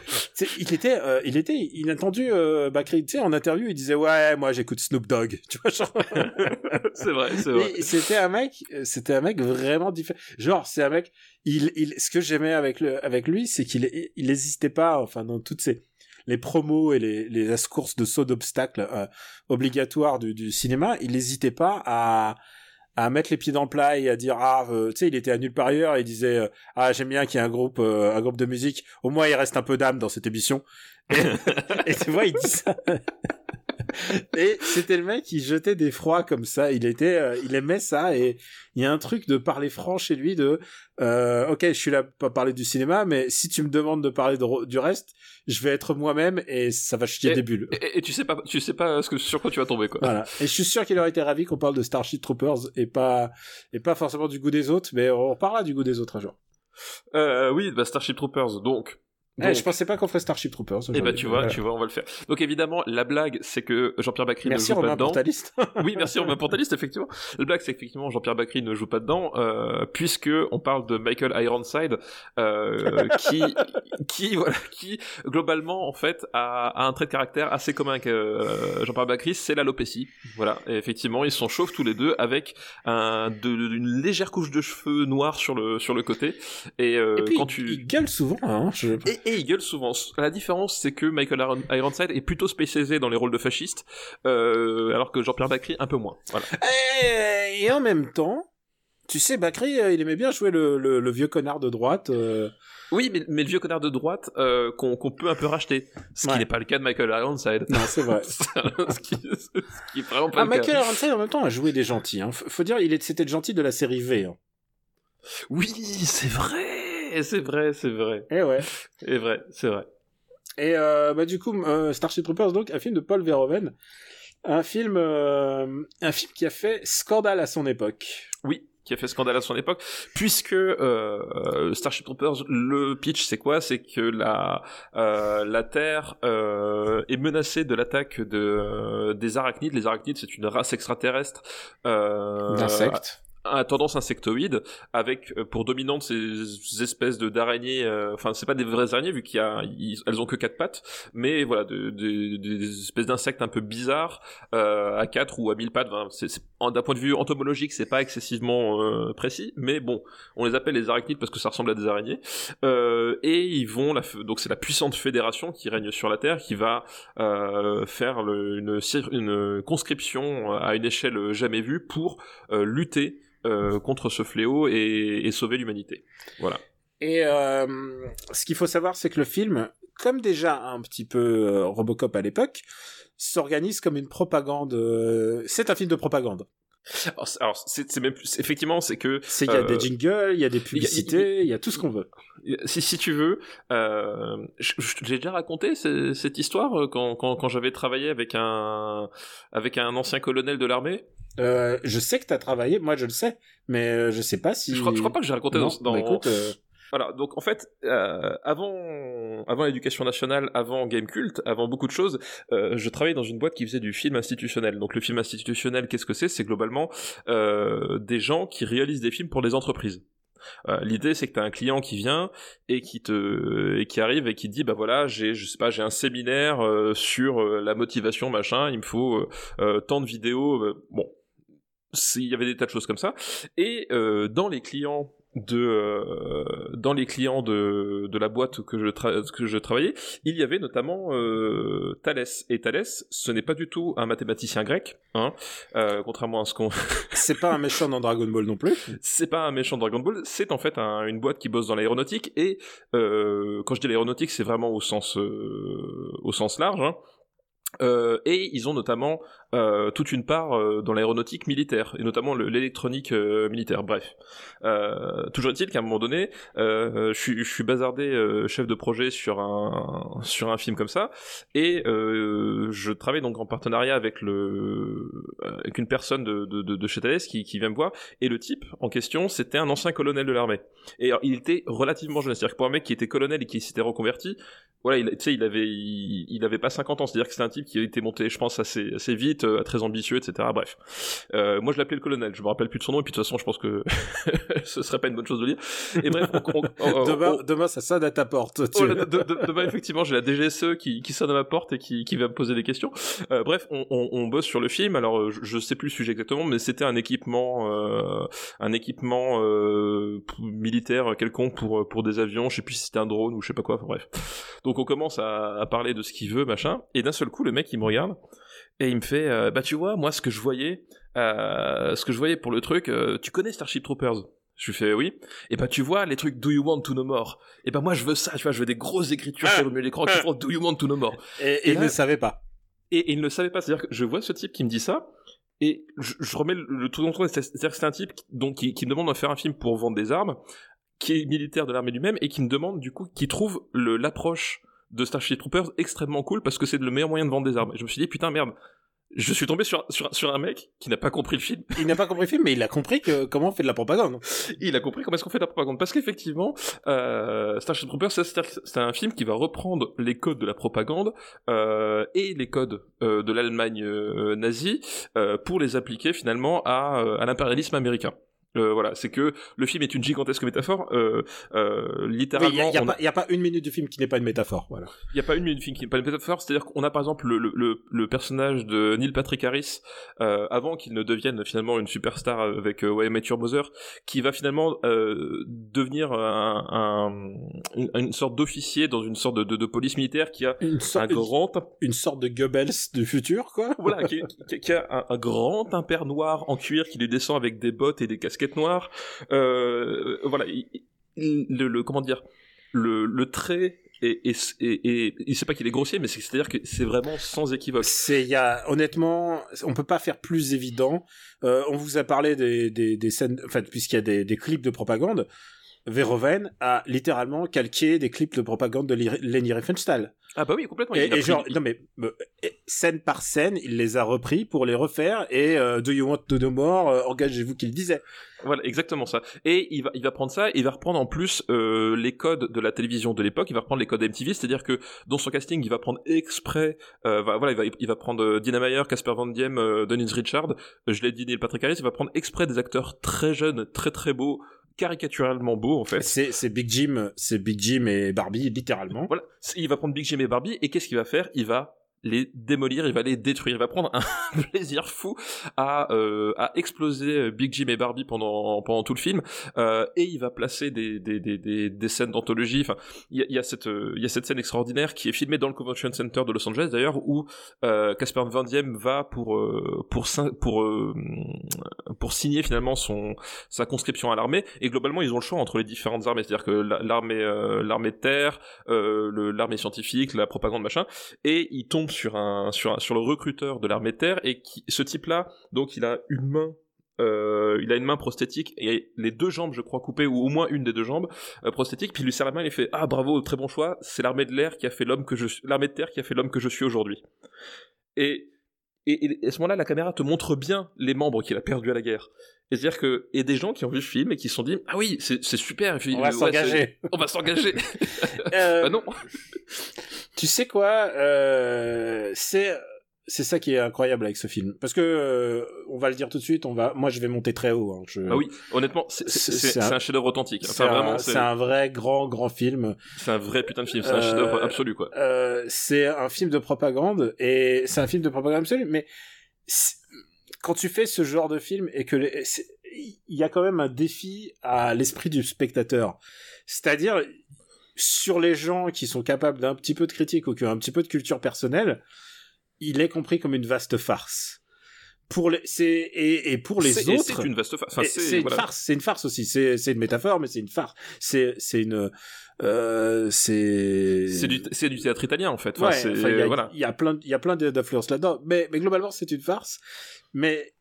il était, euh, il était inattendu. Euh, Bakri, tu sais, en interview, il disait ouais, moi j'écoute Snoop Dogg. *laughs* Tu vois, genre. *laughs* c'est vrai, c'est vrai. C'était un mec, c'était un mec vraiment différent. Genre, c'est un mec. Il, il, ce que j'aimais avec le, avec lui, c'est qu'il, il hésitait pas, enfin, dans toutes ces les promos et les, les courses de saut d'obstacles euh, obligatoires du, du cinéma, il n'hésitait pas à, à mettre les pieds dans le plat et à dire ah euh, tu sais il était à nulle part ailleurs et il disait euh, ah j'aime bien qu'il y ait un groupe euh, un groupe de musique au moins il reste un peu d'âme dans cette émission. *laughs* Et, et tu vois il dit ça *laughs* et c'était le mec qui jetait des froids comme ça il était euh, il aimait ça et il y a un truc de parler franc chez lui de euh, ok je suis là pour parler du cinéma mais si tu me demandes de parler de- du reste je vais être moi-même et ça va chier Et- des bulles Et, et tu sais pas, tu sais pas ce que, sur quoi tu vas tomber, quoi. voilà. Et je suis sûr qu'il aurait été ravi qu'on parle de Starship Troopers et pas, et pas forcément du goût des autres, mais on parlera du goût des autres un jour. Euh, oui, bah, Starship Troopers, donc. Eh, Donc, je pensais pas qu'on ferait Starship Troopers. Eh aujourd'hui. tu vois, Voilà. tu vois, on va le faire. Donc évidemment, la blague, c'est que Jean-Pierre Bacri Merci ne joue pas dedans. pour ta liste. *laughs* oui, merci Romain pour ta liste, effectivement. La blague, c'est qu'effectivement, Jean-Pierre Bacri ne joue pas dedans, euh, puisque on parle de Michael Ironside, euh, *laughs* qui, qui, voilà, qui, globalement, en fait, a, a un trait de caractère assez commun avec euh, Jean-Pierre Bacri, c'est l'alopécie. Voilà. Et effectivement, ils sont chauves tous les deux, avec un, de, une légère couche de cheveux noirs sur le, sur le côté. Et, euh, et puis, quand tu... il gueule souvent, hein. Je... Et, et il gueule souvent. La différence, c'est que Michael Iron- Ironside est plutôt spécialisé dans les rôles de fasciste, euh, alors que Jean-Pierre Bacri un peu moins. Voilà. Et, et en même temps, tu sais, Bakri, euh, il aimait bien jouer le, le, le vieux connard de droite. euh. Oui, mais, mais le vieux connard de droite euh, qu'on peut un peu racheter, ce Ouais. qui n'est pas le cas de Michael Ironside. Non, c'est vrai. *laughs* ce, qui, ce qui est vraiment pas Ah, le cas. Michael Ironside, en même temps, a joué des gentils. Hein. Faut dire, c'était le gentil de la série V. Hein. Oui, c'est vrai, c'est vrai, c'est vrai, Eh ouais. c'est vrai, c'est vrai. Et euh, bah du coup, euh, Starship Troopers, donc un film de Paul Verhoeven, un film, euh, un film qui a fait scandale à son époque. Oui, qui a fait scandale à son époque, puisque euh, Starship Troopers, le pitch, c'est quoi? C'est que la euh, la Terre euh, est menacée de l'attaque de des arachnides. Les arachnides, c'est une race extraterrestre. D'insectes. A tendance insectoïde avec euh, pour dominante ces espèces de d'araignées euh, enfin c'est pas des vraies araignées vu qu'il y a elles ont que quatre pattes mais voilà de, de- des espèces d'insectes un peu bizarres euh, à quatre ou à mille pattes Enfin, c'est d'un point de vue entomologique c'est pas excessivement euh, précis mais bon on les appelle les arachnides parce que ça ressemble à des araignées Euh, et ils vont donc c'est la puissante fédération qui règne sur la terre qui va faire une, conscription à une échelle jamais vue pour lutter euh, contre ce fléau et, et sauver l'humanité. Voilà. Et euh, ce qu'il faut savoir, c'est que le film, comme déjà un petit peu euh, Robocop à l'époque, s'organise comme une propagande. C'est un film de propagande. Alors, c'est- même plus, effectivement, c'est que C'est il y a Euh, des jingles, il y a des il y a- publicités, il y a tout ce qu'on veut. si, si tu veux, euh, j'ai déjà raconté ce- cette histoire quand, quand, quand j'avais travaillé avec un avec un ancien colonel de l'armée? Euh, je sais que t'as travaillé, moi je le sais, mais euh, je sais pas si. Je crois, je crois pas que j'ai raconté Non, dans, dans- bah écoute, euh, Voilà, donc en fait, euh, avant, avant l'éducation nationale, avant Game Cult, avant beaucoup de choses, euh, je travaillais dans une boîte qui faisait du film institutionnel. Donc le film institutionnel, qu'est-ce que c'est? C'est globalement euh, des gens qui réalisent des films pour des entreprises. Euh, L'idée, c'est que tu as un client qui vient et qui te et qui arrive et qui te dit bah voilà j'ai je sais pas j'ai un séminaire euh, sur euh, la motivation machin il me faut euh, tant de vidéos bon il y avait des tas de choses comme ça et euh, dans les clients de euh, dans les clients de, de la boîte que je que je travaillais il y avait notamment euh, Thalès et Thalès ce n'est pas du tout un mathématicien grec hein euh, contrairement à ce qu'on *laughs* c'est pas un méchant dans Dragon Ball non plus. c'est pas un méchant de Dragon Ball, c'est en fait un- une boîte qui bosse dans l'aéronautique et euh, quand je dis l'aéronautique, c'est vraiment au sens euh, au sens large. hein. Euh, et ils ont notamment euh, toute une part euh, dans l'aéronautique militaire et notamment le- l'électronique euh, militaire. Bref, euh, toujours est-il qu'à un moment donné, euh, je suis bazardé chef de projet sur un sur un film comme ça et je travaille donc en partenariat avec le avec une personne de de, de, chez Thales qui qui vient me voir et le type en question, c'était un ancien colonel de l'armée. Et alors, il était relativement jeune, c'est-à-dire que pour un mec qui était colonel et qui s'était reconverti, voilà, il, il avait, il, il avait pas 50 ans, c'est-à-dire que c'était un type qui était monté, je pense, assez, assez vite, euh, très ambitieux, etc. Bref. Euh, moi, je l'appelais le colonel, je me rappelle plus de son nom, et puis de toute façon, je pense que *laughs* ce serait pas une bonne chose de le dire. Et bref, on, on- on- *laughs* demain, demain, ça sonne à ta porte. Oh de- de- demain, effectivement, j'ai la DGSE qui, qui sonne à ma porte et qui, qui va me poser des questions. Euh, bref, on, bosse sur le film. Alors, je, je sais plus le sujet exactement, mais c'était un équipement, un équipement militaire quelconque pour pour des avions. Je sais plus si c'était un drone ou je sais pas quoi. Enfin, bref. Donc, on commence à, à parler de ce qu'il veut, machin. Et d'un seul coup, le mec, il me regarde et il me fait, euh, bah tu vois, moi, ce que je voyais, euh, ce que je voyais pour le truc, euh, tu connais Starship Troopers? Je lui fais oui. Et bah tu vois les trucs Do you want to know more? Et bah moi je veux ça, tu vois, je veux des grosses écritures Ah. sur le milieu de l'écran qui font Do you want to know more? Et, et Et il ne savait pas. et, et il ne le savait pas, c'est-à-dire que je vois ce type qui me dit ça et je, je remets le, le tout dans le c'est-à-dire que c'est un type qui, donc qui, qui me demande de faire un film pour vendre des armes, qui est militaire de l'armée lui-même et qui me demande du coup qui trouve l'approche de Starship Troopers extrêmement cool parce que c'est le meilleur moyen de vendre des armes. Et je me suis dit putain merde, je suis tombé sur, sur, sur un mec qui n'a pas compris le film. *laughs* Il n'a pas compris le film, mais il a compris que comment on fait de la propagande. il a compris comment est-ce qu'on fait de la propagande. Parce qu'effectivement, euh, Starship Troopers, c'est un film qui va reprendre les codes de la propagande euh, et les codes euh, de l'Allemagne euh, nazie euh, pour les appliquer finalement à, euh, à l'impérialisme américain. Euh, voilà, c'est que le film est une gigantesque métaphore. Euh, euh, Il n'y littéralement, a, y a on pas- y a pas une minute du film qui n'est pas une métaphore. Voilà. il n'y a pas une minute de film qui n'est pas une métaphore, c'est-à-dire qu'on a par exemple le, le, le, personnage de Neil Patrick Harris, euh, avant qu'il ne devienne finalement une superstar avec Why Your Mother, qui va finalement euh, devenir un, un- une, une sorte d'officier dans une sorte de, de, de police militaire qui a Une, un sorte, grand une sorte de Goebbels du futur, quoi. voilà, qui, qui- qui a un, un grand impair noir en cuir qui lui descend avec des bottes et des casquettes noires. Euh, voilà, il- il- le, comment dire, le, trait et, et, et, il sait pas qu'il est grossier, mais c'est- c'est-à-dire que c'est vraiment sans équivoque. C'est, y a, honnêtement, on peut pas faire plus évident. Euh, on vous a parlé des, des, scènes, en fait, puisqu'il y a des clips de propagande. Verhoeven a littéralement calqué des clips de propagande de Leni Riefenstahl. Ah bah oui, complètement. Et, genre, non mais euh, scène par scène, il les a repris pour les refaire. Et euh, Do You Want to Know More, euh, engagez-vous qu'il disait. Voilà, exactement ça. Et il va, il va prendre ça, et il va reprendre en plus euh, les codes de la télévision de l'époque. Il va reprendre les codes MTV, c'est-à-dire que dans son casting, il va prendre exprès, euh, va- voilà, il va, il va prendre euh, Dina Meyer, Casper Van Diem, Dennis Richard. je l'ai dit, Neil Patrick Harris. Il va prendre exprès des acteurs très jeunes, très très beaux, caricaturalement beaux en fait. C'est c'est Big Jim, c'est Big Jim et Barbie littéralement. Voilà, il va prendre Big Jim et Barbie, et qu'est-ce qu'il va faire? Il va les démolir, il va les détruire, il va prendre un *laughs* plaisir fou à, euh, à exploser Big Jim et Barbie pendant, pendant tout le film, euh, et il va placer des, des, des, des, des scènes d'anthologie, enfin, il y a, y, a cette, euh, y a cette scène extraordinaire qui est filmée dans le Convention Center de Los Angeles d'ailleurs, où euh, Casper Van Diem va pour, euh, pour, pour, euh, pour signer finalement son, sa conscription à l'armée, et globalement ils ont le choix entre les différentes armées, c'est-à-dire que la- l'armée euh, l'armée de terre, euh, l'armée scientifique, la propagande, machin, et il tombe sur un sur un- sur le recruteur de l'armée de terre et qui ce type-là, donc il a une main euh, il a une main prosthétique et les deux jambes, je crois, coupées, ou au moins une des deux jambes euh, prosthétiques. Puis il lui serre la main, il fait Ah, bravo, très bon choix. C'est l'armée de l'air qui a fait l'homme que je l'armée de terre qui a fait l'homme que je suis aujourd'hui. Et, et, et à ce moment-là, la caméra te montre bien les membres qu'il a perdus à la guerre. Et c'est-à-dire que, et des gens qui ont vu le film et qui se sont dit Ah oui, c'est c'est super. Puis, On va ouais, s'engager. c'est- *laughs* On va s'engager. Euh, *laughs* bah non. Tu sais quoi euh, C'est c'est ça qui est incroyable avec ce film parce que euh, on va le dire tout de suite. On va, moi je vais monter très haut. Hein, je... Ah oui, honnêtement, c'est un- un chef-d'œuvre authentique. C'est Enfin, un, vraiment, c'est c'est un vrai grand grand film. c'est un vrai putain de film. C'est un Euh, chef-d'œuvre absolu, quoi. Euh, c'est un film de propagande et c'est un film de propagande absolue. Mais quand tu fais ce genre de film et que les- il y a quand même un défi à l'esprit du spectateur, c'est-à-dire sur les gens qui sont capables d'un petit peu de critique ou qui ont un petit peu de culture personnelle, il est compris comme une vaste farce. Pour les, c'est et, et pour les autres, c'est une vaste farce. Enfin, c'est une farce, c'est une farce aussi. C'est c'est une métaphore, mais c'est une farce. C'est c'est une euh, c'est C'est du, c'est du théâtre italien en fait. Enfin, Ouais, c'est- enfin, il y a, voilà. il y a plein, il y a plein d'influences là-dedans. Mais, mais globalement, c'est une farce. Mais,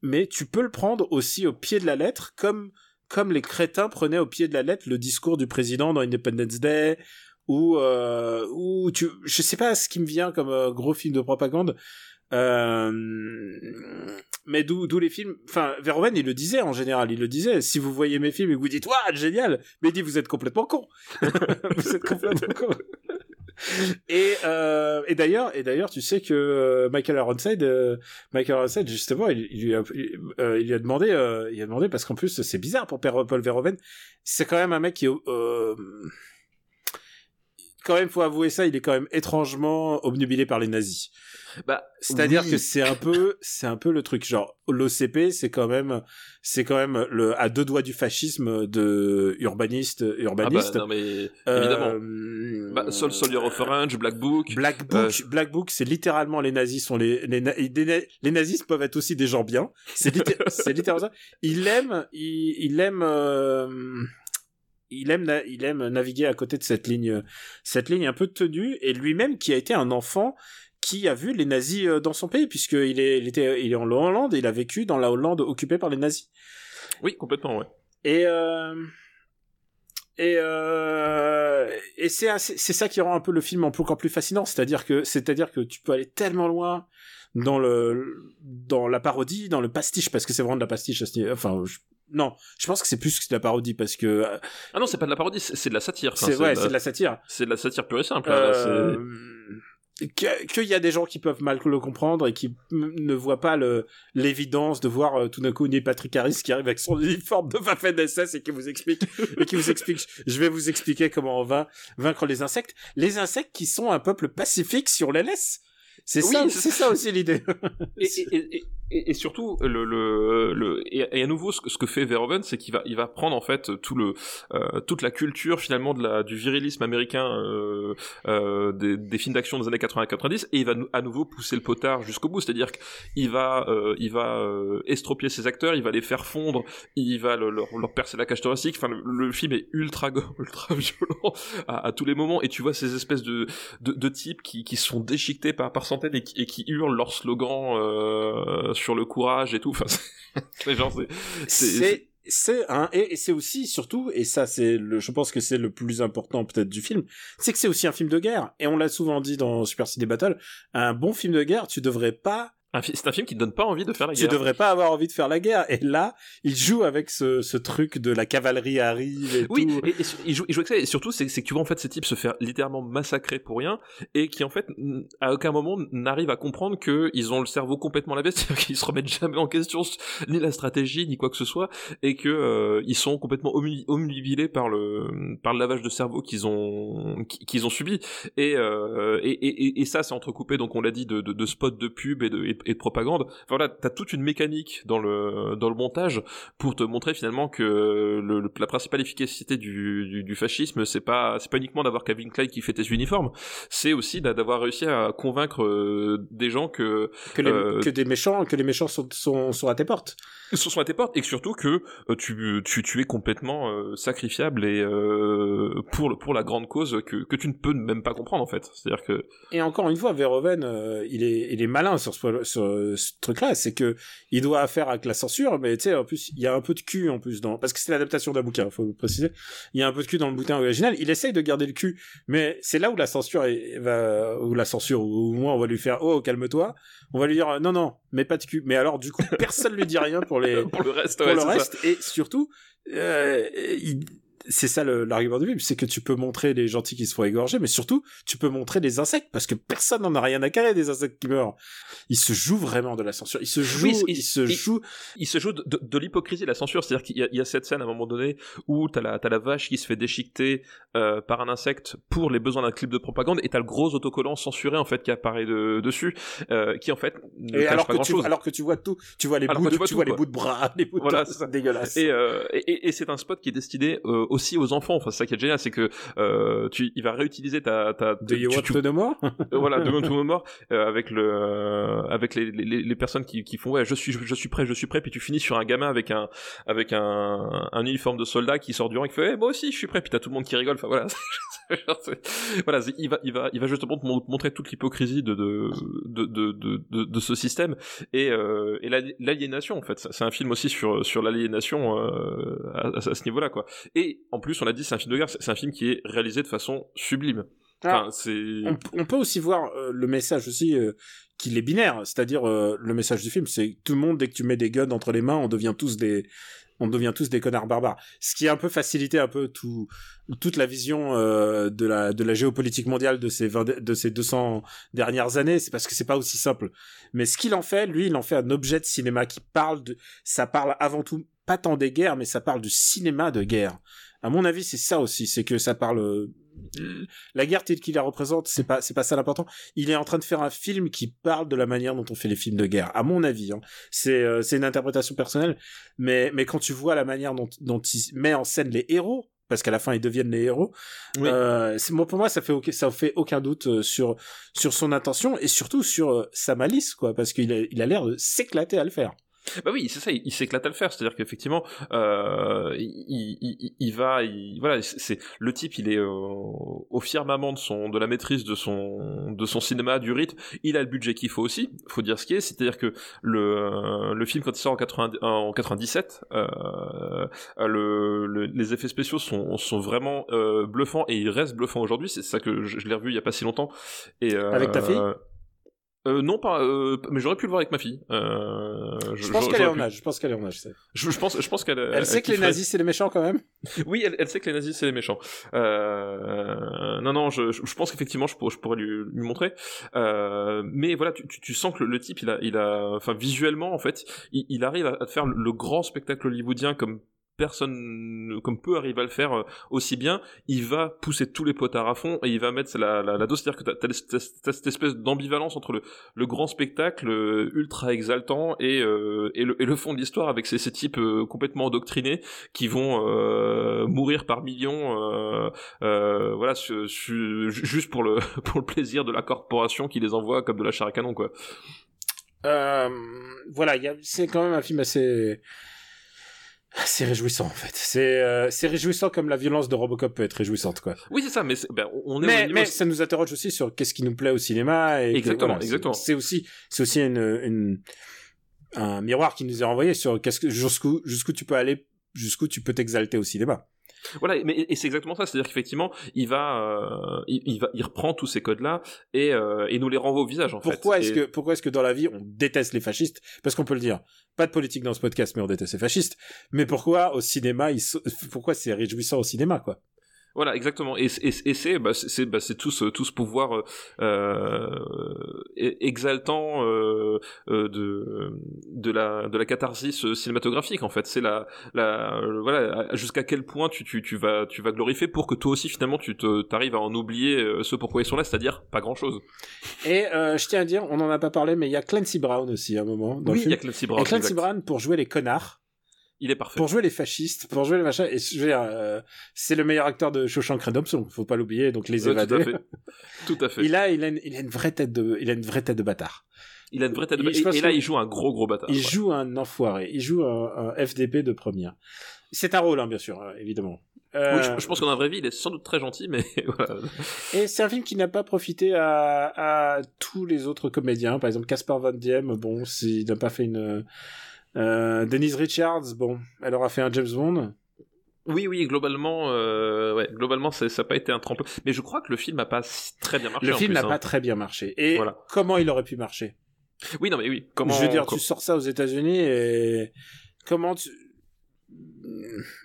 mais tu peux le prendre aussi au pied de la lettre, comme, comme les crétins prenaient au pied de la lettre le discours du président dans Independence Day, ou, euh, ou tu, je sais pas ce qui me vient comme euh, gros film de propagande. Euh, mais d'où d'où les films enfin Verhoeven il le disait en général il le disait si vous voyez mes films et vous dites waouh génial mais dit vous êtes complètement con *laughs* vous êtes complètement con et euh, et d'ailleurs et d'ailleurs tu sais que Michael Ironside euh, Michael Ironside justement il, il lui a il, euh, il lui a demandé il a demandé parce qu'en plus c'est bizarre pour Paul Verhoeven c'est quand même un mec qui quand même faut avouer ça il est quand même étrangement obnubilé par les nazis Bah, c'est-à-dire oui. que c'est un peu, c'est un peu le truc genre l'OCP, c'est quand même, c'est quand même le à deux doigts du fascisme de urbaniste, Ah bah, urbaniste. non mais Euh, évidemment. Bah, Soul Soldier of Orange, Black Book. Black Book, Black Book, c'est littéralement les nazis sont les les, les nazis peuvent être aussi des gens bien. C'est *laughs* littéralement ça. Il aime, il, il aime. euh, il aime, il aime naviguer à côté de cette ligne, cette ligne un peu tenue, et lui-même qui a été un enfant qui a vu les nazis euh, dans son pays, puisqu'il est, il était, il est en Hollande, et il a vécu dans la Hollande occupée par les nazis. Oui, complètement, ouais. Et euh, et euh, et c'est assez- c'est ça qui rend un peu le film encore plus fascinant, c'est-à-dire que c'est-à-dire que tu peux aller tellement loin dans le dans la parodie, dans le pastiche parce que c'est vraiment de la pastiche enfin je- non, je pense que c'est plus que de la parodie parce que euh, Ah non, c'est pas de la parodie, c'est de la satire. Enfin, c'est ouais, de c'est de la satire. c'est de la satire pure et simple. hein, Euh, que- qu'il y a des gens qui peuvent mal le comprendre et qui ne voient pas l'évidence de voir euh, tout d'un coup Neil Patrick Harris qui arrive avec son uniforme de Waffen SS et qui vous explique *laughs* et qui vous explique je vais vous expliquer comment on va vaincre les insectes les insectes qui sont un peuple pacifique on les laisse c'est Oui, ça c'est c'est ça aussi l'idée et, et, et, et, et surtout le, le, le et, à nouveau ce que, ce que fait Verhoeven c'est qu'il va il va prendre en fait tout le euh, toute la culture finalement de la du virilisme américain euh, euh, des, des films d'action des années 80-90 et il va à nouveau pousser le potard jusqu'au bout. C'est-à-dire qu'il va euh, il va euh, estropier ses acteurs il va les faire fondre il va le- leur, leur percer la cage thoracique. Enfin le, film est ultra *laughs* ultra violent à, à tous les moments. Et tu vois ces espèces de de, de types qui, qui sont déchiquetés par, par centaines et qui, et qui hurlent leur slogan euh, sur le courage et tout. *laughs* Enfin, c'est- c'est genre, c'est- un et, c'est aussi surtout et ça c'est le je pense que c'est le plus important peut-être du film c'est que c'est aussi un film de guerre et on l'a souvent dit dans Super City Battle un bon film de guerre tu devrais pas c'est un film qui ne donne pas envie de faire la guerre. Tu devrais pas avoir envie de faire la guerre. Et là, il joue avec ce, ce truc de la cavalerie arrive et oui, tout. et, il, joue, il joue avec ça. Et surtout, c'est que tu vois en fait ces types se faire littéralement massacrer pour rien et qui en fait à aucun moment n'arrivent à comprendre que ils ont le cerveau complètement lavé, *laughs* c'est-à-dire qu'ils se remettent jamais en question ni la stratégie ni quoi que ce soit et que euh, ils sont complètement omnubilés par le par le lavage de cerveau qu'ils ont qu'ils ont subi. Et, euh, et, et, et, ça, c'est entrecoupé donc on l'a dit de, de, de spots de pub et de et de propagande. Enfin, voilà, t'as toute une mécanique dans le dans le montage pour te montrer finalement que le, la principale efficacité du, du, du fascisme, c'est pas c'est pas uniquement d'avoir Calvin Klein qui fait tes uniformes, c'est aussi d'avoir réussi à convaincre euh, des gens que que, les, euh, que des méchants que les méchants sont, sont, sont à tes portes sont à tes portes et surtout que euh, tu, tu, tu es complètement sacrifiable et pour pour la grande cause que, que tu ne peux même pas comprendre en fait c'est à dire que et encore une fois Verhoeven il est il est malin sur ce, ce, truc-là, c'est que il doit faire avec la censure, mais tu sais, en plus, il y a un peu de cul en plus dans, parce que c'est l'adaptation d'un bouquin, faut le préciser. Il y a un peu de cul dans le bouquin original. Il essaye de garder le cul, mais c'est là où la censure va, ou la censure, ou au moins on va lui faire, oh, calme-toi. On va lui dire, non, non, mais pas de cul. Mais alors, du coup, personne lui dit rien pour les, *laughs* pour le reste, pour le reste. Et surtout, euh, il, c'est ça l'argument du film, c'est que tu peux montrer les gentils qui se font égorger, mais surtout, tu peux montrer des insectes, parce que personne n'en a rien à carrer des insectes qui meurent. Il se joue vraiment de la censure. Il se joue, il, se joue. Il se joue de, de, l'hypocrisie de la censure. C'est-à-dire qu'il y, a cette scène à un moment donné où t'as la, as la vache qui se fait déchiqueter euh, par un insecte pour les besoins d'un clip de propagande, et t'as le gros autocollant censuré, en fait, qui apparaît de, dessus, euh, qui, en fait, ne et alors pas que tu, alors que tu vois tout, tu vois les bouts de, tu, vois, les bouts de bras, *laughs* les bouts de voilà, c'est dégueulasse. Et, euh, et, et c'est un spot qui est destiné aussi aux enfants. Enfin, c'est ça qui est génial, c'est que euh, tu, il va réutiliser ta, ta, de *laughs* You Want to More? Voilà, de to More? Euh, avec le, euh, avec les, les, les, personnes qui, qui font ouais, je suis, je suis prêt, je suis prêt, puis tu finis sur un gamin avec un, avec un, un uniforme de soldat qui sort du rang et qui fait, hey, moi aussi, je suis prêt, puis t'as tout le monde qui rigole. Enfin voilà, *laughs* voilà, il va, il va, il va justement te montrer toute l'hypocrisie de de, de, de, de, de, ce système et, euh, et l'aliénation en fait. C'est un film aussi sur sur l'aliénation euh, à, à, ce niveau-là quoi. Et en plus, on l'a dit, c'est un film de guerre, c'est un film qui est réalisé de façon sublime. Enfin, c'est... On, peut aussi voir euh, le message aussi euh, qu'il est binaire, c'est-à-dire euh, le message du film, c'est tout le monde dès que tu mets des guns entre les mains, on devient tous des on devient tous des connards barbares. Ce qui a un peu facilité un peu tout toute la vision de la de la géopolitique mondiale de ces de ces 200 dernières années, c'est parce que c'est pas aussi simple. Mais ce qu'il en fait, lui, il en fait un objet de cinéma qui parle de ça parle avant tout pas tant des guerres, mais ça parle du cinéma de guerre à mon avis, c'est ça aussi, c'est que ça parle euh, la guerre telle qu'il la représente, c'est pas c'est pas ça l'important. Il est en train de faire un film qui parle de la manière dont on fait les films de guerre. À mon avis, hein. c'est euh, c'est une interprétation personnelle, mais mais quand tu vois la manière dont dont il met en scène les héros, parce qu'à la fin ils deviennent les héros. Euh, moi pour moi ça fait ça fait aucun doute euh, sur sur son intention et surtout sur sa malice quoi, parce qu'il a il a l'air de s'éclater à le faire. Bah oui, c'est ça, il, s'éclate à le faire. C'est-à-dire qu'effectivement, euh, il, va, il, voilà, c'est le type, il est au, au, firmament de son, de la maîtrise de son, de son cinéma, du rythme. Il a le budget qu'il faut aussi. Faut dire ce qui est. C'est-à-dire que le, le film quand il sort en, 80, en 97, euh, le, les effets spéciaux sont, sont vraiment euh, bluffants et ils restent bluffants aujourd'hui. C'est ça que je, l'ai revu il y a pas si longtemps. Et euh, avec ta fille? Euh, non, pas. Euh, mais j'aurais pu le voir avec ma fille. Euh, je, pense qu'elle est en âge. Je pense qu'elle est en âge. Je, je, pense, je pense qu'elle. Elle, sait que les nazis c'est les méchants quand même. oui, elle, elle, sait que les nazis c'est les méchants. Euh, non, non, je, je pense qu'effectivement je, pourrais, je pourrais lui, lui montrer. Euh, mais voilà, tu, tu, tu, sens que le, type, il a, il a, enfin visuellement en fait, il, il arrive à, à faire le grand spectacle hollywoodien comme personne comme peu arrive à le faire euh, aussi bien, il va pousser tous les potards à fond et il va mettre la, la, dose, c'est-à-dire que t'as as, cette espèce d'ambivalence entre le, grand spectacle euh, ultra exaltant et, euh, et, le, fond de l'histoire avec ces, types complètement endoctrinés qui vont mourir par millions, voilà, juste *laughs* pour le plaisir de la corporation qui les envoie comme de la chair à canon, voilà, c'est quand même un film assez c'est réjouissant en fait. C'est euh, c'est réjouissant comme la violence de Robocop peut être réjouissante quoi. Oui c'est ça, mais ben, on est. Mais, mais ça nous interroge aussi sur qu'est-ce qui nous plaît au cinéma et exactement, exactement. C'est aussi c'est aussi une, une un miroir qui nous est renvoyé sur qu'est-ce que jusqu'où jusqu'où tu peux aller jusqu'où tu peux t'exalter au cinéma. Voilà, mais et c'est exactement ça, c'est-à-dire qu'effectivement, il va, euh, il, il, va, il reprend tous ces codes-là et, euh, et nous les renvoie au visage en pourquoi. Est-ce Et- que pourquoi est-ce que dans la vie on déteste les fascistes? Parce qu'on peut le dire. Pas de politique dans ce podcast, mais on déteste les fascistes. Mais pourquoi au cinéma, ils pourquoi c'est réjouissant au cinéma, quoi? Voilà, exactement. Et, et, et c'est, bah, c'est, bah, c'est tout ce, tout ce pouvoir euh, euh, exaltant euh, euh, de, de la, de la catharsis cinématographique. En fait, c'est la, la, euh, voilà, jusqu'à quel point tu, tu, tu vas, tu vas glorifier pour que toi aussi finalement tu te, t'arrives à en oublier euh, ce pourquoi ils sont là, c'est-à-dire pas grand-chose. Et euh, je tiens à dire, on en a pas parlé, mais il y a Clancy Brown aussi à un moment dans oui, il y a Clancy Brown. et Clancy exact. Brown pour jouer les connards, Il est parfait. pour jouer les fascistes, pour jouer les machins. Et je veux dire, euh, c'est le meilleur acteur de Shawshank Redemption, faut pas l'oublier. Donc les Ouais, tout à évadés. fait. *laughs* Tout à fait. Il a, il a, une, il a une vraie tête de, il a une vraie tête de bâtard. Il a une vraie tête. de- je et, là, il joue un gros gros bâtard. Il ouais. joue un enfoiré. Il joue un, un FDP de première. C'est un rôle, hein, bien sûr, euh, évidemment. Euh, Oui, je, je pense que dans la vraie vie, il est sans doute très gentil, mais *laughs* voilà. Et c'est un film qui n'a pas profité à, à tous les autres comédiens. Par exemple, Caspar Van Diem, bon, s'il n'a pas fait une... Euh, Denise Richards, bon, elle aura fait un James Bond. Oui, oui, globalement, euh, ouais, globalement, c'est- ça n'a pas été un tremplin. Mais je crois que le film n'a pas très bien marché. Le en film n'a hein. pas très bien marché. Et Voilà. comment il aurait pu marcher? Oui, non, mais oui. Comment Je veux dire, tu sors ça aux États-Unis et comment tu...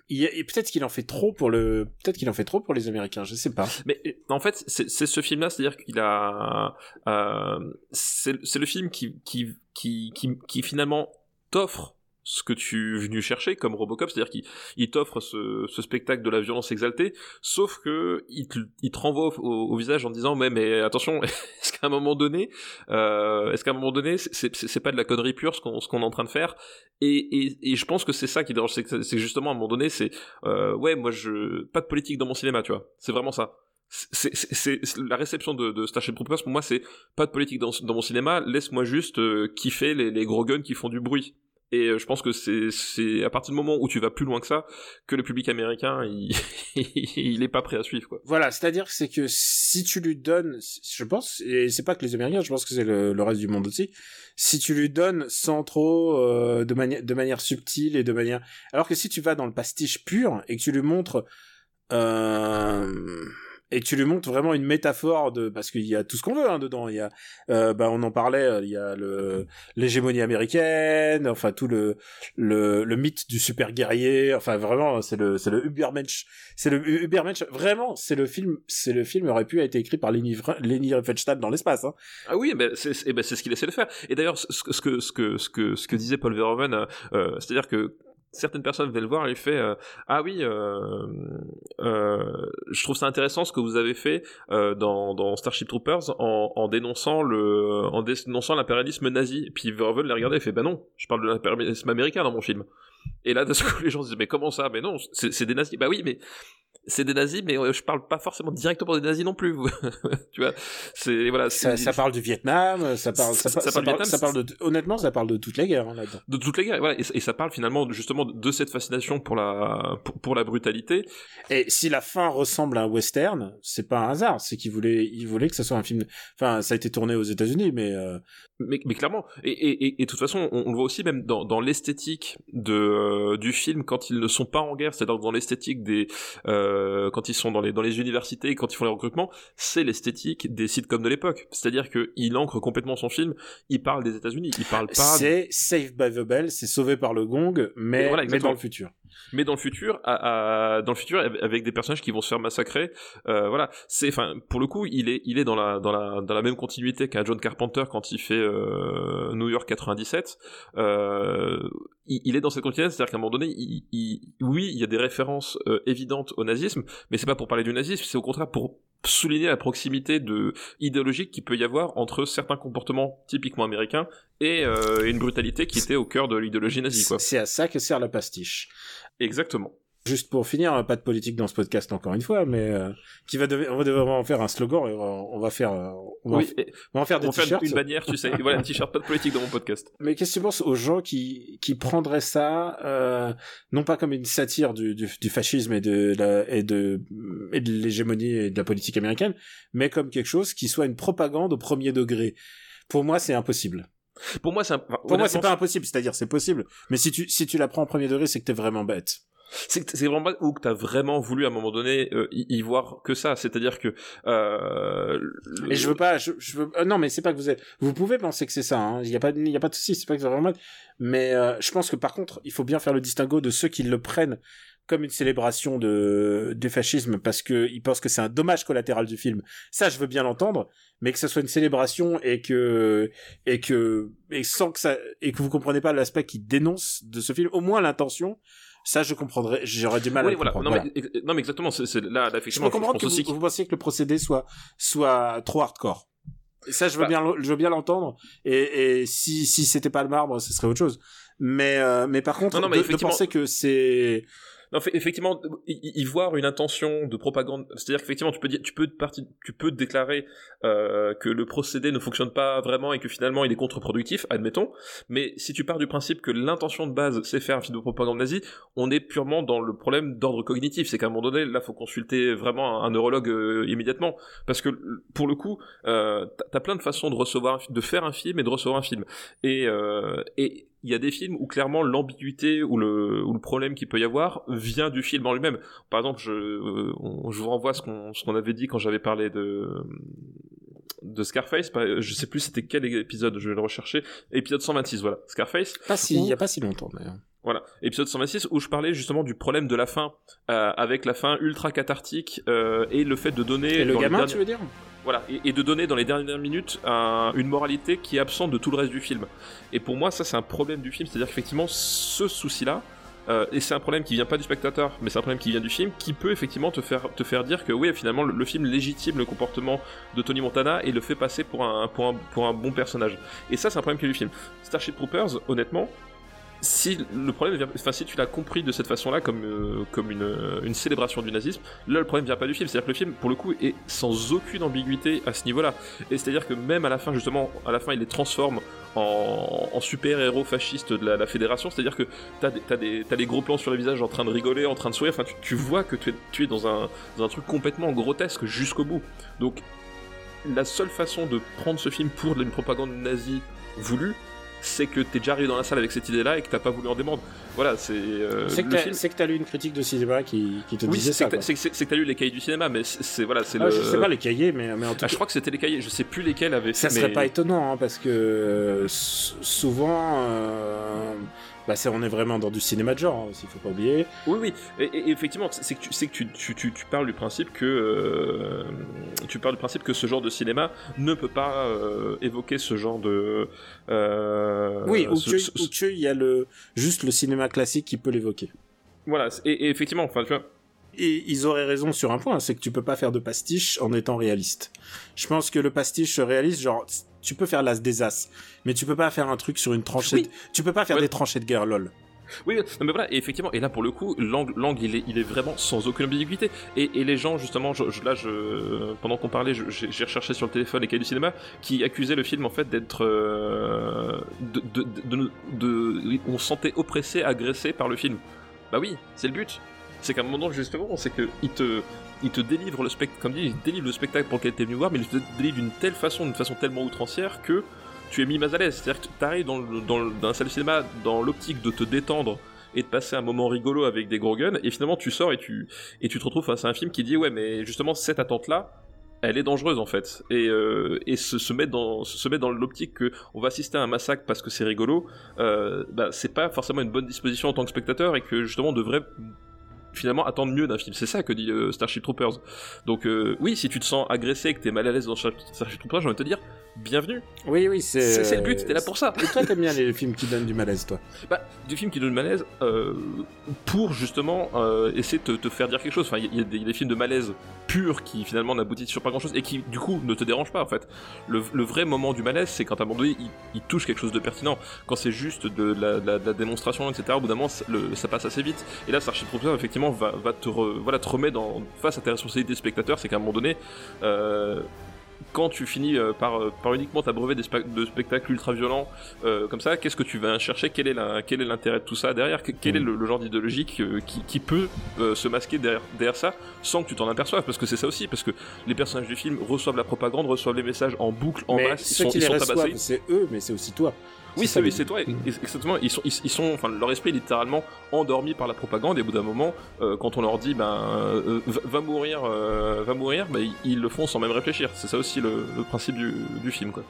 Peut-être qu'il en fait trop pour le, peut-être qu'il en fait trop pour les Américains, je sais pas. Mais euh, en fait, c'est c'est ce film-là, c'est-à-dire qu'il a, euh, c'est c'est le film qui qui qui qui, qui finalement t'offre ce que tu es venu chercher comme Robocop, c'est-à-dire qu'il il t'offre ce, spectacle de la violence exaltée, sauf que il te, renvoie au, visage en disant mais mais attention, *laughs* est-ce qu'à un moment donné, euh, est-ce qu'à un moment donné, c'est- pas de la connerie pure ce qu'on est en train de faire? Et, et, je pense que c'est ça qui dérange, c'est justement à un moment donné, c'est euh, ouais moi je pas de politique dans mon cinéma, tu vois, c'est vraiment ça c'est la réception de, de Starship pour moi c'est pas de politique dans, mon cinéma laisse-moi juste euh, kiffer les, gros guns qui font du bruit. Et euh, je pense que c'est à partir du moment où tu vas plus loin que ça que le public américain *laughs* il il est pas prêt à suivre quoi. Voilà, c'est-à-dire c'est que si tu lui donnes, je pense, et c'est pas que les Américains, je pense que c'est le, reste du monde aussi, si tu lui donnes sans trop, euh, de manière, de manière subtile et de manière, alors que si tu vas dans le pastiche pur et que tu lui montres, et tu lui montres vraiment une métaphore de, parce qu'il y a tout ce qu'on veut hein, dedans, il y a, euh, bah on en parlait, euh, il y a le l'hégémonie américaine, enfin tout le le, le mythe du super guerrier, enfin vraiment c'est le c'est le Übermensch c'est le Übermensch vraiment c'est le film c'est le film aurait pu être écrit par Leni, Leni Riefenstahl dans l'espace hein. ah oui ben c'est c'est- ce qu'il essaie de faire. Et d'ailleurs ce que ce que ce que ce que ce que disait Paul Verhoeven euh, euh, c'est-à-dire que certaines personnes venaient le voir et fait euh, ah oui euh, euh, je trouve ça intéressant ce que vous avez fait dans, Starship Troopers en, dénonçant le en dénonçant l'impérialisme nazi et puis Verhoeven les regardait et fait bah non je parle de l'impérialisme américain dans mon film et là d'un coup les gens se disent mais comment ça? Mais non c'est des nazis bah oui mais c'est des nazis mais euh, je parle pas forcément directement des nazis non plus *laughs* tu vois c'est voilà ça, ça parle du Vietnam ça parle ça, Ça- par- ça ça parle Vietnam, ça parle de honnêtement ça parle de toutes les guerres hein, là-dedans. De toutes les guerres voilà, et, et ça parle finalement justement de cette fascination pour la pour, pour la brutalité. Et si la fin ressemble à un western c'est pas un hasard c'est qu'il voulait il voulait que ce soit un film enfin ça a été tourné aux États-Unis mais euh, mais, mais clairement. Et, et, et, et de toute façon on, on le voit aussi même dans, dans l'esthétique de euh, du film quand ils ne sont pas en guerre c'est-à-dire dans l'esthétique des euh, quand ils sont dans les dans les universités quand ils font les recrutements c'est l'esthétique des sitcoms de l'époque. C'est-à-dire que il ancre complètement son film il parle des États-Unis il parle pas c'est Saved by the Bell c'est sauvé par le gong mais, Voilà, mais dans le futur mais dans le futur, à, à- dans le futur, avec- des personnages qui vont se faire massacrer, euh, voilà, c'est, enfin, pour le coup, il est, il est dans la, dans la, dans la même continuité qu'un John Carpenter quand il fait euh, New York 97. Euh, il, il est dans cette continuité, c'est-à-dire qu'à un moment donné, il, il- oui, il y a des références euh, évidentes au nazisme, mais c'est pas pour parler du nazisme, c'est au contraire pour souligner la proximité de idéologique qu'il peut y avoir entre certains comportements typiquement américains et euh, une brutalité qui était au cœur de l'idéologie nazie, quoi. c'est à ça que sert la pastiche Exactement. Juste pour finir, pas de politique dans ce podcast encore une fois, mais euh, qui va on va devoir en faire un slogan et on va, faire, euh, on va, en Oui, on va en faire des t-shirts. une bannière, tu sais. Et voilà, un t-shirt pas de politique dans mon podcast. Mais qu'est-ce que tu penses aux gens qui qui prendraient ça, euh, non pas comme une satire du, du, du fascisme et de la et de et de l'hégémonie et de la politique américaine, mais comme quelque chose qui soit une propagande au premier degré. Pour moi, c'est impossible. Pour moi, c'est un... enfin, Pour moi, c'est honnêtement, pas impossible, c'est-à-dire c'est possible. Mais si tu si tu la prends au premier degré, c'est que t'es vraiment bête. c'est vraiment où que t'as vraiment voulu à un moment donné euh, y, y voir que ça c'est-à-dire que euh, le- Et je veux pas, je, je veux, euh, non, mais c'est pas que vous êtes, vous pouvez penser que c'est ça, hein. Il y a pas, il y a pas de souci, c'est pas que c'est vraiment, mais euh, je pense que par contre, il faut bien faire le distinguo de ceux qui le prennent comme une célébration de, du fascisme parce que ils pensent que c'est un dommage collatéral du film. Ça, je veux bien l'entendre, mais que ce soit une célébration et que, et que, et sans que ça, et que vous comprenez pas l'aspect qui dénonce de ce film, au moins l'intention, ça, je comprendrais, j'aurais du mal oui, à voilà. comprendre. Non, Voilà. mais, non mais exactement c'est là, là Je effectivement peux comprendre pense que vous, aussi que- vous pensiez que le procédé soit soit trop hardcore. Et ça, je veux Bah. bien, je veux bien l'entendre. Et, et si si c'était pas le marbre, ce serait autre chose. Mais euh, mais par contre, Non, non, mais de, de penser que c'est Non, effectivement, y, voir une intention de propagande, c'est-à-dire qu'effectivement, tu peux dire, tu peux tu peux déclarer euh, que le procédé ne fonctionne pas vraiment et que finalement il est contre-productif, admettons. Mais si tu pars du principe que l'intention de base c'est faire un film de propagande nazie, on est purement dans le problème d'ordre cognitif. C'est qu'à un moment donné, là, faut consulter vraiment un, neurologue euh, immédiatement, parce que pour le coup, euh, t'as- plein de façons de recevoir, de faire un film et de recevoir un film. Et euh, et il y a des films où clairement l'ambiguïté ou le, ou le problème qu'il peut y avoir vient du film en lui-même. Par exemple, je, euh, on- je vous renvoie à ce qu'on avait dit quand j'avais parlé de de Scarface. Je sais plus c'était quel épisode, je vais le rechercher. Épisode 126, voilà. Scarface. pas si, il y a pas si longtemps d'ailleurs. Voilà, épisode 126 où je parlais justement du problème de la fin, euh, avec la fin ultra cathartique euh, et le fait de donner Et le gamin, derniers- tu veux dire? Voilà, et, de donner dans les dernières minutes un- une moralité qui est absente de tout le reste du film. Et pour moi, ça c'est un problème du film, c'est-à-dire qu'effectivement, ce souci-là, euh, et c'est un problème qui vient pas du spectateur, mais c'est un problème qui vient du film, qui peut effectivement te faire, te faire dire que oui, finalement, le, film légitime le comportement de Tony Montana et le fait passer pour un, pour un, pour un bon personnage. Et ça, c'est un problème qui est du film. Starship Troopers, honnêtement, si le problème vient, enfin si tu l'as compris de cette façon-là comme euh, comme une, euh, une célébration du nazisme, là le problème vient pas du film, c'est-à-dire que le film pour le coup est sans aucune ambiguïté à ce niveau-là. Et c'est-à-dire que même à la fin justement, à la fin il les transforme en, super-héros fascistes de la, fédération, c'est-à-dire que t'as des, t'as des, t'as gros plans sur les visages en train de rigoler, en train de sourire, enfin tu, tu vois que tu es, tu es dans un, dans un truc complètement grotesque jusqu'au bout. Donc la seule façon de prendre ce film pour une propagande nazie voulue, c'est que t'es déjà arrivé dans la salle avec cette idée-là et que t'as pas voulu en démordre. Voilà, c'est euh, C'est que t'as- lu une critique de cinéma qui, qui te Oui, disait ça. c'est que t'as lu les cahiers du cinéma, mais c'est voilà, c'est Ah, le. Je sais pas les cahiers, mais, mais en tout Ah, cas, je crois que c'était les cahiers. Je sais plus lesquels avaient. ça fait, serait mais- pas étonnant hein, parce que euh, souvent, euh, bah, c'est- on est vraiment dans du cinéma de genre, hein, s'il faut pas oublier. Oui, oui. Et, effectivement, c'est que tu, c'est que tu, tu, tu, tu parles du principe que euh, tu parles du principe que ce genre de cinéma ne peut pas euh, évoquer ce genre de. euh, oui, ou que, ce- y a le juste le cinéma classique qui peut l'évoquer. voilà. Et, et effectivement, enfin, tu vois. Et ils auraient raison sur un point, c'est que tu peux pas faire de pastiche en étant réaliste. Je pense que le pastiche réaliste, genre, tu peux faire l'as des as, mais tu peux pas faire un truc sur une tranchée. Oui. de- Tu peux pas faire Ouais. des tranchées de guerre, lol. Oui, non, mais voilà, et effectivement, et là pour le coup, l'angle, il, est, il est vraiment sans aucune ambiguïté. Et, et les gens, justement, je, je- là, je, pendant qu'on parlait, j'ai, recherché sur le téléphone les cahiers du cinéma qui accusaient le film en fait d'être. euh, de, de, de, de- de- on se sentait oppressé, agressé par le film. Bah oui, c'est le but. C'est qu'à un moment, justement, c'est que il te, il te délivre le spectacle, comme dit, il délivre le spectacle pour lequel t'es venu voir, mais il te délivre d'une telle façon, d'une façon tellement outrancière que tu es mis mal à l'aise. C'est-à-dire que t'arrives dans, dans, le- dans salle de cinéma dans l'optique de te détendre et de passer un moment rigolo avec des gros guns, et finalement tu sors et tu, et tu te retrouves face à un film qui dit ouais mais justement cette attente-là, elle est dangereuse en fait. Et, euh, et se, se mettre dans, se mettre dans l'optique que on va assister à un massacre parce que c'est rigolo, euh, bah, c'est pas forcément une bonne disposition en tant que spectateur et que justement on devrait finalement attendre mieux d'un film. C'est ça que dit euh, Starship Troopers. Donc euh, oui, si tu te sens agressé et que t'es mal à l'aise dans Starship Troopers, j'ai envie de te dire bienvenue. Oui, oui, c'est. C'est le but, t'es là pour ça. Et toi, t'aimes bien les films qui donnent du malaise, toi? Bah, du film qui donne malaise euh, pour justement euh, essayer de te, te faire dire quelque chose. Enfin, il y, a- y des- il y a des films de malaise purs qui finalement n'aboutissent sur pas grand chose et qui du coup ne te dérangent pas en fait. Le, le vrai moment du malaise, c'est quand à un moment donné il, il touche quelque chose de pertinent. Quand c'est juste de la, de la- de la démonstration, etc. Au bout d'un moment, le- ça passe assez vite. Et là, Starship Troopers effectivement va, va te, re- voilà, te remettre dans, face à tes responsabilités de spectateur. C'est qu'à un moment donné. Euh, quand tu finis euh, par, euh, par uniquement t'abreuver des spe- de spectacles ultra violents euh, comme ça, qu'est-ce que tu vas chercher? Quel est la- quel est l'intérêt de tout ça derrière? Que- Quel est le, le genre d'idéologie qui, qui peut euh, se masquer derrière, derrière ça sans que tu t'en aperçoives? Parce que c'est ça aussi, parce que les personnages du film reçoivent la propagande, reçoivent les messages en boucle, en Mais masse, ils ceux sont, qui ils sont tabassés. c'est eux, mais c'est aussi toi. Oui, c'est oui, toi. Exactement. Ils sont, ils, ils sont, enfin, leur esprit est littéralement endormi par la propagande. Et au bout d'un moment, euh, quand on leur dit, ben, euh, va, va mourir, euh, va mourir, ben, ils, ils le font sans même réfléchir. C'est ça aussi le, le principe du, du film, quoi.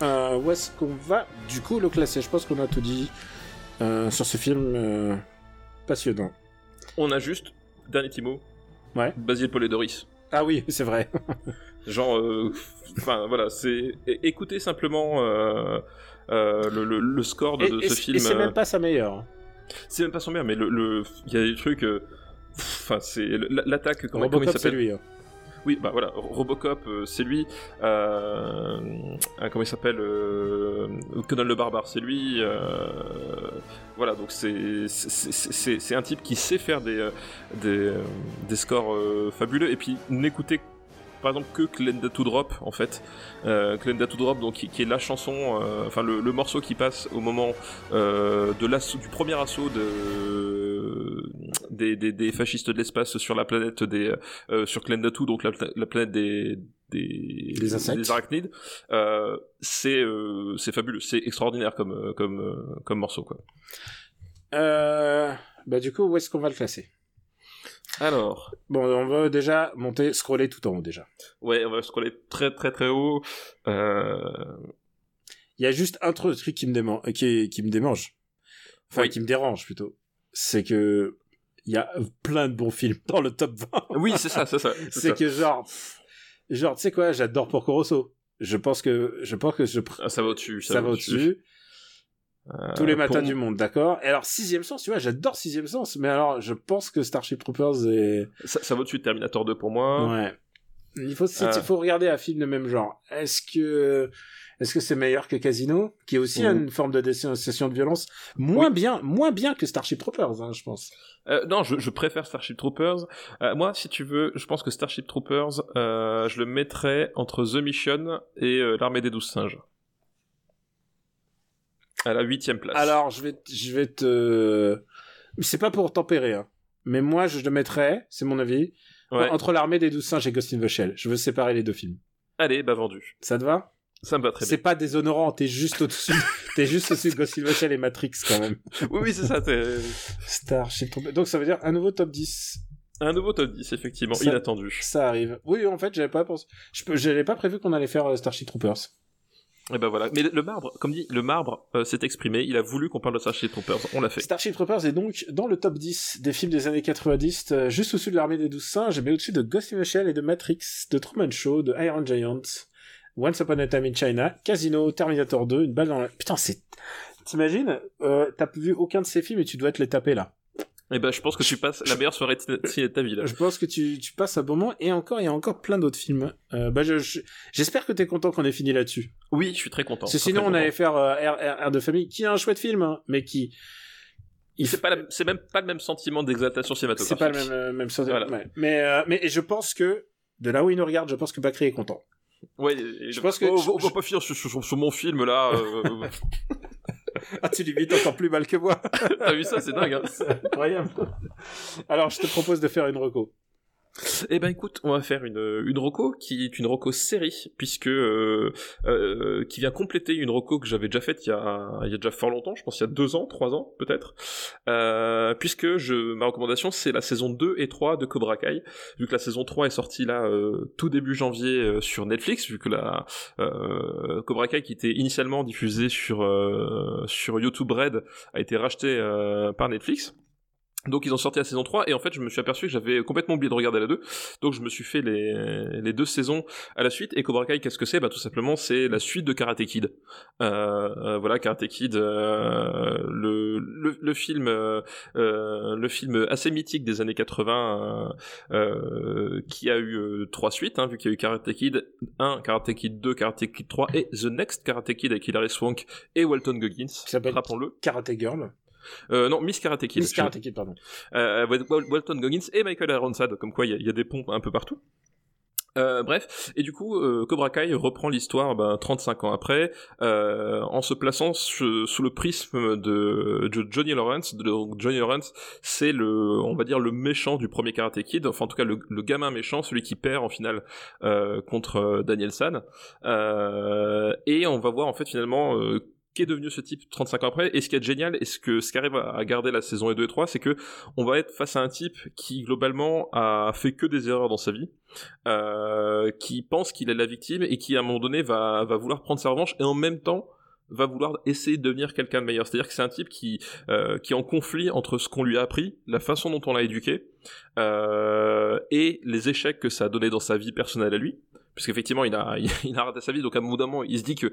Euh, où est-ce qu'on va du coup le classer Je pense qu'on a tout dit euh, sur ce film euh, passionnant. On a juste dernier petit mot. Ouais. Basile Polidoris. Ah oui, c'est vrai. Genre, euh, enfin voilà, c'est écoutez simplement euh, euh, le, le- le score de, Et, de et ce film. et c'est euh, même pas sa meilleure. C'est même pas son meilleur, mais le, le- il y a des trucs. euh, Enfin, c'est l'attaque. Comment, comment il Robocop, c'est s'appelle lui. hein. Oui, bah voilà, Robocop, euh, c'est lui. Euh, comment il s'appelle euh, Conan le barbare, c'est lui. euh, voilà, donc c'est un type qui sait faire des euh, des, euh, des scores euh, fabuleux. Et puis n'écoutez par exemple que Glenda to Drop en fait. Euh, Glenda to Drop, donc qui, qui est la chanson, euh, enfin le, le morceau qui passe au moment euh, de l'assaut, du premier assaut de des, des, des fascistes de l'espace sur la planète des euh, sur Glenda 2, donc la, la planète des des, Des insectes. des arachnides, euh, c'est euh, c'est fabuleux, c'est extraordinaire comme euh, comme euh, comme morceau quoi. Euh, bah du coup, où est-ce qu'on va le classer? Alors, Bon, on va déjà monter, scroller tout en haut déjà. ouais, on va scroller très très très haut. Euh, Il y a juste un truc qui me démange, qui, qui me démange. Enfin, Oui. qui me dérange plutôt. C'est que il y a plein de bons films dans le top 20. oui, c'est ça, c'est ça. *laughs* c'est que genre, genre, tu sais quoi, j'adore Porco Rosso. Je pense que, je pense que je, Ah, ça va au-dessus, ça, va au-dessus. Tous les matins pour- du monde, d'accord. Et alors, sixième sens, tu vois, j'adore sixième sens, mais alors, je pense que Starship Troopers est, Ça, ça va au-dessus de Terminator 2 pour moi. ouais. Il faut, Euh. il faut regarder un film de même genre. Est-ce que, est-ce que c'est meilleur que Casino, qui est aussi Mhm. une forme de dénonciation de violence, moins Oui. bien, moins bien que Starship Troopers, hein, je pense. Euh, non, je, je préfère Starship Troopers. Euh, moi, si tu veux, je pense que Starship Troopers, euh, je le mettrais entre The Mission et euh, l'armée des douze singes. À la huitième place. Alors, je vais, je vais te, c'est pas pour tempérer, hein. Mais moi, je le mettrais, c'est mon avis, Ouais. entre l'armée des douze singes et Ghost in the Shell. Je veux séparer les deux films. Allez, bah vendu. Ça te va? Ça me va très C'est bien. pas déshonorant, t'es juste au-dessus, *laughs* t'es juste au-dessus de Ghost in the Shell et Matrix, quand même. *laughs* Oui, oui, c'est ça. t'es- Starship Troopers. Donc, ça veut dire un nouveau top 10. Un nouveau top 10, effectivement, Ça- inattendu. Ça arrive. Oui, en fait, j'avais pas pensé. Je peux, j'avais pas prévu qu'on allait faire euh, Starship Troopers. Et ben voilà. Mais le, marbre, comme dit, le marbre euh, s'est exprimé. Il a voulu qu'on parle de Starship Troopers. On l'a fait. Starship Troopers est donc dans le top 10 des films des années 90, euh, juste au-dessus de l'armée des douze singes, mais au-dessus de Ghost in the et de Matrix, de Truman Show, de Iron Giant, Once Upon a Time in China, Casino, Terminator 2, une balle dans la... Putain, c'est... T'imagines, euh, t'as vu aucun de ces films et tu dois te les taper là. Et ben je pense que tu passes la meilleure soirée de ta vie là. Je pense que tu, tu passes un bon moment, et encore, il y a encore plein d'autres films. Euh, bah, je, je- j'espère que t'es content qu'on ait fini là-dessus. Oui, je suis très content. Parce que sinon, on content. allait faire euh, R, de famille, qui est un chouette film, hein, mais qui... Il C'est pas c'est même pas le même sentiment d'exaltation cinématographique. C'est pas le même, euh, même sens. Voilà. ouais. Mais, euh, mais je pense que, de là où il nous regarde, je pense que Bakri est content. Ouais, Je pense que- Oh, je- on va pas finir sur, sur- sur mon film là. *laughs* *laughs* Ah, tu limites encore plus mal que moi. *laughs* T'as vu ça, c'est dingue. Hein. C'est incroyable. Alors, je te propose de faire une reco. Eh ben écoute, on va faire une une roco qui est une roco série puisque euh, euh, qui vient compléter une roco que j'avais déjà faite il y a il y a déjà fort longtemps, je pense il y a deux ans, trois ans peut-être. Euh, puisque je ma recommandation c'est la saison 2 et 3 de Cobra Kai. Vu que la saison 3 est sortie là euh, tout début janvier euh, sur Netflix, vu que la euh, Cobra Kai qui était initialement diffusée sur sur YouTube Red a été racheté euh, par Netflix. Donc ils ont sorti la saison 3 et en fait je me suis aperçu que j'avais complètement oublié de regarder la 2 donc je me suis fait les, les deux saisons à la suite. Et Cobra Kai qu'est-ce que c'est? Bah tout simplement c'est la suite de Karate Kid. Euh, euh, voilà Karate Kid euh, le, le, le film euh, euh, le film assez mythique des années 80 euh, euh, qui a eu trois suites hein, vu qu'il y a eu Karate Kid 1, Karate Kid 2, Karate Kid 3 et The Next Karate Kid avec Hilary Swank et Walton Goggins. S'appelle- rappelons-le. Karate Girl. Euh, non Miss Karate Kid Miss Karate Kid, pardon. euh, Wal- Wal- Walton Goggins et Michael Ironside, comme quoi il y, a- il y a des ponts un peu partout. Euh, bref, et du coup, euh, Cobra Kai reprend l'histoire ben, 35 ans après, euh, en se plaçant su- sous le prisme de, de Johnny Lawrence. Donc Johnny Lawrence, c'est le, on va dire le méchant du premier Karate Kid, enfin en tout cas le, le gamin méchant, celui qui perd en finale euh, contre euh, Daniel San. Euh, et on va voir en fait finalement euh, qu'est devenu ce type 35 ans après. Et ce qui est génial, et ce que ce qui arrive à garder la saison 2 et 3, c'est que on va être face à un type qui globalement a fait que des erreurs dans sa vie, euh, qui pense qu'il est la victime et qui à un moment donné va, vouloir prendre sa revanche et en même temps va vouloir essayer de devenir quelqu'un de meilleur. C'est-à-dire que c'est un type qui, euh, est en conflit entre ce qu'on lui a appris, la façon dont on l'a éduqué, euh, et les échecs que ça a donné dans sa vie personnelle à lui. Puisqu'effectivement, il a, *laughs* il a raté sa vie, donc à un moment, il se dit que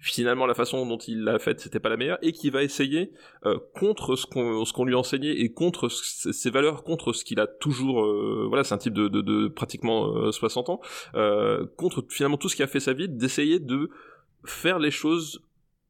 finalement la façon dont il l'a faite, c'était pas la meilleure, et qu'il va essayer, euh, contre ce qu'on ce qu'on lui a enseigné et contre ses valeurs, contre ce qu'il a toujours, euh, voilà, c'est un type de, de, de pratiquement 60 ans, euh, contre finalement tout ce qui a fait sa vie, d'essayer de faire les choses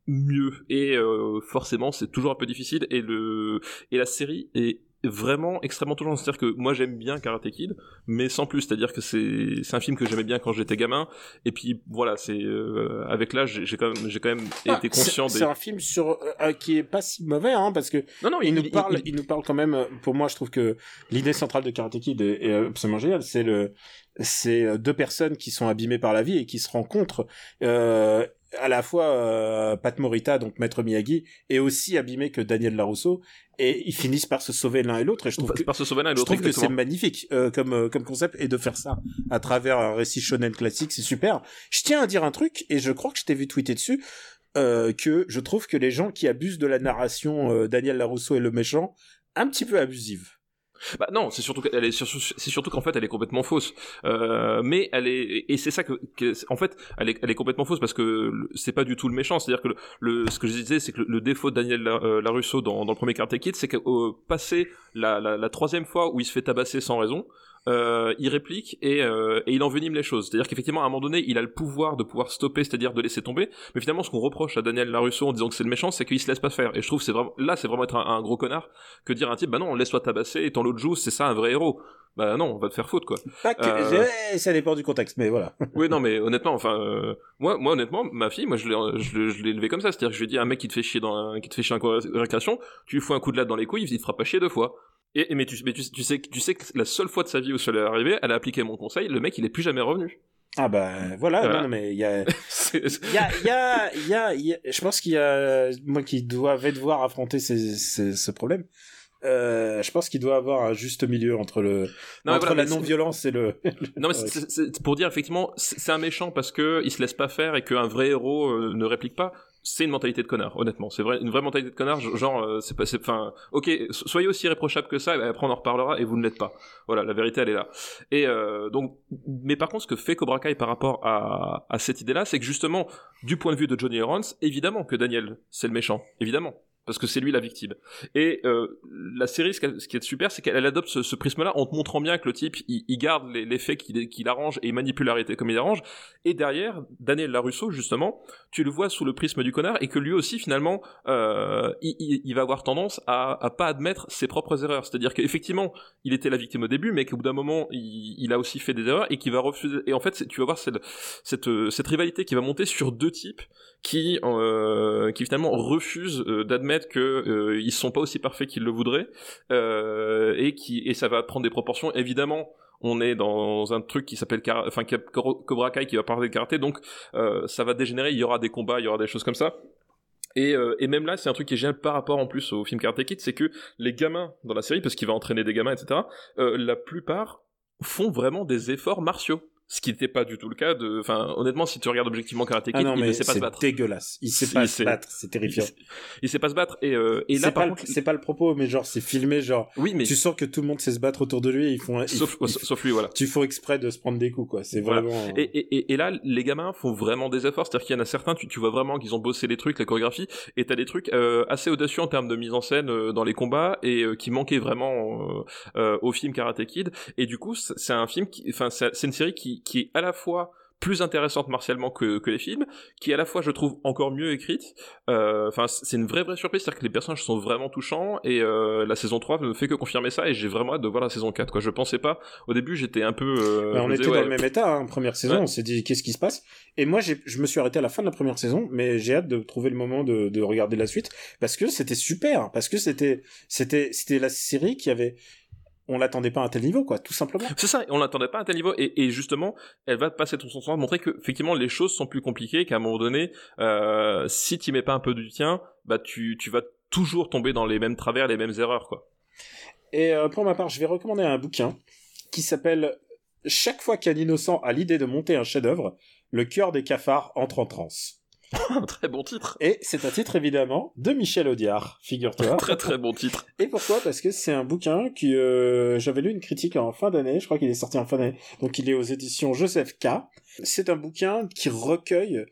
mieux. Et euh, forcément c'est toujours un peu difficile. Et le et la série est vraiment extrêmement touchante c'est à dire que moi j'aime bien Karate Kid mais sans plus. C'est à dire que c'est c'est un film que j'aimais bien quand j'étais gamin. Et puis voilà c'est euh, avec l'âge j'ai quand même j'ai quand même Ah, été conscient c'est des c'est un film sur euh, qui est pas si mauvais hein parce que non non il, nous parle il- il, nous parle quand même euh, pour moi je trouve que l'idée centrale de Karate Kid est, est absolument géniale. C'est le c'est euh, deux personnes qui sont abîmées par la vie et qui se rencontrent euh, à la fois euh, Pat Morita donc maître Miyagi est aussi abîmé que Daniel Larusso et ils finissent par se sauver l'un et l'autre et je trouve par, que par ce sauver l'un et je l'autre trouve que c'est magnifique euh, comme euh, comme concept et de faire ça à travers un récit shonen classique, c'est super. Je tiens à dire un truc et je crois que je t'ai vu tweeter dessus euh, que je trouve que les gens qui abusent de la narration Daniel Larousseau est le méchant un petit peu abusive. Bah non, c'est surtout qu'elle est c'est surtout qu'en fait elle est complètement fausse. Euh, mais elle est et c'est ça que, en fait elle est elle est complètement fausse parce que c'est pas du tout le méchant. C'est-à-dire que le, ce que je disais c'est que le, défaut de Daniel euh, Larusso dans, le premier Karate Kid, c'est que euh, passé la, la, la troisième fois où il se fait tabasser sans raison. Euh, il réplique et, euh, et il envenime les choses. C'est-à-dire qu'effectivement, à un moment donné, il a le pouvoir de pouvoir stopper, c'est-à-dire de laisser tomber. Mais finalement, ce qu'on reproche à Daniel Larusso en disant que c'est le méchant, c'est qu'il se laisse pas faire. Et je trouve que c'est vraiment là, c'est vraiment être un, un gros connard que dire à un type, bah non, laisse-toi tabasser et t'en l'autre joue, c'est ça un vrai héros. Bah non, on va te faire faute quoi. Pas que, Euh. Ça dépend du contexte, mais voilà. *laughs* oui, non, mais honnêtement, enfin, euh, moi, moi, honnêtement, ma fille, moi, je l'ai, je, l'ai- je l'ai élevé comme ça. C'est-à-dire que je lui ai dit, un mec qui te fait chier dans, qui te fait chier en récréation, tu lui fous un coup de latte dans les couilles, il te fera pas chier deux fois. Et, et mais tu, mais tu, tu sais, tu sais que la seule fois de sa vie où ça lui est arrivé, elle a appliqué mon conseil, le mec, il est plus jamais revenu. Ah bah voilà, Voilà. non, non, mais il y a *laughs* il y a il y a il y a, il y a- je pense qu'il y a moi qui dois vais devoir affronter ces, ces- ce problème. Euh, je pense qu'il doit avoir un juste milieu entre le Non, entre voilà, la mais c'est- non-violence et le *laughs* Non mais c'est- pour dire effectivement c'est c'est un méchant parce que il se laisse pas faire et qu'un vrai héros euh, ne réplique pas. C'est une mentalité de connard, honnêtement. C'est vrai, une vraie mentalité de connard. Genre, euh, c'est pas, enfin, ok, so- soyez aussi irréprochable que ça. Et après, on en reparlera et vous ne l'êtes pas. Voilà, la vérité, elle est là. Et euh, donc, mais par contre, ce que fait Cobra Kai par rapport à, à cette idée-là, c'est que justement, du point de vue de Johnny Lawrence, évidemment que Daniel, c'est le méchant, évidemment. Parce que c'est lui la victime. Et euh, la série, ce qui est- super, c'est qu'elle elle adopte ce, prisme-là en te montrant bien que le type, il, garde les, les faits qu'il arrange et il manipule la réalité comme il arrange. Et derrière, Daniel Larusso, justement, tu le vois sous le prisme du connard et que lui aussi, finalement, euh, il, va avoir tendance à, à pas admettre ses propres erreurs. C'est-à-dire qu'effectivement, il était la victime au début, mais qu'au bout d'un moment, il, a aussi fait des erreurs et qu'il va refuser. Et en fait, tu vas voir cette, rivalité qui va monter sur deux types qui, euh, qui finalement refusent euh, d'admettre que euh, ils sont pas aussi parfaits qu'ils le voudraient euh, et qui et ça va prendre des proportions évidemment on est dans un truc qui s'appelle enfin Cobra Kai qui va parler de karaté donc euh, ça va dégénérer il y aura des combats il y aura des choses comme ça et, et même là, c'est un truc qui est génial par rapport en plus au film Karate Kid, c'est que les gamins dans la série, parce qu'il va entraîner des gamins, etc., la plupart font vraiment des efforts martiaux. Ce qui n'était pas du tout le cas de. Enfin, honnêtement, si tu regardes objectivement Karate Kid, Ah non, il ne sait pas se c'est battre. dégueulasse. Il sait pas c'est- se battre, c'est terrifiant. Il, il sait pas se battre. Et, euh, et là, C'est par pas, contre. le- c'est pas le propos, mais genre, c'est filmé, genre, Oui, mais. tu sens que tout le monde sait se battre autour de lui, ils font, Sauf, ils- sauf lui, voilà. tu fais exprès de se prendre des coups, quoi. C'est vraiment. Et, et, et- et là, les gamins font vraiment des efforts. C'est-à-dire qu'il y en a certains, tu, tu vois vraiment qu'ils ont bossé les trucs, la chorégraphie, et t'as des trucs euh, assez audacieux en termes de mise en scène euh, dans les combats et euh, qui manquaient vraiment euh, euh, au film Karate Kid. Et du coup, c'est c'est un film, qui, enfin, c'est c'est une série qui, qui est à la fois plus intéressante martialement que, que les films, qui est à la fois, je trouve, encore mieux écrite. Euh, Enfin, c'est une vraie vraie surprise, c'est-à-dire que les personnages sont vraiment touchants et euh, la saison 3 ne fait que confirmer ça et j'ai vraiment hâte de voir la saison 4. Quoi. Je pensais pas. Au début, j'étais un peu. euh, Bah, on était disais, dans ouais, le même état, hein, première saison, Ouais. on s'est dit qu'est-ce qui se passe? Et moi, je me suis arrêté à la fin de la première saison, mais j'ai hâte de trouver le moment de, de regarder la suite parce que c'était super, parce que c'était la série qui avait on l'attendait pas à un tel niveau, quoi, tout simplement. C'est ça, on l'attendait pas à un tel niveau, et, et justement, elle va passer ton sens, montrer que effectivement les choses sont plus compliquées, qu'à un moment donné, euh, si tu mets pas un peu du tien, bah tu, tu vas toujours tomber dans les mêmes travers, les mêmes erreurs, quoi. Et euh, pour ma part, je vais recommander un bouquin qui s'appelle Chaque fois qu'un innocent a l'idée de monter un chef-d'œuvre, le cœur des cafards entre en transe. *laughs* un très bon titre. Et c'est un titre évidemment de Michel Audiard, figure-toi. *laughs* très très bon titre. Et pourquoi? Parce que c'est un bouquin qui euh, j'avais lu une critique en fin d'année, je crois qu'il est sorti en fin d'année, donc il est aux éditions Joseph K. C'est un bouquin qui recueille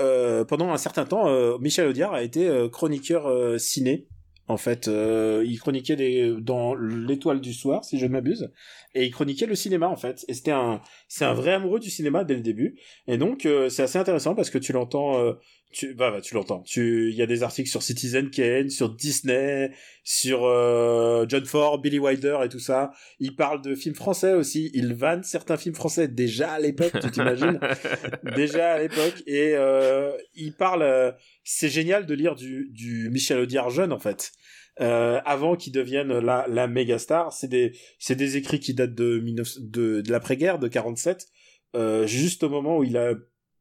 euh, pendant un certain temps, euh, Michel Audiard a été chroniqueur ciné. En fait, euh, il chroniquait des, dans l'étoile du soir, si je ne m'abuse, et il chroniquait le cinéma en fait. Et c'était un, c'est un vrai amoureux du cinéma dès le début. Et donc c'est assez intéressant parce que tu l'entends tu bah, bah tu l'entends. Tu il y a des articles sur Citizen Kane sur Disney sur euh, John Ford Billy Wilder et tout ça. Il parle de films français aussi. Il vanne certains films français déjà à l'époque tu t'imagines *laughs* déjà à l'époque. Et euh, il parle euh, c'est génial de lire du du Michel Audiard jeune en fait. Euh, avant qu'il devienne la la méga star. C'est des c'est des écrits qui datent de 19, de, de l'après-guerre de 47 euh, juste au moment où il a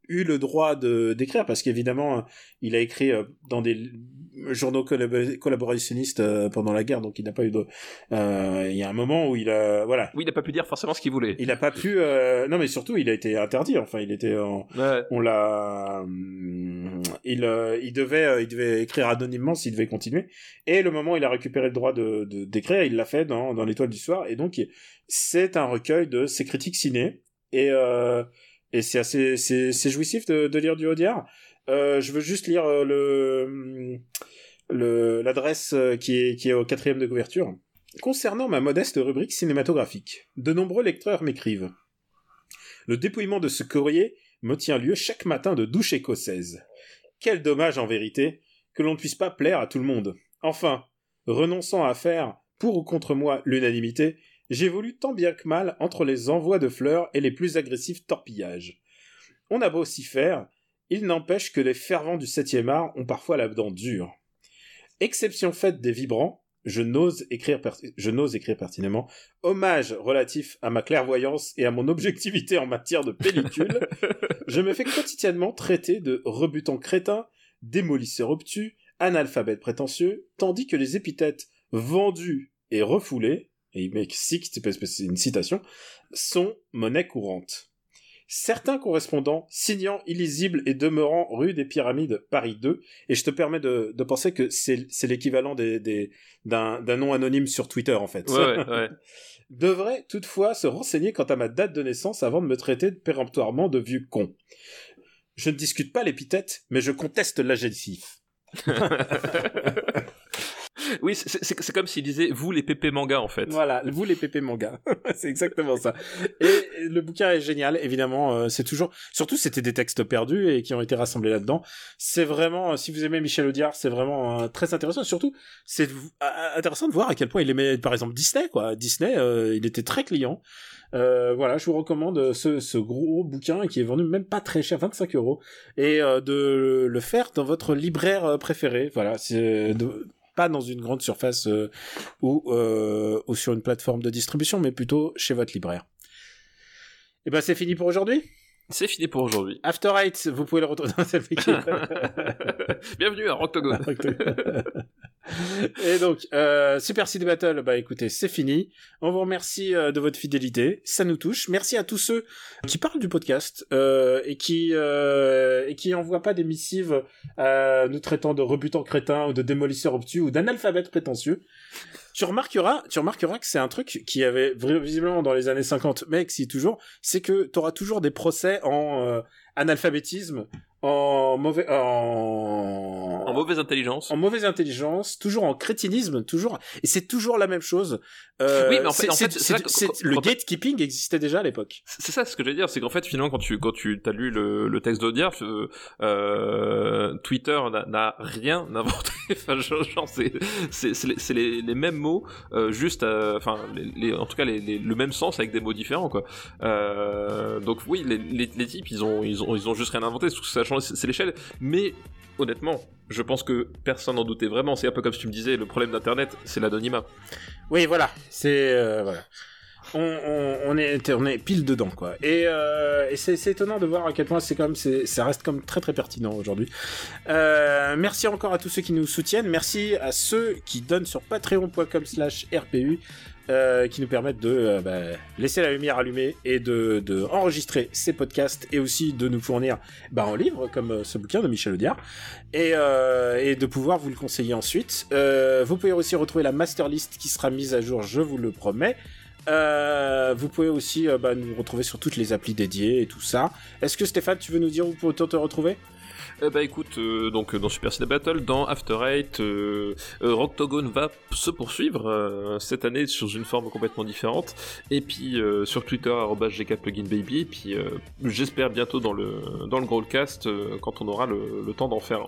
eu le droit de d'écrire parce qu'évidemment il a écrit euh, dans des journaux collaborationnistes euh, pendant la guerre donc il n'a pas eu de euh, il y a un moment où il a voilà. Oui il n'a pas pu dire forcément ce qu'il voulait. Il n'a pas pu euh, non mais surtout il a été interdit enfin il était en, ouais. on l'a il il devait il devait écrire anonymement s'il devait continuer. Et le moment où il a récupéré le droit de d'écrire il l'a fait dans dans l'étoile du soir. Et donc c'est un recueil de ses critiques ciné. Et euh, et c'est assez jouissif de, lire du Audiard. Euh, je veux juste lire euh, le l'adresse euh, qui est qui est au quatrième de couverture. Concernant ma modeste rubrique cinématographique, de nombreux lecteurs m'écrivent. Le dépouillement de ce courrier me tient lieu chaque matin de douche écossaise. Quel dommage en vérité que l'on ne puisse pas plaire à tout le monde. Enfin, renonçant à faire, pour ou contre moi, l'unanimité, j'évolue tant bien que mal entre les envois de fleurs et les plus agressifs torpillages. On a beau s'y faire, il n'empêche que les fervents du septième art ont parfois la dent dure. Exception faite des vibrants, je n'ose écrire, je n'ose écrire pertinemment, hommage relatif à ma clairvoyance et à mon objectivité en matière de pellicule, *laughs* je me fais quotidiennement traiter de rebutant crétin, démolisseur obtus, analphabète prétentieux, tandis que les épithètes vendus et refoulés et il c'est une citation, sont monnaie courante. Certains correspondants signant illisible et demeurant rue des Pyramides, Paris 2, et je te permets de, de penser que c'est, l'équivalent des, d'un, nom anonyme sur Twitter, en fait. Ouais, ouais, ouais. *laughs* devraient toutefois se renseigner quant à ma date de naissance avant de me traiter péremptoirement de vieux con. Je ne discute pas l'épithète, mais je conteste l'adjectif. *laughs* Oui, c'est comme s'il disait vous les pépés manga en fait. Voilà, vous les pépés manga. *laughs* c'est exactement ça. Et le bouquin est génial, évidemment. Euh, c'est toujours, surtout c'était des textes perdus et qui ont été rassemblés là-dedans. C'est vraiment, si vous aimez Michel Audiard, c'est vraiment euh, très intéressant. Surtout, c'est intéressant de voir à quel point il aimait, par exemple, Disney. Quoi, Disney, euh, il était très client. Euh, voilà, je vous recommande ce, ce, gros bouquin qui est vendu même pas très cher, 25 euros, et euh, de le faire dans votre libraire préféré. Voilà, c'est pas dans une grande surface euh, ou, euh, ou sur une plateforme de distribution, mais plutôt chez votre libraire. Et ben c'est fini pour aujourd'hui? C'est fini pour aujourd'hui. After Eight, vous pouvez le retrouver dans cette *laughs* Bienvenue à Rocktogone. *laughs* *laughs* Et donc, euh, Super City Battle, bah écoutez, c'est fini. On vous remercie euh, de votre fidélité, ça nous touche. Merci à tous ceux qui parlent du podcast euh, et qui euh, et qui envoient pas des missives nous traitant de rebutants crétins ou de démolisseurs obtus ou d'analphabètes prétentieux. Tu remarqueras, tu que c'est un truc qui avait visiblement dans les années 50, mais si toujours, c'est que tu auras toujours des procès en analphabétisme, en mauvais en... en mauvaise intelligence. en mauvaise intelligence toujours en crétinisme toujours et c'est toujours la même chose. Euh, oui mais en fait, en fait le gatekeeping existait déjà à l'époque. C'est ça ce que je veux dire c'est qu'en fait finalement quand tu quand tu as lu le, le texte d'Audiard euh, Twitter n'a rien *laughs* inventé. Enfin genre c'est c'est les, les, mêmes mots euh, juste enfin les, en tout cas les, le même sens avec des mots différents quoi. Donc oui les, les, types ils ont ils ont ils ont juste rien inventé sachant c'est l'échelle. Mais honnêtement, je pense que personne n'en doutait vraiment. C'est un peu comme si tu me disais, le problème d'Internet, c'est l'anonymat. Oui, voilà. C'est euh. On, est on est pile dedans quoi. Et, euh, c'est étonnant de voir à quel point c'est comme c'est ça reste comme très très pertinent aujourd'hui. Euh, merci encore à tous ceux qui nous soutiennent. Merci à ceux qui donnent sur patreon.com/rpu. Euh, qui nous permettent de euh, bah, laisser la lumière allumée et de, enregistrer ces podcasts et aussi de nous fournir bah, en livre comme euh, ce bouquin de Michel Audiard et, de pouvoir vous le conseiller ensuite. Vous pouvez aussi retrouver la master list qui sera mise à jour, je vous le promets. Vous pouvez aussi bah, nous retrouver sur toutes les applis dédiées et tout ça. Est-ce que Stéphane, tu veux nous dire où peut te retrouver? Eh bah écoute, euh, donc euh, dans Super Ciné Battle, dans After Eight, euh, euh, Rocktogone va p- se poursuivre euh, cette année sous une forme complètement différente. Et puis euh, sur Twitter, @gkpluginbaby. Et puis euh, j'espère bientôt dans le dans le Growlcast euh, quand on aura le, temps d'en faire.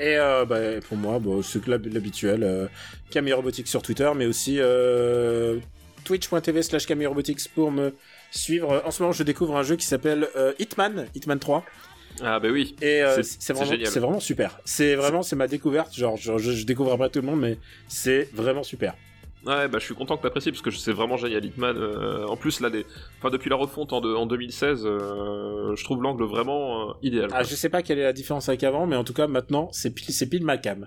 Et euh, bah, pour moi, bon, c'est l'habituel. Euh, Camille Robotics sur Twitter, mais aussi euh, twitch.tv slash Camille Robotics pour me suivre. En ce moment, je découvre un jeu qui s'appelle euh, Hitman, Hitman 3. Ah bah oui. Et euh, C'est- vraiment, génial. c'est vraiment super. C'est vraiment, c'est ma découverte. Genre, je, je, découvre après tout le monde, mais c'est vraiment super. Ouais, bah je suis content que t'apprécies parce que c'est vraiment génial Hitman. euh, en plus là, les... enfin depuis la refonte en, de- en 2016, euh, je trouve l'angle vraiment idéal. Ah, je sais pas quelle est la différence avec avant, mais en tout cas, maintenant, c'est pile, ma cam.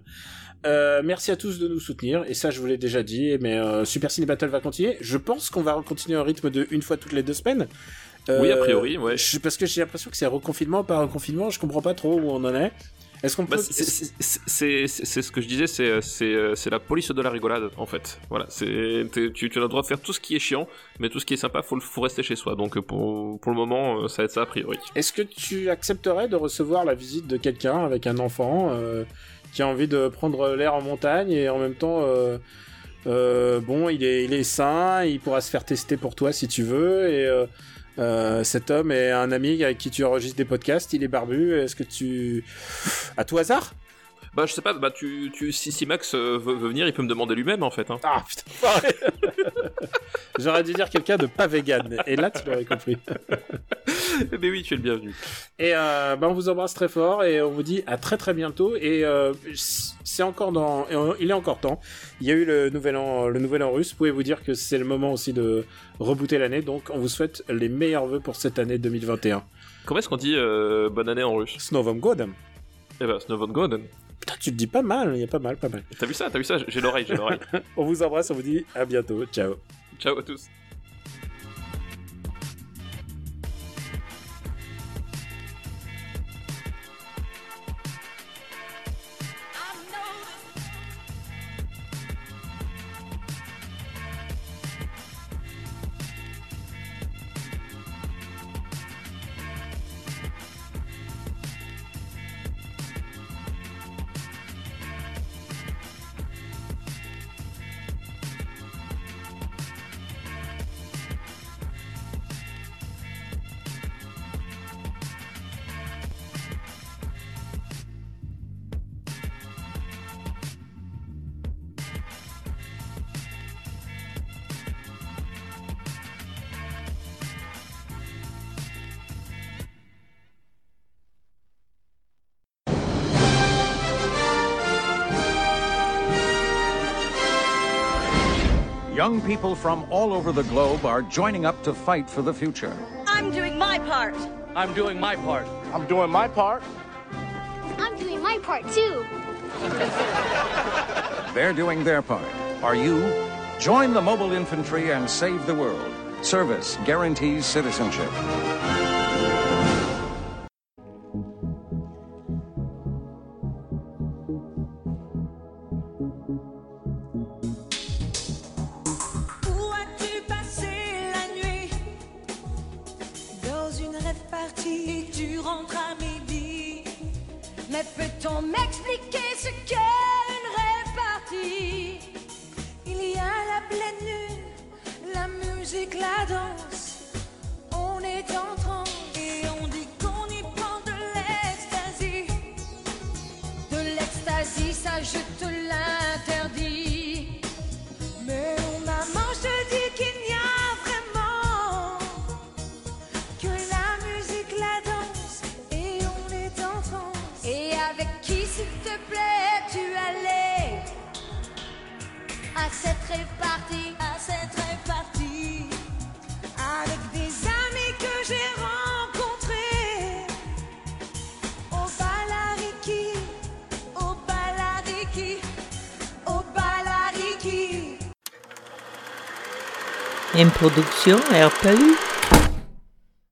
Euh, merci à tous de nous soutenir, et ça je vous l'ai déjà dit, mais euh, Super Ciné Battle va continuer. Je pense qu'on va continuer un rythme de une fois toutes les deux semaines. Euh, Oui, a priori, ouais. je- parce que j'ai l'impression que c'est reconfinement par reconfinement, je comprends pas trop où on en est. Est-ce qu'on peut... Bah, c'est- c'est- ce que je disais, c'est la police de la rigolade en fait. Voilà, tu, tu as le droit de faire tout ce qui est chiant, mais tout ce qui est sympa, faut le- faut rester chez soi. Donc pour pour le moment, euh, ça va être ça a priori. Est-ce que tu accepterais de recevoir la visite de quelqu'un avec un enfant euh, qui a envie de prendre l'air en montagne et en même temps, euh, euh, bon, il est, il est sain, il pourra se faire tester pour toi si tu veux et euh, euh, cet homme est un ami avec qui tu enregistres des podcasts, il est barbu. Est-ce que tu, à tout hasard? Bah je sais pas, bah tu tu si, si Max euh, veut, veut venir, il peut me demander lui-même en fait. Hein. Ah putain, *laughs* j'aurais dû dire quelqu'un de pas vegan et là tu l'aurais compris. *laughs* mais oui, tu es le bienvenu. Et euh, bah, on vous embrasse très fort et on vous dit à très très bientôt. Et euh, c'est encore dans, il est encore temps. Il y a eu le nouvel an, le nouvel an russe. Vous pouvez vous dire que c'est le moment aussi de rebooter l'année? Donc on vous souhaite les meilleurs vœux pour cette année 2021. Comment est-ce qu'on dit euh, bonne année en russe? Snovom Godem. Eh ben Snow Golden. Putain, tu te dis pas mal. Il y a pas mal, pas mal. T'as vu ça? T'as vu ça? J'ai l'oreille, j'ai l'oreille. *laughs* On vous embrasse. On vous dit à bientôt. Ciao. Ciao à tous. Young people from all over the globe are joining up to fight for the future. I'm doing my part. I'm doing my part. I'm doing my part. I'm doing my part too. *laughs* They're doing their part. Are you? Join the mobile infantry and save the world. Service guarantees citizenship. Une production RPU.